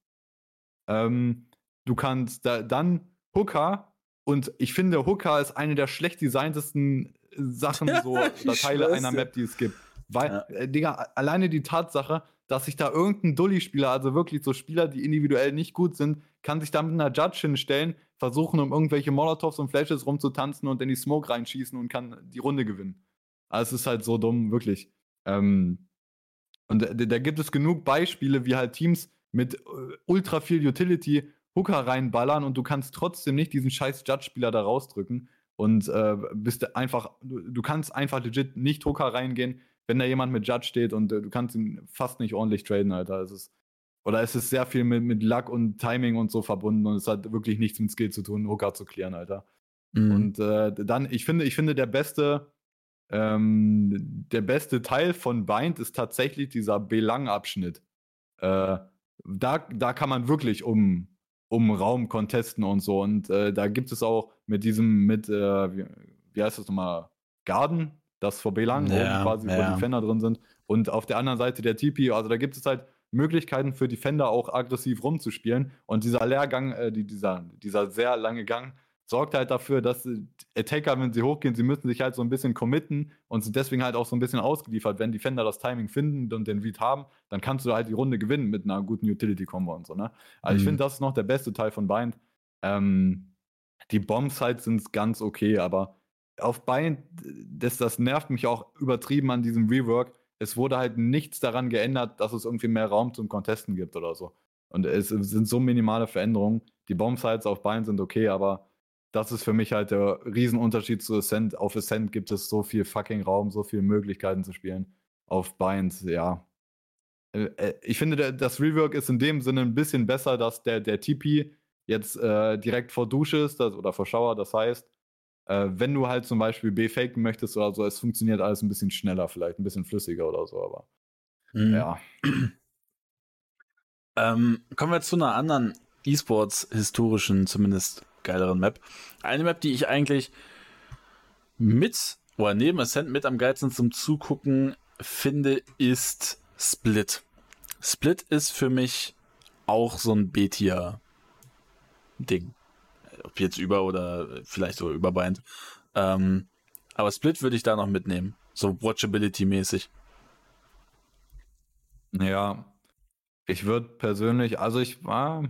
Ähm, du kannst da, dann Hooker und ich finde, Hooker ist eine der schlecht designtesten Sachen, so oder Teile einer Map, die es gibt. Weil, ja. äh, Digga, alleine die Tatsache, dass sich da irgendein Dully-Spieler, also wirklich so Spieler, die individuell nicht gut sind, kann sich da mit einer Judge hinstellen, versuchen, um irgendwelche Molotovs und Flashes rumzutanzen und in die Smoke reinschießen und kann die Runde gewinnen. Also es ist halt so dumm, wirklich. Ähm, und da, da gibt es genug Beispiele, wie halt Teams mit äh, ultra viel Utility Hooker reinballern und du kannst trotzdem nicht diesen scheiß Judge-Spieler da rausdrücken und äh, bist einfach, du, du, kannst einfach legit nicht Hooker reingehen, wenn da jemand mit Judge steht und äh, du kannst ihn fast nicht ordentlich traden, Alter. Es ist, oder es ist sehr viel mit, mit Luck und Timing und so verbunden und es hat wirklich nichts mit Skill zu tun, Hooker zu klären, Alter. Mhm. Und äh, dann, ich finde, ich finde, der beste, ähm, der beste Teil von Bind ist tatsächlich dieser Belang-Abschnitt. Äh, da, da kann man wirklich um, um Raum contesten und so. Und äh, da gibt es auch mit diesem, mit, äh, wie, wie, heißt das nochmal, Garden, das vor Belang, ja, quasi ja. wo die Defender drin sind. Und auf der anderen Seite der Tipi, also da gibt es halt Möglichkeiten für Defender auch aggressiv rumzuspielen. Und dieser Leergang, äh, die, dieser, dieser sehr lange Gang, sorgt halt dafür, dass Attacker, wenn sie hochgehen, sie müssen sich halt so ein bisschen committen und sind deswegen halt auch so ein bisschen ausgeliefert. Wenn Defender das Timing finden und den Read haben, dann kannst du halt die Runde gewinnen mit einer guten Utility-Combo und so. Ne? Also mhm. ich finde, das ist noch der beste Teil von Bind. Ähm, die Bomb-Sites sind ganz okay, aber auf Bind, das, das nervt mich auch übertrieben an diesem Rework. Es wurde halt nichts daran geändert, dass es irgendwie mehr Raum zum Contesten gibt oder so. Und es sind so minimale Veränderungen. Die Bomb-Sites auf Bind sind okay, aber das ist für mich halt der Riesenunterschied zu Ascent. Auf Ascent gibt es so viel fucking Raum, so viele Möglichkeiten zu spielen. Auf Bind, ja. Äh, äh, ich finde, das Rework ist in dem Sinne ein bisschen besser, dass der, der TP jetzt äh, direkt vor Dusche ist das, oder vor Shower. Das heißt, äh, wenn du halt zum Beispiel B faken möchtest oder so, es funktioniert alles ein bisschen schneller, vielleicht ein bisschen flüssiger oder so, aber mhm. ja. Ähm, kommen wir zu einer anderen E-Sports-historischen, zumindest geileren Map. Eine Map, die ich eigentlich mit oder neben Ascent mit am geilsten zum Zugucken finde, ist Split. Split ist für mich auch so ein B-Tier-Ding. Ob jetzt über oder vielleicht sogar überbeint. Ähm, aber Split würde ich da noch mitnehmen. So Watchability-mäßig. Ja, ich würde persönlich, also ich war,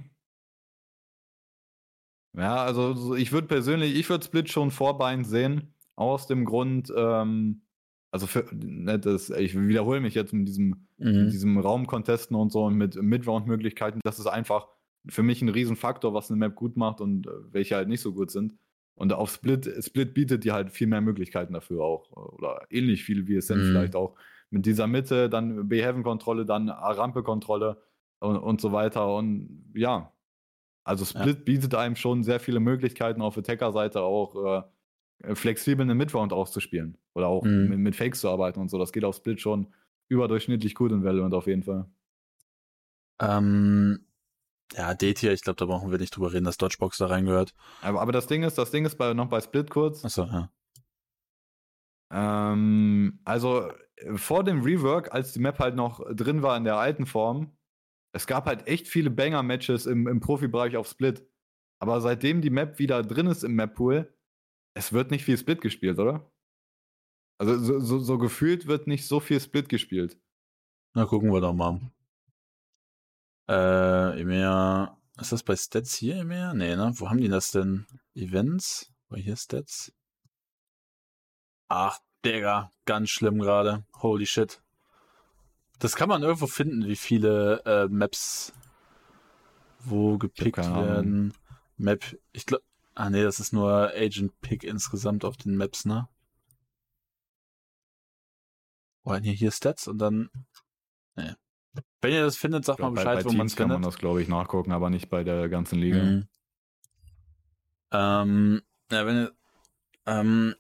ja, also ich würde persönlich, ich würde Split schon vorbein sehen, aus dem Grund, ähm, also für, ne, das, ich wiederhole mich jetzt mit diesem, mhm. diesem Raumcontesten und so und mit Midround-Möglichkeiten, das ist einfach für mich ein Riesenfaktor, was eine Map gut macht und äh, welche halt nicht so gut sind. Und auf Split, Split bietet dir halt viel mehr Möglichkeiten dafür auch. Oder ähnlich viel wie es sind mhm. vielleicht auch. Mit dieser Mitte, dann B-Heaven-Kontrolle, dann A-Rampe-Kontrolle und, und so weiter. Und ja, also Split ja. bietet einem schon sehr viele Möglichkeiten auf Attacker-Seite auch äh, flexibel eine Midround auszuspielen oder auch mhm. mit, mit, Fakes zu arbeiten und so. Das geht auf Split schon überdurchschnittlich gut in Valorant auf jeden Fall. Ähm, ja, D-Tier, ich glaube, da brauchen wir nicht drüber reden, dass Dodgebox da reingehört. Aber, aber das Ding ist, das Ding ist bei, noch bei Split kurz. Achso, ja. Ähm, also vor dem Rework, als die Map halt noch drin war in der alten Form, es gab halt echt viele Banger-Matches im, im Profibereich auf Split. Aber seitdem die Map wieder drin ist im Map-Pool, es wird nicht viel Split gespielt, oder? Also so, so, so, gefühlt wird nicht so viel Split gespielt. Na, gucken wir doch mal. Äh, EMEA, ist das bei Stats hier EMEA? Nee, ne? Wo haben die das denn? Events? War hier Stats? Ach, Digga, ganz schlimm gerade. Holy shit. Das kann man irgendwo finden, wie viele äh, Maps wo gepickt werden. Map, ich glaube, ah nee, das ist nur Agent Pick insgesamt auf den Maps, ne? Oh, hier, hier Stats und dann, nee. Wenn ihr das findet, sagt mal Bescheid, bei, bei wo man es findet. kann man das, glaube ich, nachgucken, aber nicht bei der ganzen Liga. Mhm. Ähm, ja, wenn ihr, ähm,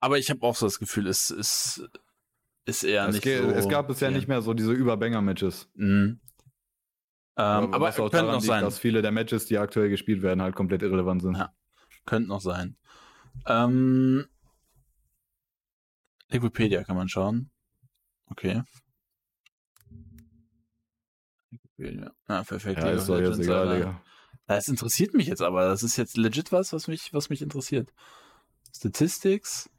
aber ich habe auch so das Gefühl, es ist, ist eher es nicht so. Es gab bisher ja. nicht mehr so diese Überbanger-Matches. Mhm. Ähm, aber es könnte noch liegt, sein, dass viele der Matches, die aktuell gespielt werden, halt komplett irrelevant sind. Ja, könnte noch sein. Ähm, Wikipedia kann man schauen. Okay. Wikipedia. Ah, perfekt. Ja, ist doch jetzt egal, Digga. Das interessiert mich jetzt aber. Das ist jetzt legit was, was mich, was mich interessiert. Statistics.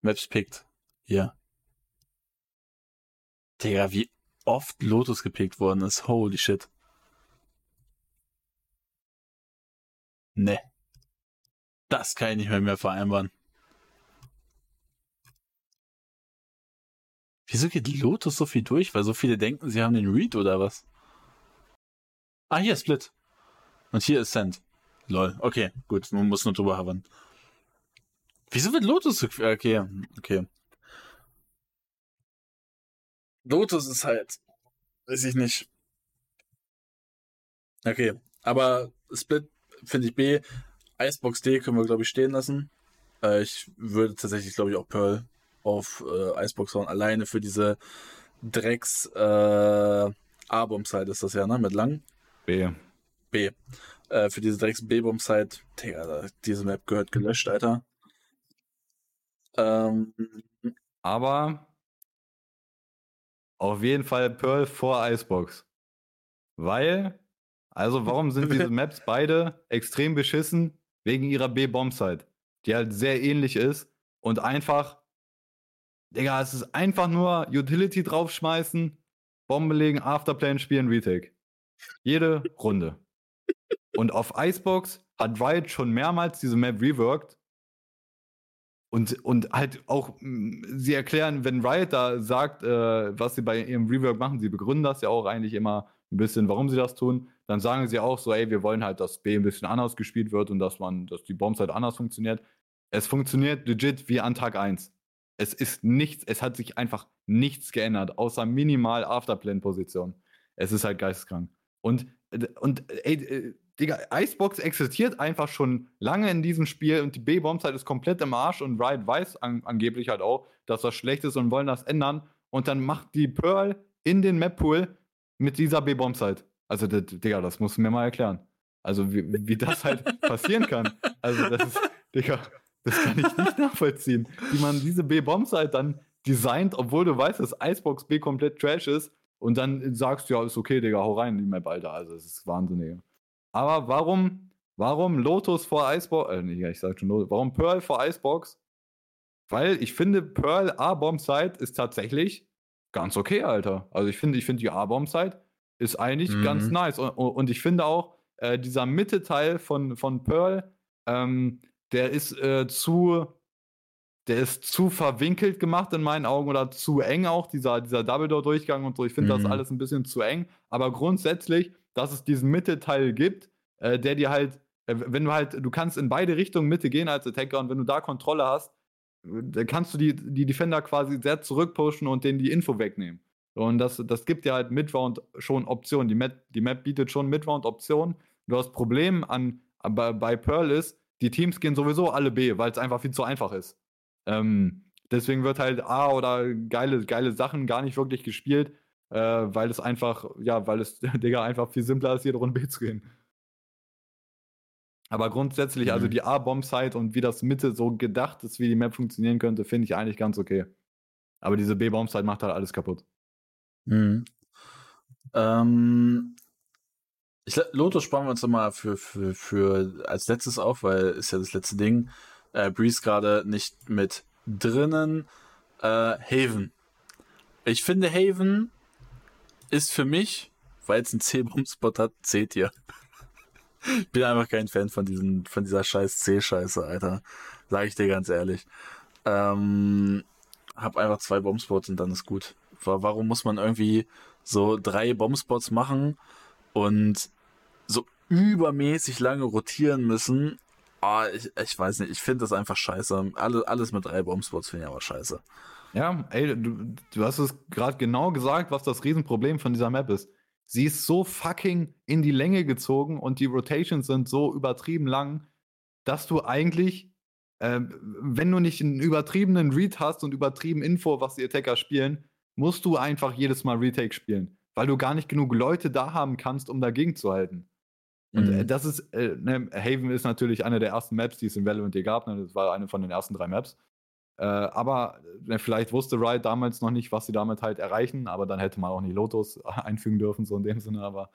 Maps picked. Ja. Digga, wie oft Lotus gepickt worden ist. Holy shit. Ne. Das kann ich nicht mehr, mehr vereinbaren. Wieso geht Lotus so viel durch? Weil so viele denken, sie haben den Read oder was? Ah, hier Split. Und hier ist Send. Lol. Okay, gut. Man muss nur drüber haben. Wieso wird Lotus so... Okay, okay. Lotus ist halt, weiß ich nicht. Okay, aber Split finde ich B. Icebox D können wir, glaube ich, stehen lassen. Äh, ich würde tatsächlich, glaube ich, auch Pearl auf äh, Icebox hauen. Alleine für diese Drecks äh, A-Bomb-Side ist das ja, ne? Mit lang. B. B. Äh, für diese Drecks B-Bomb-Side, Digga, diese Map gehört gelöscht, Alter. Ähm, aber auf jeden Fall Pearl vor Icebox. Weil, also warum sind diese Maps beide extrem beschissen? Wegen ihrer B-Bombsite, die halt sehr ähnlich ist und einfach, Digga, es ist einfach nur Utility draufschmeißen, Bombe legen, Afterplan spielen, Retake. Jede Runde. Und auf Icebox hat Riot schon mehrmals diese Map reworked und, und halt auch, mm, sie erklären, wenn Riot da sagt, äh, was sie bei ihrem Rework machen, sie begründen das ja auch eigentlich immer ein bisschen, warum sie das tun, dann sagen sie auch so, ey, wir wollen halt, dass B ein bisschen anders gespielt wird und dass man, dass die Bombs halt anders funktioniert. Es funktioniert legit wie an Tag 1. Es ist nichts, es hat sich einfach nichts geändert, außer minimal Afterplan-Position. Es ist halt geisteskrank. Und, und ey, äh, Digga, Icebox existiert einfach schon lange in diesem Spiel und die B-Bombzeit ist komplett im Arsch und Riot weiß an, angeblich halt auch, dass das schlecht ist und wollen das ändern. Und dann macht die Pearl in den Map-Pool mit dieser B-Bombzeit. Also, das, Digga, das musst du mir mal erklären. Also, wie, wie das halt passieren kann. Also, das ist, Digga, das kann ich nicht nachvollziehen. Wie man diese B-Bombzeit dann designt, obwohl du weißt, dass Icebox B komplett Trash ist und dann sagst du, ja, ist okay, Digga, hau rein in die Map, Alter. Also, das ist wahnsinnig. Aber warum, warum Lotus vor Icebox? Äh, nee, ich sag schon Lotus. Warum Pearl vor Icebox? Weil ich finde, Pearl A-Bomb-Side ist tatsächlich ganz okay, Alter. Also ich finde, ich finde die A-Bomb-Side ist eigentlich mhm. ganz nice. Und, und, ich finde auch, äh, dieser Mitte-Teil von, von Pearl, ähm, der ist äh, zu, der ist zu verwinkelt gemacht in meinen Augen oder zu eng auch, dieser, dieser Double-Door-Durchgang und so. Ich finde mhm. das alles ein bisschen zu eng. Aber grundsätzlich dass es diesen Mittelteil gibt, äh, der dir halt, äh, wenn du halt, du kannst in beide Richtungen Mitte gehen als Attacker und wenn du da Kontrolle hast, dann kannst du die, die Defender quasi sehr zurückpushen und denen die Info wegnehmen. Und das, das gibt dir halt Midround schon Optionen. Die Map, die Map bietet schon Midround-Optionen. Du hast Problem an, bei, bei Pearl ist, die Teams gehen sowieso alle B, weil es einfach viel zu einfach ist. Ähm, deswegen wird halt A oder geile, geile Sachen gar nicht wirklich gespielt äh, weil es einfach, ja, weil es, Digga, einfach viel simpler ist, jede Runde B zu gehen. Aber grundsätzlich, also mhm. also die A-Bomb-Site und wie das Mitte so gedacht ist, wie die Map funktionieren könnte, finde ich eigentlich ganz okay. Aber diese B-Bomb-Site macht halt alles kaputt. Mhm. Ähm, ich, Lotus sparen wir uns nochmal für, für, für als letztes auf, weil ist ja das letzte Ding. Äh, Breeze gerade nicht mit drinnen. Äh, Haven. Ich finde Haven ist für mich, weil es einen C-Bomb-Spot hat, C-Tier. ich bin einfach kein Fan von diesen, von dieser scheiß C-Scheiße, Alter. Sag ich dir ganz ehrlich. Ähm, hab einfach zwei Bombspots und dann ist gut. Warum muss man irgendwie so drei Bombspots machen und übermäßig lange rotieren müssen? Oh, ich, ich weiß nicht, ich finde das einfach scheiße. Alles, alles mit drei Bombspots finde ich aber scheiße. Ja, ey, du, du hast es gerade genau gesagt, was das Riesenproblem von dieser Map ist. Sie ist so fucking in die Länge gezogen und die Rotations sind so übertrieben lang, dass du eigentlich, äh, wenn du nicht einen übertriebenen Read hast und übertrieben Info, was die Attacker spielen, musst du einfach jedes Mal Retake spielen, weil du gar nicht genug Leute da haben kannst, um dagegen zu halten. Und äh, mhm. das ist, äh, ne, Haven ist natürlich eine der ersten Maps, die es in Valorant je gab. Ne? Das war eine von den ersten drei Maps. Äh, aber ne, vielleicht wusste Riot damals noch nicht, was sie damit halt erreichen, aber dann hätte man auch nicht Lotus einfügen dürfen, so in dem Sinne. Aber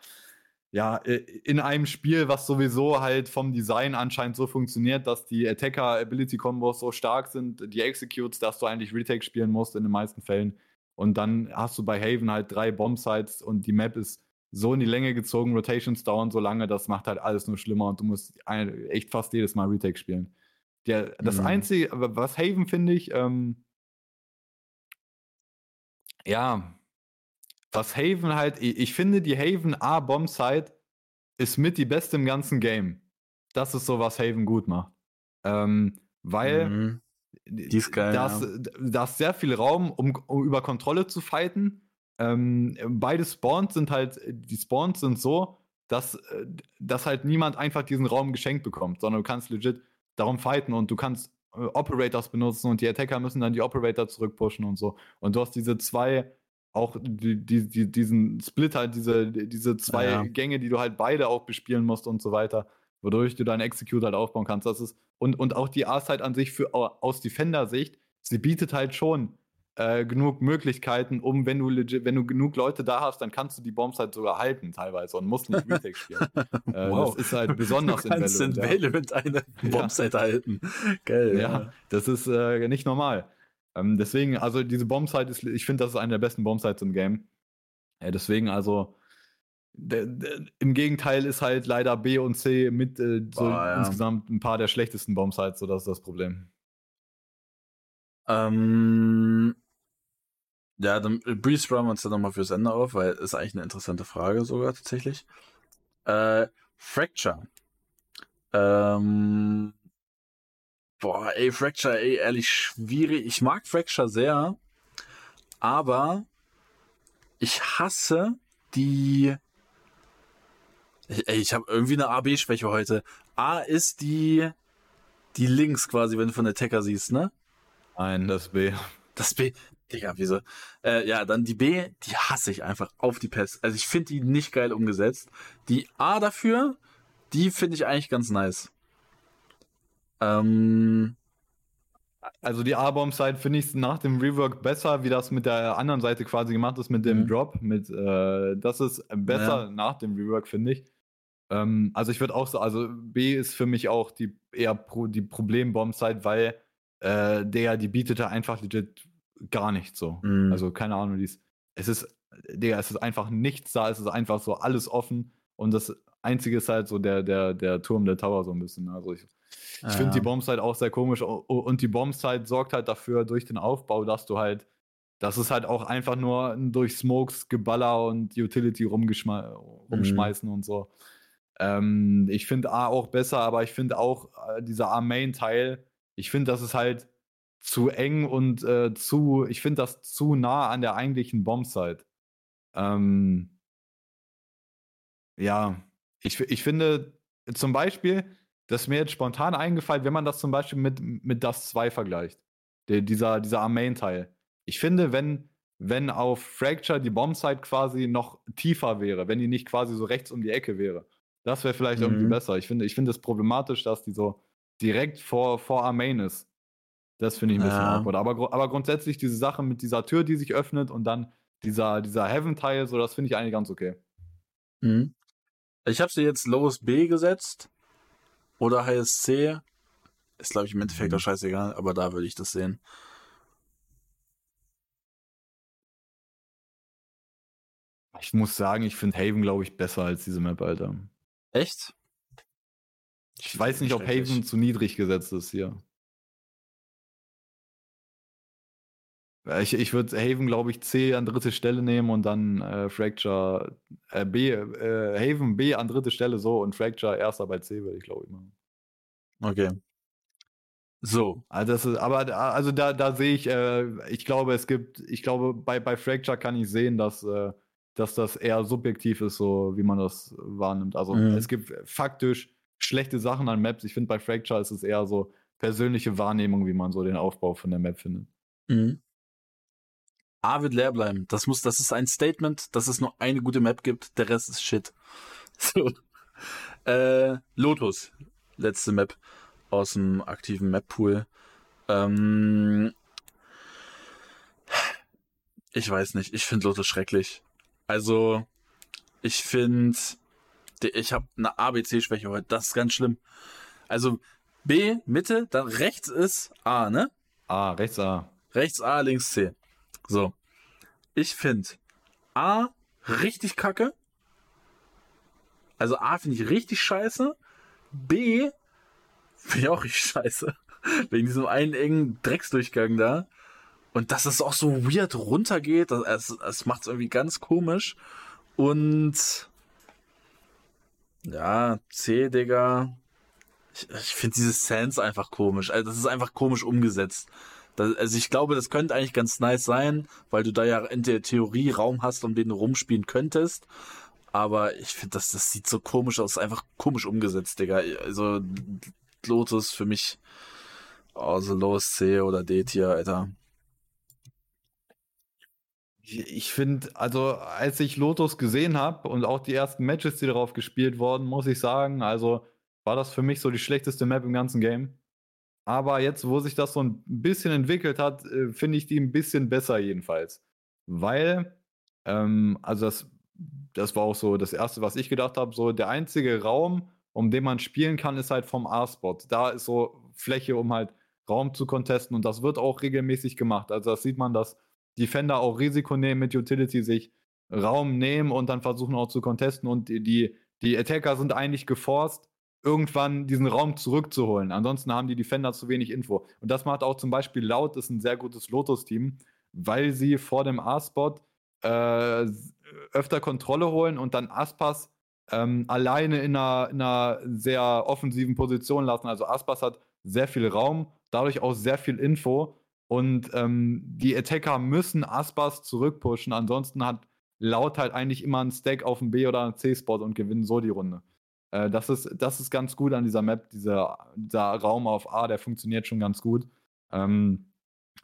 ja, in einem Spiel, was sowieso halt vom Design anscheinend so funktioniert, dass die Attacker-Ability-Combos so stark sind, die Executes, dass du eigentlich Retake spielen musst in den meisten Fällen. Und dann hast du bei Haven halt drei Bomb-Sites und die Map ist so in die Länge gezogen, Rotations dauern so lange, das macht halt alles nur schlimmer und du musst echt fast jedes Mal Retake spielen. Der, das mhm. Einzige, was Haven finde ich, ähm, ja, was Haven halt, ich, finde die Haven A Bomb Site ist mit die beste im ganzen Game. Das ist so, was Haven gut macht. Ähm, weil mhm. geil, das, ja. da ist sehr viel Raum, um, um über Kontrolle zu fighten. Ähm, beide Spawns sind halt, die Spawns sind so, dass, äh, dass halt niemand einfach diesen Raum geschenkt bekommt, sondern du kannst legit darum fighten und du kannst äh, Operators benutzen und die Attacker müssen dann die Operator zurückpushen und so. Und du hast diese zwei, auch die, die, die, diesen Split halt, diese, diese zwei ja. Gänge, die du halt beide auch bespielen musst und so weiter, wodurch du deinen Execute halt aufbauen kannst. Das ist, und, und auch die A-Side an sich für, aus Defender-Sicht, sie bietet halt schon äh, genug Möglichkeiten, um, wenn du legit, wenn du genug Leute da hast, dann kannst du die Bombs halt sogar halten teilweise und musst nicht Retake spielen. äh, wow. Das ist halt besonders du kannst in Valorant, ja. eine Bombsite ja. halten. Geil. Ja, ja. das ist äh, nicht normal. Ähm, deswegen, also diese Bombsite ist, ich finde, das ist eine der besten Bombsites im Game. deswegen, also im Gegenteil ist halt leider B und C mit äh, so Boah, insgesamt ein paar der schlechtesten Bombsites, so das ist das Problem. Ähm, ja, dann äh, Breeze wir uns dann nochmal fürs Ende auf, weil ist eigentlich eine interessante Frage sogar tatsächlich. Äh, Fracture. Ähm, boah, ey, Fracture, ey, ehrlich schwierig. Ich mag Fracture sehr, aber ich hasse die. Ey, ich habe irgendwie eine AB-Schwäche heute. A ist die die Links quasi, wenn du von der Attacker siehst, ne? Nein, das B. Das B. Digga, wieso? Äh, ja, dann die B, die hasse ich einfach auf die Pest. Also ich finde die nicht geil umgesetzt. Die A dafür, die finde ich eigentlich ganz nice. Ähm, also die A-Bomb-Side finde ich nach dem Rework besser, wie das mit der anderen Seite quasi gemacht ist, mit dem mhm. Drop. Mit, äh, das ist besser ja. nach dem Rework, finde ich. Ähm, also ich würde auch so, also B ist für mich auch die eher pro, die Problem-Bomb-Side, weil äh, der, die bietet da einfach legit gar nichts so. Mhm. Also keine Ahnung, dies, es ist, Digga, es ist einfach nichts da, es ist einfach so alles offen und das Einzige ist halt so der, der, der Turm der Tower so ein bisschen. Also ich, ich finde die Bombsite auch sehr komisch und die Bombsite sorgt halt dafür durch den Aufbau, dass du halt, dass es halt auch einfach nur durch Smokes, Geballer und Utility rumgeschme mhm. rumschmeißen mhm. und so. Ähm, ich finde A auch besser, aber ich finde auch äh, dieser A-Main-Teil, ich finde, das ist halt zu eng und äh, zu, ich finde das zu nah an der eigentlichen Bombsite. Ähm, ja, ich, ich finde zum Beispiel, das ist mir jetzt spontan eingefallen, wenn man das zum Beispiel mit, mit Das 2 vergleicht, der, dieser, dieser Armain-Teil. Ich finde, wenn, wenn auf Fracture die Bombsite quasi noch tiefer wäre, wenn die nicht quasi so rechts um die Ecke wäre, das wäre vielleicht mhm. irgendwie besser. Ich finde, ich finde es problematisch, dass die so direkt vor, vor Armain ist. Das finde ich ein bisschen ja. awkward. Aber, aber grundsätzlich diese Sache mit dieser Tür, die sich öffnet und dann dieser, dieser Heaven-Teil, so, das finde ich eigentlich ganz okay. Mhm. Ich habe sie jetzt Lowest B gesetzt oder Highest C. Ist, glaube ich, im Endeffekt mhm. auch scheißegal, aber da würde ich das sehen. Ich muss sagen, ich finde Haven, glaube ich, besser als diese Map, Alter. Echt? Ich weiß nicht, ob Haven zu niedrig gesetzt ist hier. Ich, ich würde Haven, glaube ich, C an dritte Stelle nehmen und dann äh, Fracture äh, B, äh, Haven B an dritte Stelle so und Fracture erster bei C, würde ich, glaube ich, machen. Okay. So. Also das ist, aber also da, da sehe ich, äh, ich glaube, es gibt, ich glaube, bei, bei Fracture kann ich sehen, dass, äh, dass das eher subjektiv ist, so wie man das wahrnimmt. Also mhm. es gibt faktisch schlechte Sachen an Maps. Ich finde, bei Fracture ist es eher so persönliche Wahrnehmung, wie man so den Aufbau von der Map findet. Mhm. A wird leer bleiben. Das muss, das ist ein Statement, dass es nur eine gute Map gibt, der Rest ist Shit. So. Äh, Lotus, letzte Map aus dem aktiven Map-Pool. Ähm, ich weiß nicht, ich finde Lotus schrecklich. Also, ich finde, ich habe eine ABC-Schwäche heute, das ist ganz schlimm. Also, B, Mitte, dann rechts ist A, ne? A, rechts A. Rechts A, links C. So. Ich finde A richtig kacke. Also A finde ich richtig scheiße. B Finde ich auch richtig scheiße. Wegen diesem einen engen Drecksdurchgang da. Und dass es auch so weird runtergeht, es, es macht es irgendwie ganz komisch. Und ja, C, Digga. Ich, ich finde dieses Sense einfach komisch. Also das ist einfach komisch umgesetzt. Das, also ich glaube, das könnte eigentlich ganz nice sein, weil du da ja in der Theorie Raum hast, um den du rumspielen könntest. Aber ich finde, das, das sieht so komisch aus, einfach komisch umgesetzt, Digga. Also Lotus für mich also Low C oder D-Tier, Alter. Ich finde, also als ich Lotus gesehen habe und auch die ersten Matches, die darauf gespielt wurden, muss ich sagen, also war das für mich so die schlechteste Map im ganzen Game. Aber jetzt, wo sich das so ein bisschen entwickelt hat, äh, finde ich die ein bisschen besser jedenfalls. Weil, ähm, also das, das war auch so das Erste, was ich gedacht habe, so der einzige Raum, um den man spielen kann, ist halt vom A-Spot. Da ist so Fläche, um halt Raum zu contesten und das wird auch regelmäßig gemacht. Also das sieht man, dass Defender auch Risiko nehmen mit Utility, sich Raum nehmen und dann versuchen auch zu contesten und die, die Attacker sind eigentlich geforst, irgendwann diesen Raum zurückzuholen. Ansonsten haben die Defender zu wenig Info. Und das macht auch zum Beispiel Laut, ist ein sehr gutes Lotus-Team, weil sie vor dem A-Spot äh, öfter Kontrolle holen und dann Aspas ähm, alleine in einer, in einer, sehr offensiven Position lassen. Also Aspas hat sehr viel Raum, dadurch auch sehr viel Info. Und ähm, die Attacker müssen Aspas zurückpushen. Ansonsten hat Laut halt eigentlich immer einen Stack auf dem B- oder C-Spot und gewinnen so die Runde. Äh, das, ist, das ist ganz gut an dieser Map. Dieser, dieser Raum auf A, der funktioniert schon ganz gut. Ähm,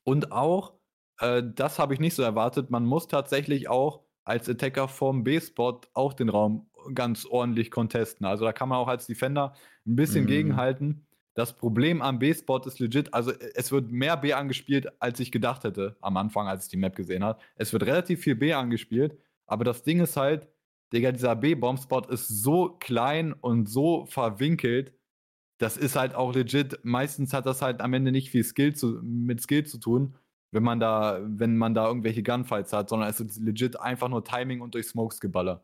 und auch, äh, das habe ich nicht so erwartet, man muss tatsächlich auch als Attacker vom B-Spot auch den Raum ganz ordentlich contesten. Also da kann man auch als Defender ein bisschen mhm. gegenhalten. Das Problem am B-Spot ist legit, also es wird mehr B angespielt, als ich gedacht hätte am Anfang, als ich die Map gesehen habe. Es wird relativ viel B angespielt, aber das Ding ist halt, Digga, dieser B-Bomb-Spot ist so klein und so verwinkelt, das ist halt auch legit. Meistens hat das halt am Ende nicht viel Skill zu, mit Skill zu tun, wenn man da, wenn man da irgendwelche Gunfights hat, sondern es ist legit einfach nur Timing und durch Smokes geballer.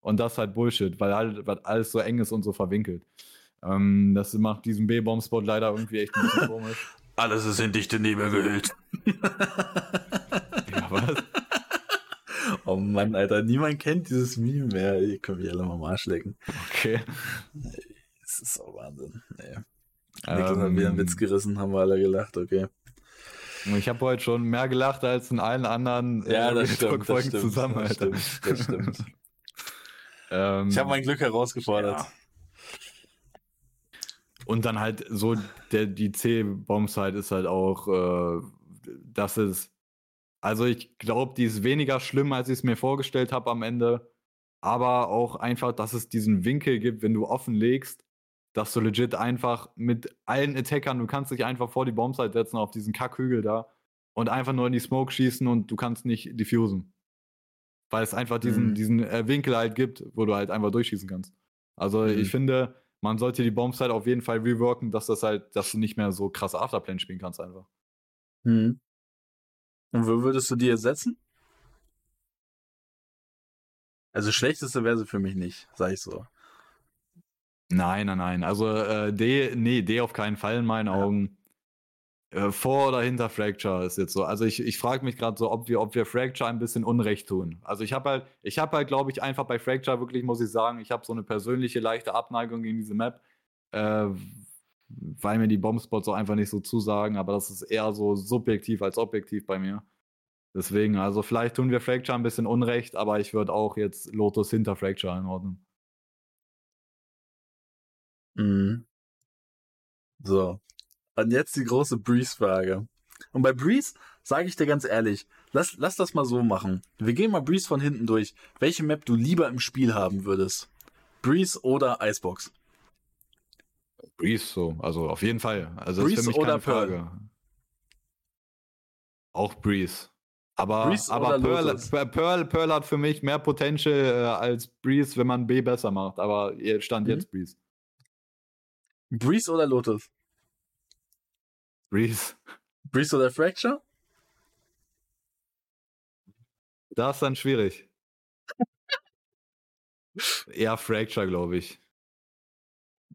Und das ist halt Bullshit, weil halt weil alles so eng ist und so verwinkelt. Ähm, das macht diesen B-Bomb-Spot leider irgendwie echt ein bisschen komisch. Alles ist in dichte Nebel gehüllt. ja? Oh Mann, Alter, niemand kennt dieses Meme mehr. Ich kann mich alle mal Marsch lecken. Okay. Das ist auch Wahnsinn. Nee. Niklas ähm, hat wieder einen Witz gerissen, haben wir alle gelacht, okay. Ich habe heute schon mehr gelacht als in allen anderen ja, äh, das stimmt, das stimmt, zusammen. Das stimmt, das stimmt. Ähm, ich habe mein Glück herausgefordert. Ja. Und dann halt so, der, die C-Bombs halt ist halt auch, äh, das ist, also ich glaube, die ist weniger schlimm, als ich es mir vorgestellt habe am Ende. Aber auch einfach, dass es diesen Winkel gibt, wenn du offen legst, dass du legit einfach mit allen Attackern, du kannst dich einfach vor die Bombsite setzen auf diesen Kackhügel da und einfach nur in die Smoke schießen und du kannst nicht diffusen. Weil es einfach diesen, mhm. diesen äh, Winkel halt gibt, wo du halt einfach durchschießen kannst. Also mhm. ich finde, man sollte die Bombsite auf jeden Fall reworken, dass das halt, dass du nicht mehr so krass Afterplane spielen kannst einfach. Mhm. Und wo würdest du die ersetzen? Also schlechteste wäre sie für mich nicht, sag ich so. Nein, nein, nein. Also äh, D, nee, D auf keinen Fall in meinen ja. Augen. Äh, vor oder hinter Fracture ist jetzt so. Also ich, ich frage mich gerade so, ob wir, ob wir Fracture ein bisschen Unrecht tun. Also ich habe halt, ich habe halt, glaube ich, einfach bei Fracture wirklich, muss ich sagen, ich habe so eine persönliche leichte Abneigung gegen diese Map, äh, weil mir die Bombspots auch einfach nicht so zusagen, aber das ist eher so subjektiv als objektiv bei mir. Deswegen, also vielleicht tun wir Fracture ein bisschen Unrecht, aber ich würde auch jetzt Lotus hinter Fracture einordnen. Mhm. So. Und jetzt die große Breeze-Frage. Und bei Breeze sage ich dir ganz ehrlich, lass, lass das mal so machen. Wir gehen mal Breeze von hinten durch. Welche Map du lieber im Spiel haben würdest? Breeze oder Icebox? Breeze so, also auf jeden Fall. Also Breeze ist für mich keine Frage. Pearl? Auch Breeze. Aber, Breeze aber Pearl, Pearl, Pearl, hat für mich mehr Potential äh, als Breeze, wenn man B besser macht. Aber stand mhm. jetzt Breeze. Breeze oder Lotus? Breeze. Breeze oder Fracture? Das ist dann schwierig. Eher Fracture, glaube ich.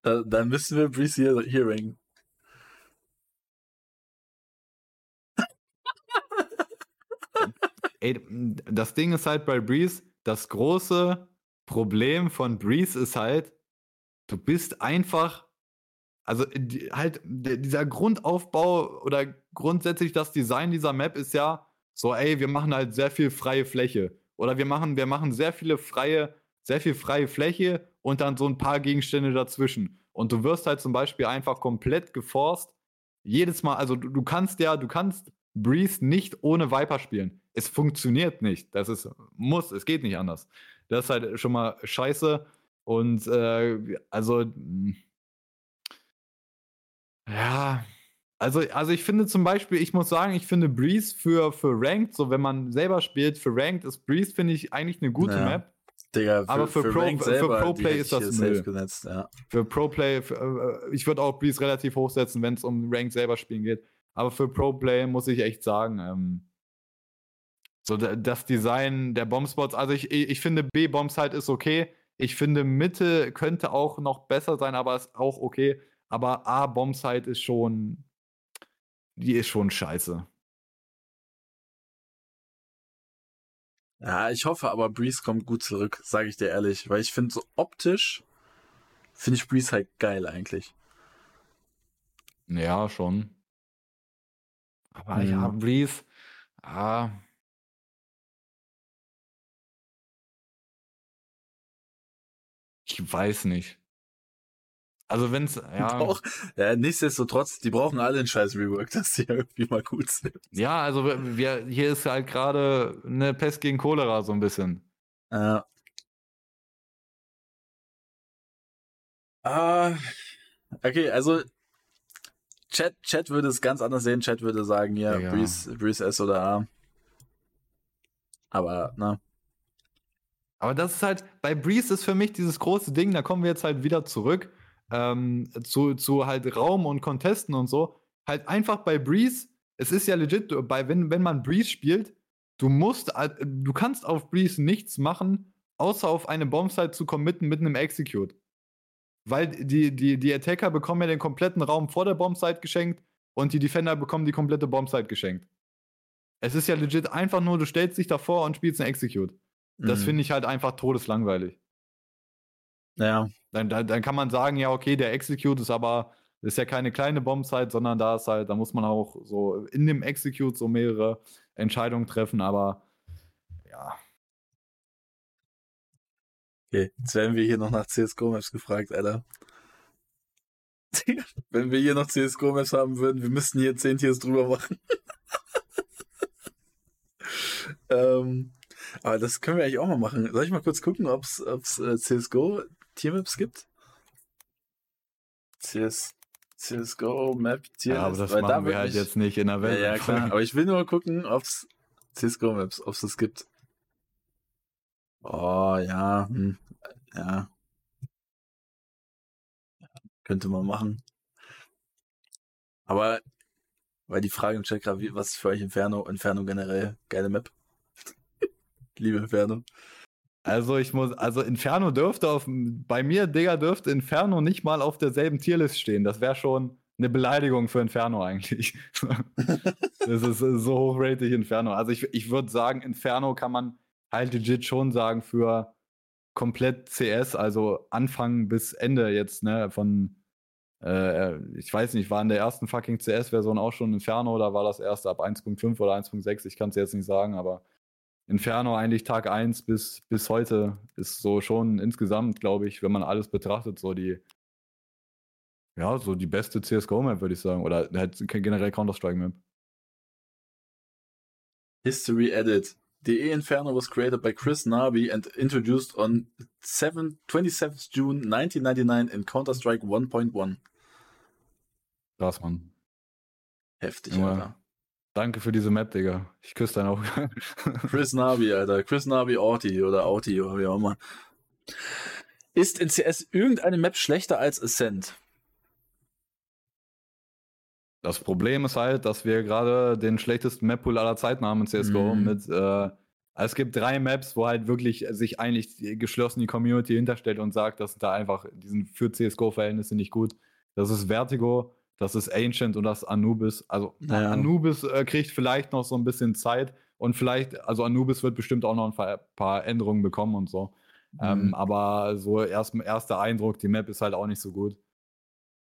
Da, dann müssen wir Breeze hier, hier ranken. Ey, das Ding ist halt bei Breeze, das große Problem von Breeze ist halt, du bist einfach also die, halt dieser Grundaufbau oder grundsätzlich das Design dieser Map ist ja so, ey, wir machen halt sehr viel freie Fläche oder wir machen wir machen sehr viele freie sehr viel freie Fläche und dann so ein paar Gegenstände dazwischen und du wirst halt zum Beispiel einfach komplett geforst jedes Mal, also du, du kannst ja, du kannst Breeze nicht ohne Viper spielen. Es funktioniert nicht. Das ist muss, es geht nicht anders. Das ist halt schon mal scheiße und äh, also ja, also, also ich finde zum Beispiel, ich muss sagen, ich finde Breeze für, für Ranked, so wenn man selber spielt, für Ranked ist Breeze, finde ich, eigentlich eine gute ja. Map. Digga, für, aber für, für Pro, selber, für Pro Play ist das Müll. Gesetzt, ja. Für Pro Play, für, äh, ich würde auch Breeze relativ hochsetzen, wenn es um Ranked selber spielen geht. Aber für Pro Play muss ich echt sagen, ähm, so das Design der Bombspots, also ich, ich finde B-Bombs halt ist okay. Ich finde Mitte könnte auch noch besser sein, aber ist auch okay. Aber A, Bombsite ist schon, die ist schon scheiße. Ja, ich hoffe aber, Breeze kommt gut zurück, sage ich dir ehrlich, weil ich finde so optisch, finde ich Breeze halt geil eigentlich. Ja, schon. Aber mhm. ja, Breeze, ah. Ich weiß nicht. Also wenn es, ja. Ja. Nichtsdestotrotz, die brauchen alle einen scheiß Rework, dass die irgendwie mal gut sind. Ja, also wir, hier ist halt gerade eine Pest gegen Cholera so ein bisschen. Ja. Ah, okay, also Chat, Chat würde es ganz anders sehen. Chat würde sagen, ja, ja. Breeze, Breeze S oder A. Aber, na. Aber das ist halt, bei Breeze ist für mich dieses große Ding, da kommen wir jetzt halt wieder zurück ähm, zu, zu halt Raum und Contesten und so, halt einfach bei Breeze, es ist ja legit, bei, wenn, wenn man Breeze spielt, du musst, äh, du kannst auf Breeze nichts machen, außer auf eine Bombsite zu committen mit einem Execute. Weil die, die, die Attacker bekommen ja den kompletten Raum vor der Bombsite geschenkt und die Defender bekommen die komplette Bombsite geschenkt. Es ist ja legit einfach nur, du stellst dich davor und spielst einen Execute. Das mhm. finde ich halt einfach todeslangweilig. Ja. Dann, dann, dann kann man sagen, ja, okay, der Execute ist aber, ist ja keine kleine Bombzeit, sondern da ist halt, da muss man auch so in dem Execute so mehrere Entscheidungen treffen, aber ja. Okay, jetzt werden wir hier noch nach CSGO-Maps gefragt, Alter. Wenn wir hier noch CSGO-Maps haben würden, wir müssten hier 10 Tiers drüber machen. ähm, aber das können wir eigentlich auch mal machen. Soll ich mal kurz gucken, ob es äh, CSGO Tiermaps gibt? CS, CSGO Map Tiermaps. Ja, aber das Weil machen da wir halt jetzt nicht in der Welt. Ja, ja, klar. Aber ich will nur gucken, ob es CSGO Maps, ob es das gibt. Oh, ja, hm, ja. Könnte man machen. Aber, weil die Frage im Chat gerade, was ist für euch Inferno? Inferno generell geile Map. Liebe Inferno. Also ich muss, also Inferno dürfte auf, bei mir, Digga, dürfte Inferno nicht mal auf derselben Tierlist stehen. Das wäre schon eine Beleidigung für Inferno eigentlich. das ist so hochratig Inferno. Also ich, ich würde sagen, Inferno kann man halt legit schon sagen für komplett CS, also Anfang bis Ende jetzt, ne, von äh, ich weiß nicht, war in der ersten fucking CS-Version auch schon Inferno oder war das erst ab 1.5 oder 1.6? Ich kann es jetzt nicht sagen, aber Inferno eigentlich Tag 1 bis, bis heute ist so schon insgesamt, glaube ich, wenn man alles betrachtet, so die, ja, so die beste CSGO-Map, würde ich sagen. Oder halt generell Counter-Strike-Map. History Edit. The Inferno was created by Chris Narby and introduced on 7, 27th June 1999 in Counter-Strike 1.1. Krass, Mann. Heftig, ja. Alter. Danke für diese Map, Digga. Ich küsse dein Auge. Chris Navi, Alter. Chris Navi Orti oder Auti oder wie auch immer. Ist in CS irgendeine Map schlechter als Ascent? Das Problem ist halt, dass wir gerade den schlechtesten Map-Pool aller Zeiten haben in CSGO. Mm. Mit, äh, es gibt drei Maps, wo halt wirklich sich eigentlich die geschlossene Community hinterstellt und sagt, dass da einfach, die sind für CSGO-Verhältnisse nicht gut. Das ist Vertigo, das ist Ancient und das Anubis. Also naja. Anubis äh, kriegt vielleicht noch so ein bisschen Zeit und vielleicht, also Anubis wird bestimmt auch noch ein paar Änderungen bekommen und so. Ähm, mhm. Ähm, aber so erst, erster Eindruck, die Map ist halt auch nicht so gut.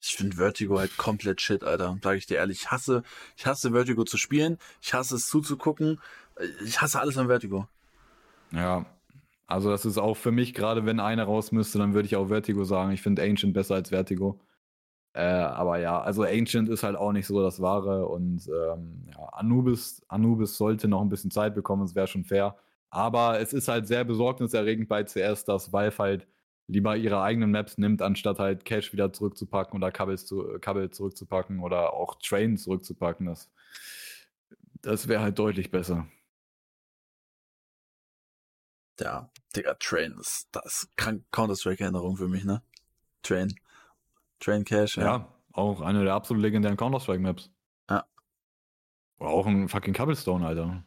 Ich finde Vertigo halt komplett shit, Alter. Sag ich dir ehrlich. Ich hasse, ich hasse Vertigo zu spielen. Ich hasse es zuzugucken. Ich hasse alles an Vertigo. Ja. Also das ist auch für mich, gerade wenn einer raus müsste, dann würde ich auch Vertigo sagen. Ich finde Ancient besser als Vertigo. Äh, aber ja, also Ancient ist halt auch nicht so das Wahre und ähm, ja, Anubis, Anubis sollte noch ein bisschen Zeit bekommen, es wäre schon fair. Aber es ist halt sehr besorgniserregend bei CS, dass Valve halt lieber ihre eigenen Maps nimmt, anstatt halt Cash wieder zurückzupacken oder Kabel, zu, Kabel zurückzupacken oder auch Train zurückzupacken. Das, das wäre halt deutlich besser. Ja, Digga, Train, das, das ist Counter-Strike-Erinnerung für mich, ne? Train. Train Cash, ja. Ja, auch eine der absolut legendären Counter-Strike-Maps. Ja. Oder auch ein fucking Cobblestone, Alter.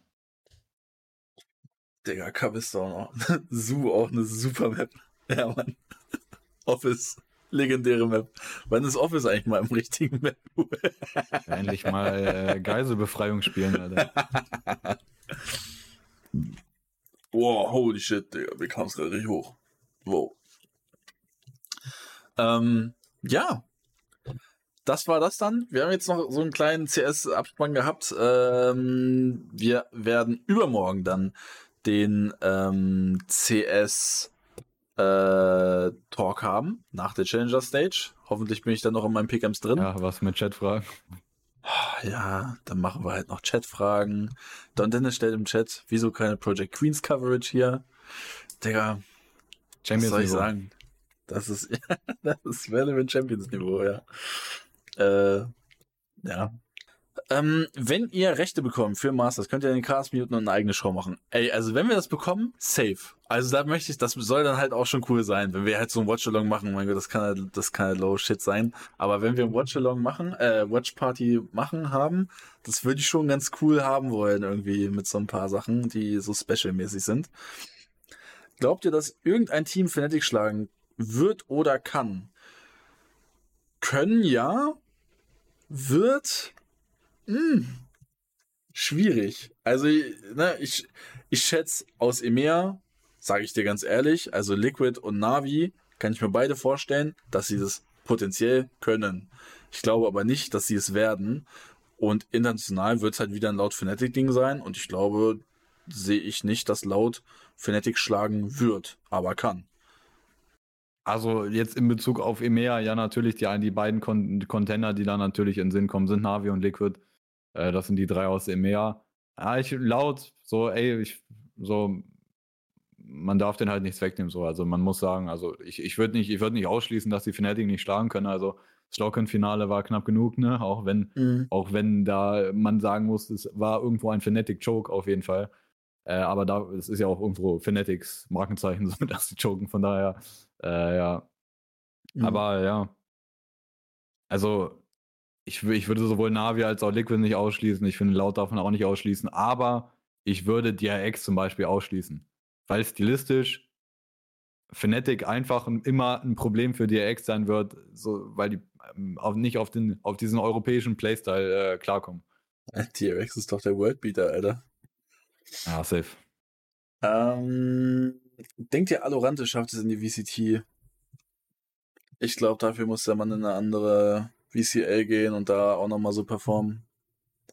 Digga, Cobblestone auch. Zoo auch eine super Map. Ja, Mann. Office. Legendäre Map. Wann ist Office eigentlich mal im richtigen Map? Endlich mal äh, Geiselbefreiung spielen, Alter. wow, holy shit, Digga. Wir kamen es gerade richtig hoch. Wow. Ähm, ja, das war das dann. Wir haben jetzt noch so einen kleinen CS-Abspann gehabt. Ähm, wir werden übermorgen dann den ähm, CS äh, Talk haben nach der Challenger Stage. Hoffentlich bin ich dann noch in meinen Pickups drin. Ja, was mit Chatfragen? Ja, dann machen wir halt noch Chatfragen. Don Dennis stellt im Chat, wieso keine Project Queens Coverage hier? Digga, Champions was soll ich sagen? Das ist, das ist Relevant Champions Niveau, ja. Äh, ja. Ähm, wenn ihr Rechte bekommt für Masters, könnt ihr den Cast muten und eine eigene Show machen. Ey, also wenn wir das bekommen, safe. Also da möchte ich, das soll dann halt auch schon cool sein, wenn wir halt so ein Watch-Along machen. Mein Gott, das kann halt, das kann halt low shit sein. Aber wenn wir ein Watch-Along machen, äh, Watch-Party machen haben, das würde ich schon ganz cool haben wollen, irgendwie mit so ein paar Sachen, die so special-mäßig sind. Glaubt ihr, dass irgendein Team Fnatic schlagen wird oder kann. Können ja, wird mh, hm, schwierig. Also, ne, ich, ich schätze aus EMEA, sage ich dir ganz ehrlich, also Liquid und Navi, kann ich mir beide vorstellen, dass sie das potenziell können. Ich glaube aber nicht, dass sie es werden. Und international wird es halt wieder ein laut Fnatic-Ding sein. Und ich glaube, sehe ich nicht, dass laut Fnatic schlagen wird, aber kann. Also jetzt in Bezug auf EMEA, ja natürlich, die, die beiden Con Contender, die da natürlich in Sinn kommen, sind Navi und Liquid. Äh, das sind die drei aus EMEA. Ja, ich laut, so, ey, ich, so, man darf den halt nichts wegnehmen, so. Also man muss sagen, also ich, ich würde nicht, ich nicht ausschließen, dass die Fnatic nicht schlagen können. Also das Locken-Finale war knapp genug, ne? Auch wenn, mhm. auch wenn da man sagen muss, es war irgendwo ein Fnatic-Choke auf jeden Fall. Äh, aber da, es ist ja auch irgendwo Fanatics Markenzeichen, so dass sie choken, von daher, äh, ja. Mhm. Aber ja. Also, ich, ich würde sowohl Navi als auch Liquid nicht ausschließen. Ich finde, Laut davon auch nicht ausschließen. Aber ich würde DRX zum Beispiel ausschließen. Weil stilistisch Fnatic einfach immer ein Problem für DRX sein wird, so, weil die ähm, auf, nicht auf, den, auf diesen europäischen Playstyle äh, klarkommen. DRX ist doch der Worldbeater, Alter. Ja, safe. Ähm, denkt ihr, Alorante schafft es in die VCT? Ich glaube, dafür muss der Mann in eine andere VCL gehen und da auch nochmal so performen.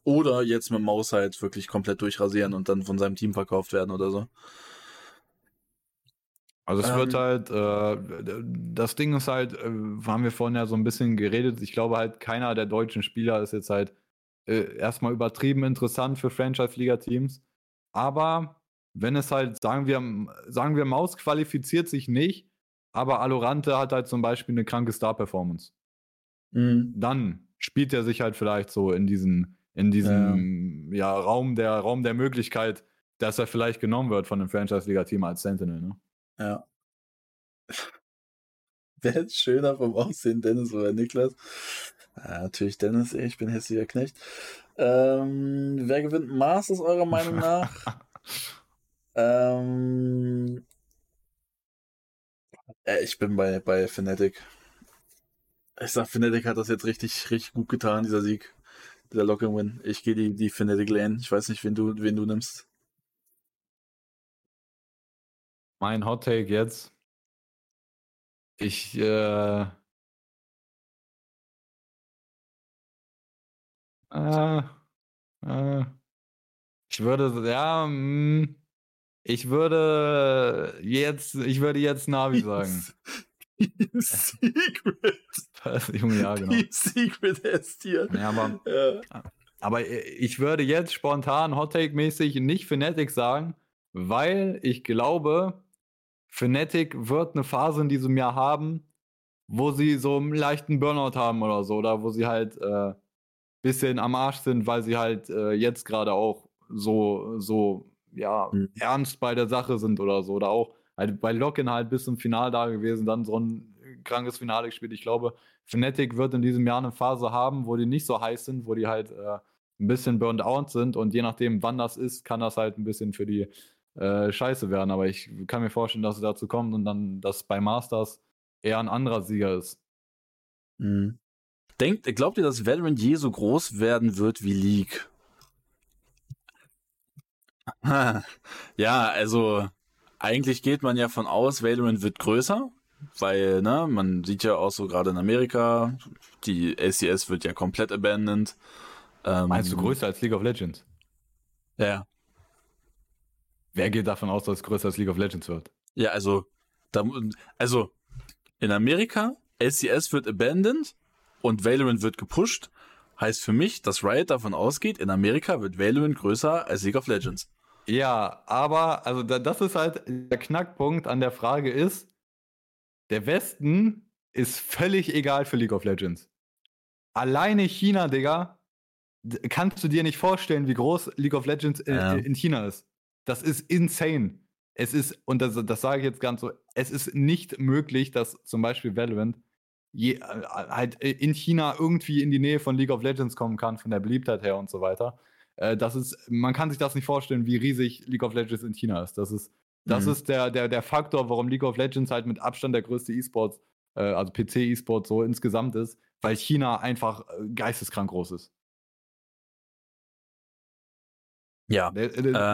Oder jetzt mit Maus halt wirklich komplett durchrasieren und dann von seinem Team verkauft werden oder so. Also es ähm, wird halt, äh, das Ding ist halt, äh, haben wir vorhin ja so ein bisschen geredet, ich glaube halt, keiner der deutschen Spieler ist jetzt halt äh, erstmal übertrieben interessant für Franchise-Liga-Teams. Aber wenn es halt, sagen wir, sagen wir, Maus qualifiziert sich nicht, aber Alorante hat halt zum Beispiel eine kranke Star-Performance. Mhm. Dann spielt er sich halt vielleicht so in diesen, in diesem ja. ja. Raum, der, Raum der Möglichkeit, dass er vielleicht genommen wird von einem Franchise-Liga-Team als Sentinel, ne? Ja. Wäre jetzt schöner vom Aussehen, Dennis oder Niklas. Ja, natürlich Dennis, ich bin hässlicher Knecht. Ähm, wer gewinnt Masters eurer Meinung nach? Ähm, äh, ich bin bei, bei Fnatic. Ich sag, Fnatic hat das jetzt richtig, richtig gut getan, dieser Sieg. Dieser Locking Win. Ich gehe die, die Fnatic Lane. Ich weiß nicht, wen du, wen du nimmst. Mein Hot Take jetzt. Ich, äh, äh, äh, ich würde, ja, mh, hm, ich würde jetzt, ich würde jetzt Navi sagen. Secret. Junge, ja, genau. Die Secret ist hier. Ja, aber, ja. aber ich würde jetzt spontan Hot Take mäßig nicht Fnatic sagen, weil ich glaube, Fnatic wird eine Phase in diesem Jahr haben, wo sie so einen leichten Burnout haben oder so, oder wo sie halt äh, bisschen am Arsch sind, weil sie halt äh, jetzt gerade auch so, so ja, mhm. ernst bei der Sache sind oder so. Oder auch halt bei Locken halt bis zum Finale da gewesen, dann so ein krankes Finale gespielt. Ich glaube, Fnatic wird in diesem Jahr eine Phase haben, wo die nicht so heiß sind, wo die halt äh, ein bisschen burned out sind und je nachdem, wann das ist, kann das halt ein bisschen für die äh, scheiße werden. Aber ich kann mir vorstellen, dass es dazu kommt und dann, dass bei Masters eher ein anderer Sieger ist. Mhm. Denkt, glaubt ihr, dass Valorant je so groß werden wird wie League? Ja, also eigentlich geht man ja von aus, Valorant wird größer, weil, ne, man sieht ja auch so gerade in Amerika, die ACS wird ja komplett abandoned. Ähm, Meinst du größer als League of Legends? Ja. Wer geht davon aus, dass es größer als League of Legends wird? Ja, also, da, also in Amerika, LCS wird abandoned und Valorant wird gepusht. Heißt für mich, dass Riot davon ausgeht, in Amerika wird Valorant größer als League of Legends. Ja, aber also das ist halt der Knackpunkt an der Frage ist, der Westen ist völlig egal für League of Legends. Alleine China, Digga, kannst du dir nicht vorstellen, wie groß League of Legends in, ja. in China ist. Das ist insane. Es ist, und das, das sage ich jetzt ganz so, es ist nicht möglich, dass zum Beispiel Valorant je, äh, halt in China irgendwie in die Nähe von League of Legends kommen kann, von der Beliebtheit her und so weiter. Äh, das ist, man kann sich das nicht vorstellen, wie riesig League of Legends in China ist. Das ist, das mhm. ist der, der, der Faktor, warum League of Legends halt mit Abstand der größte E-Sports, äh, also PC-E-Sport so insgesamt ist, weil China einfach äh, geisteskrank groß ist. Ja. Äh,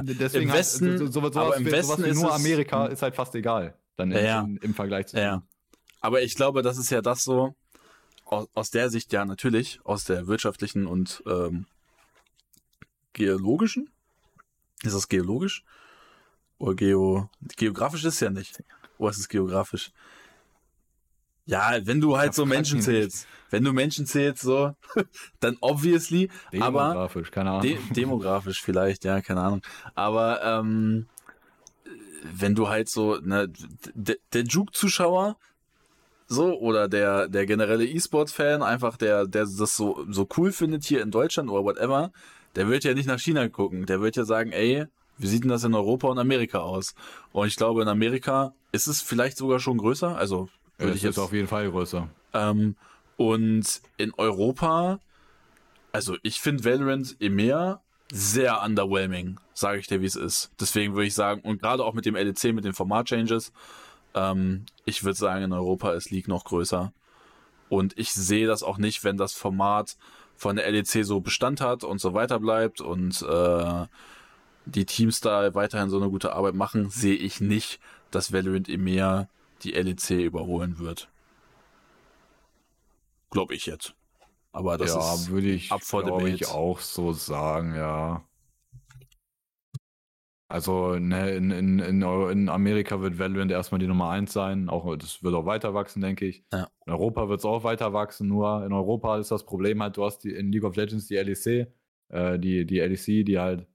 deswegen im Westen, halt, so, so, sowas, aber im Westen wie nur Amerika ist halt fast egal. Dann ja, in, im Vergleich zu. Ja. Aber ich glaube, das ist ja das so, aus, aus der Sicht ja natürlich, aus der wirtschaftlichen und ähm, geologischen. Ist das geologisch? Oder geo, geografisch ist ja nicht. Oder ist es geografisch? Ja, wenn du halt so Menschen zählst, wenn du Menschen zählst, so, dann obviously, demografisch, aber keine Ahnung. De demografisch vielleicht, ja, keine Ahnung. Aber ähm, wenn du halt so, ne, der Juke-Zuschauer, so, oder der, der generelle E-Sports-Fan, einfach der, der das so, so cool findet hier in Deutschland oder whatever, der wird ja nicht nach China gucken. Der wird ja sagen, ey, wie sieht denn das in Europa und Amerika aus? Und ich glaube, in Amerika ist es vielleicht sogar schon größer. Also würde ich jetzt auf jeden Fall größer. Ähm, und in Europa, also ich finde Valorant Meer sehr underwhelming, sage ich dir, wie es ist. Deswegen würde ich sagen, und gerade auch mit dem LEC, mit den Format-Changes, Ähm, ich würde sagen, in Europa ist League noch größer. Und ich sehe das auch nicht, wenn das Format von der LEC so Bestand hat und so weiter bleibt und äh, die Teams da weiterhin so eine gute Arbeit machen, sehe ich nicht, dass Valorant EMEA die LEC überholen wird. Glaube ich jetzt. Aber das ja, ist würde ich, ab vor dem ich auch so sagen, ja. Also ne, in, in, in, Amerika wird Valorant erstmal die Nummer eins sein. Auch, das wird auch weiter wachsen, denke ich. Ja. In Europa wird es auch weiter wachsen, nur in Europa ist das Problem halt, du hast die, in League of Legends die LEC, äh, die, die LEC, die halt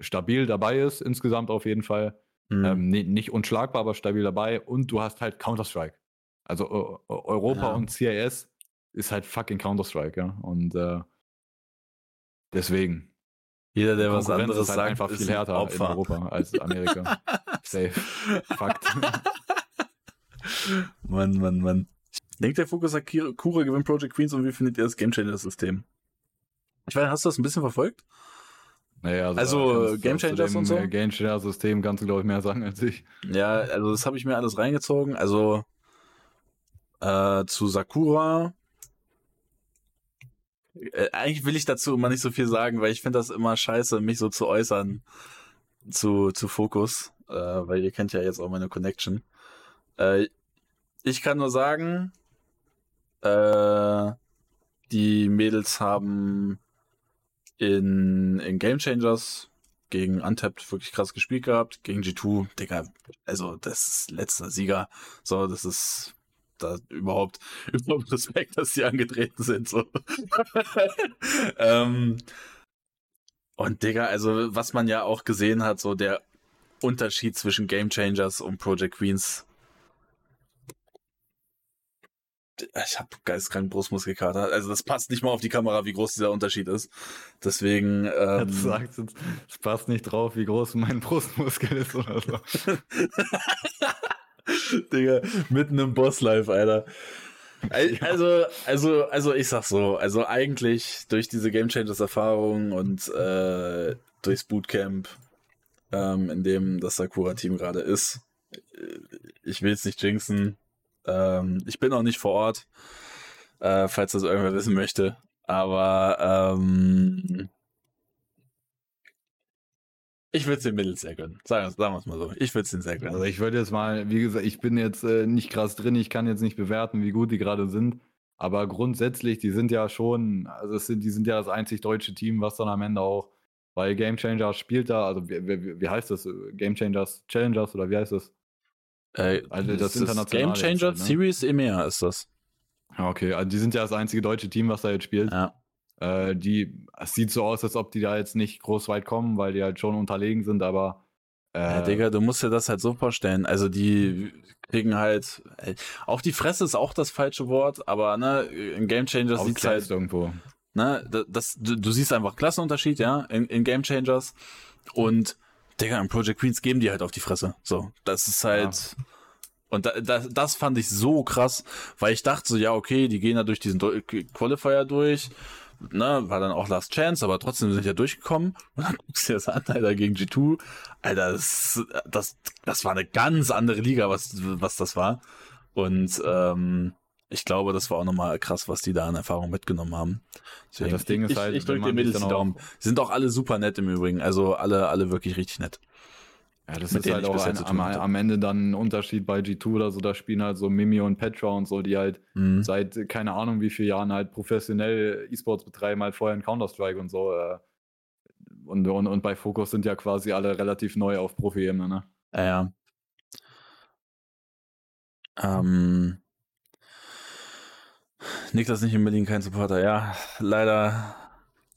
stabil dabei ist, insgesamt auf jeden Fall. Mhm. Ähm, ni- nicht unschlagbar, aber stabil dabei. Und du hast halt Counter-Strike. Also Eu- Europa Ja. und CIS ist halt fucking Counter-Strike, ja. Und äh, deswegen. Jeder, der was anderes ist halt sagt, einfach ist viel ein härter in Opfer. Europa als Amerika. Safe. Fakt. Mann, Mann, Mann. Denkt der Fokus Akira- Kura gewinnt Project Queens und wie findet ihr das Game Changer System? Ich weiß, hast du das ein bisschen verfolgt? Naja, Also, du Game Changers und so? äh, Game Changer System kannst du, glaube ich, mehr sagen als ich. Ja, also das habe ich mir alles reingezogen. Also äh, zu Sakura. Äh, eigentlich will ich dazu immer nicht so viel sagen, weil ich finde das immer scheiße, mich so zu äußern zu, zu Fokus. Äh, weil ihr kennt ja jetzt auch meine Connection. Äh, ich kann nur sagen, äh, die Mädels haben in, in Game Changers gegen Untapped wirklich krass gespielt gehabt. Gegen G2, Digga, also das ist letzter Sieger. So, das ist da überhaupt, überhaupt Respekt, dass sie angetreten sind. So. ähm, und Digga, also was man ja auch gesehen hat, so der Unterschied zwischen Game Changers und Project Queens. Ich habe geisteskrank Brustmuskelkater. Also das passt nicht mal auf die Kamera, wie groß dieser Unterschied ist. Deswegen. Ähm, Jetzt sagt es, es passt nicht drauf, wie groß mein Brustmuskel ist oder so. Digga, mitten im Boss-Life, Alter. Al- Also, also, also ich sag so, also eigentlich durch diese Game Changers Erfahrung und äh, durchs Bootcamp, ähm, in dem das Sakura-Team gerade ist, äh, ich will es nicht jinxen. Ähm, ich bin auch nicht vor Ort, äh, falls das irgendwer wissen möchte. Aber ähm, ich würde es den Mädels sehr gönnen. Sagen, sagen wir es mal so. Ich würde es den sehr gönnen. Also ich würde jetzt mal, wie gesagt, ich bin jetzt äh, nicht krass drin, ich kann jetzt nicht bewerten, wie gut die gerade sind. Aber grundsätzlich, die sind ja schon, also es sind, die sind ja das einzig deutsche Team, was dann am Ende auch bei Game Changers spielt da, also wie, wie, wie heißt das? Game Changers Challengers oder wie heißt das? Äh, Also das ist internationale Game Changer halt, ne? Series EMEA ist das. Okay, also die sind ja das einzige deutsche Team, was da jetzt spielt. Ja. Äh, die, es sieht so aus, als ob die da jetzt nicht groß weit kommen, weil die halt schon unterlegen sind, aber äh, ja, Digga, du musst dir das halt so vorstellen. Also die kriegen halt, auch die Fresse ist auch das falsche Wort, aber ne, in Game Changers ausgrenzt halt, irgendwo. ne, da- das, du, du siehst einfach Klassenunterschied, ja, in, in Game Changers und Digga, in Project Queens geben die halt auf die Fresse. So, das ist halt, und da, das, das fand ich so krass, weil ich dachte so, ja, okay, die gehen da durch diesen Qualifier durch, ne, war dann auch Last Chance, aber trotzdem sind ja durchgekommen. Und dann guckst du dir das an, Alter, gegen G2. Alter, das, das, das war eine ganz andere Liga, was, was das war. Und ähm, ich glaube, das war auch nochmal krass, was die da an Erfahrung mitgenommen haben. Ja, das Ding ist ich, halt, ich drücke den man sich Mädels die Daumen. Sie sind auch alle super nett im Übrigen. Also alle, alle wirklich richtig nett. Ja, das ist halt auch ein, am, am Ende dann ein Unterschied bei G2 oder so. Da spielen halt so Mimi und Petra und so, die halt Mhm. seit keine Ahnung wie vielen Jahren halt professionell E-Sports betreiben, halt vorher in Counter-Strike und so. Äh, und, und, und bei Focus sind ja quasi alle relativ neu auf Profi-Ebene, ne? Ja, ja. Ähm, Niklas nicht in Berlin kein Supporter. Ja, leider.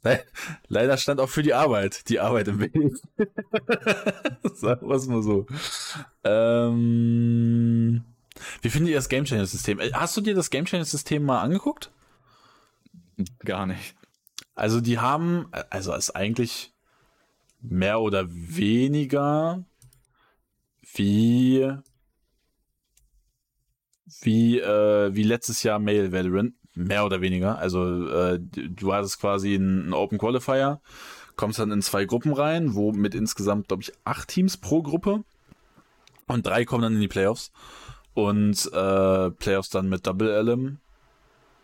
Le- Leider stand auch für die Arbeit die Arbeit im Weg. Sagen wir es mal so. Ähm, wie findet ihr das Game Changer System? Äh, Hast du dir das Game Changer System mal angeguckt? Gar nicht. Also die haben, also es ist eigentlich mehr oder weniger wie wie äh, wie letztes Jahr Male Valorant, mehr oder weniger. Also äh, du hattest quasi einen Open Qualifier, kommst dann in zwei Gruppen rein, wo mit insgesamt glaube ich acht Teams pro Gruppe und drei kommen dann in die Playoffs. Und äh, Playoffs dann mit Double LM.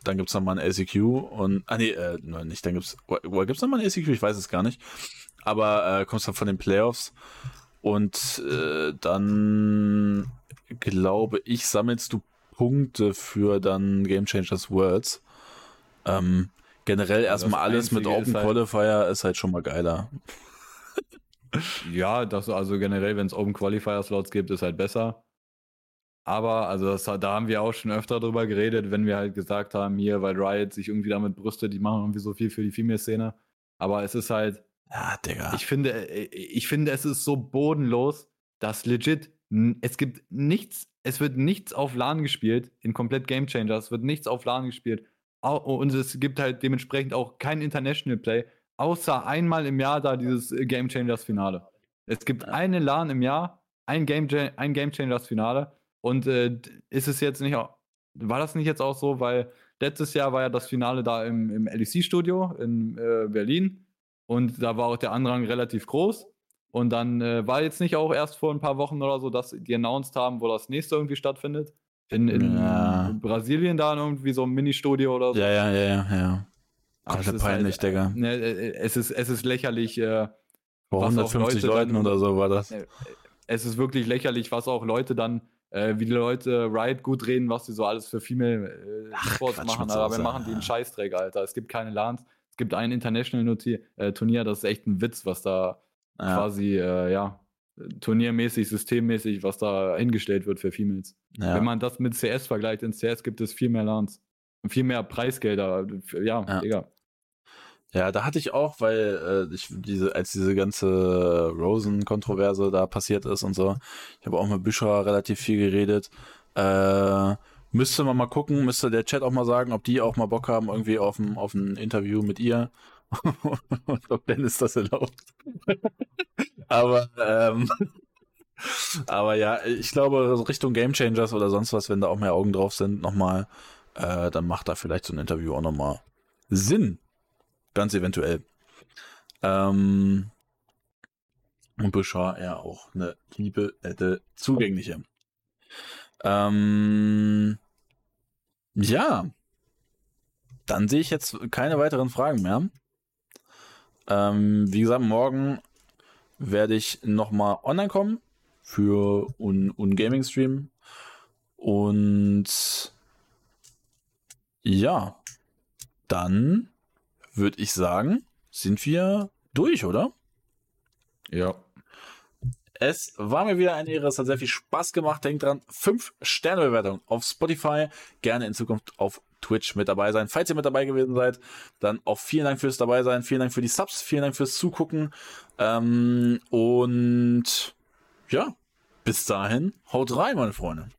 Dann gibt's nochmal ein ACQ und. Ah nee, äh, nicht. Dann gibt's. Wo gibt's nochmal ein ACQ? Ich weiß es gar nicht. Aber äh, kommst dann von den Playoffs. Und äh, dann glaube ich, sammelst du Punkte für dann Game Changers Worlds. Ähm, generell erstmal alles mit Open halt, Qualifier ist halt schon mal geiler. ja, das also generell, wenn es Open Qualifier Slots gibt, ist halt besser. Aber, also das, da haben wir auch schon öfter drüber geredet, wenn wir halt gesagt haben, hier, weil Riot sich irgendwie damit brüstet, die machen irgendwie so viel für die Female-Szene. Aber es ist halt. Ja, Digga. Ich finde, äh, ich finde, es ist so bodenlos, dass legit, es gibt nichts, es wird nichts auf LAN gespielt, in komplett Game Changer, es wird nichts auf LAN gespielt. Und es gibt halt dementsprechend auch kein International Play, außer einmal im Jahr da dieses äh, Game Changers Finale. Es gibt eine LAN im Jahr, ein Game, ein Game Changers Finale und äh, ist es jetzt nicht auch, war das nicht jetzt auch so, weil letztes Jahr war ja das Finale da im, im LEC-Studio in äh, Berlin und da war auch der Andrang relativ groß. Und dann äh, war jetzt nicht auch erst vor ein paar Wochen oder so, dass die announced haben, wo das nächste irgendwie stattfindet. In, in ja. Brasilien da irgendwie so ein Mini-Studio oder so. Ja, ja, ja, ja, ja. Ach, das peinlich, halt, Digga. Ne, äh, es, ist, es ist lächerlich. Äh, Vor 150 Leuten dann, oder so war das. Äh, es ist wirklich lächerlich, was auch Leute dann äh, wie die Leute Riot gut reden, was sie so alles für Female äh, Sports machen, aber wir machen die einen Scheißdreck, Alter. Es gibt keine LANs, es gibt ein International-Turnier, das ist echt ein Witz, was da ja. quasi, äh, ja, turniermäßig, systemmäßig, was da hingestellt wird für Females. Ja. Wenn man das mit CS vergleicht, in CS gibt es viel mehr LANs und viel mehr Preisgelder. Ja, ja. egal. Ja, da hatte ich auch, weil äh, ich diese, als diese ganze Rosen-Kontroverse da passiert ist und so, ich habe auch mit Büscher relativ viel geredet. Äh, müsste man mal gucken, müsste der Chat auch mal sagen, ob die auch mal Bock haben, irgendwie auf ein, auf ein Interview mit ihr. Und ob Dennis das erlaubt. aber, ähm, aber ja, ich glaube, Richtung Game Changers oder sonst was, wenn da auch mehr Augen drauf sind, nochmal, äh, dann macht da vielleicht so ein Interview auch nochmal Sinn. Ganz eventuell. Ähm, und Bouchard ja auch eine liebe, nette, zugängliche. Ähm, ja. Dann sehe ich jetzt keine weiteren Fragen mehr. Ähm, wie gesagt, morgen werde ich nochmal online kommen für un, un Gaming Stream. Und ja, dann würde ich sagen, sind wir durch, oder? Ja. Es war mir wieder eine Ehre, es hat sehr viel Spaß gemacht. Denkt dran, 5 Sterne Bewertung auf Spotify, gerne in Zukunft auf Twitch mit dabei sein. Falls ihr mit dabei gewesen seid, dann auch vielen Dank fürs dabei sein, vielen Dank für die Subs, vielen Dank fürs Zugucken. Ähm, und ja, bis dahin, haut rein, meine Freunde.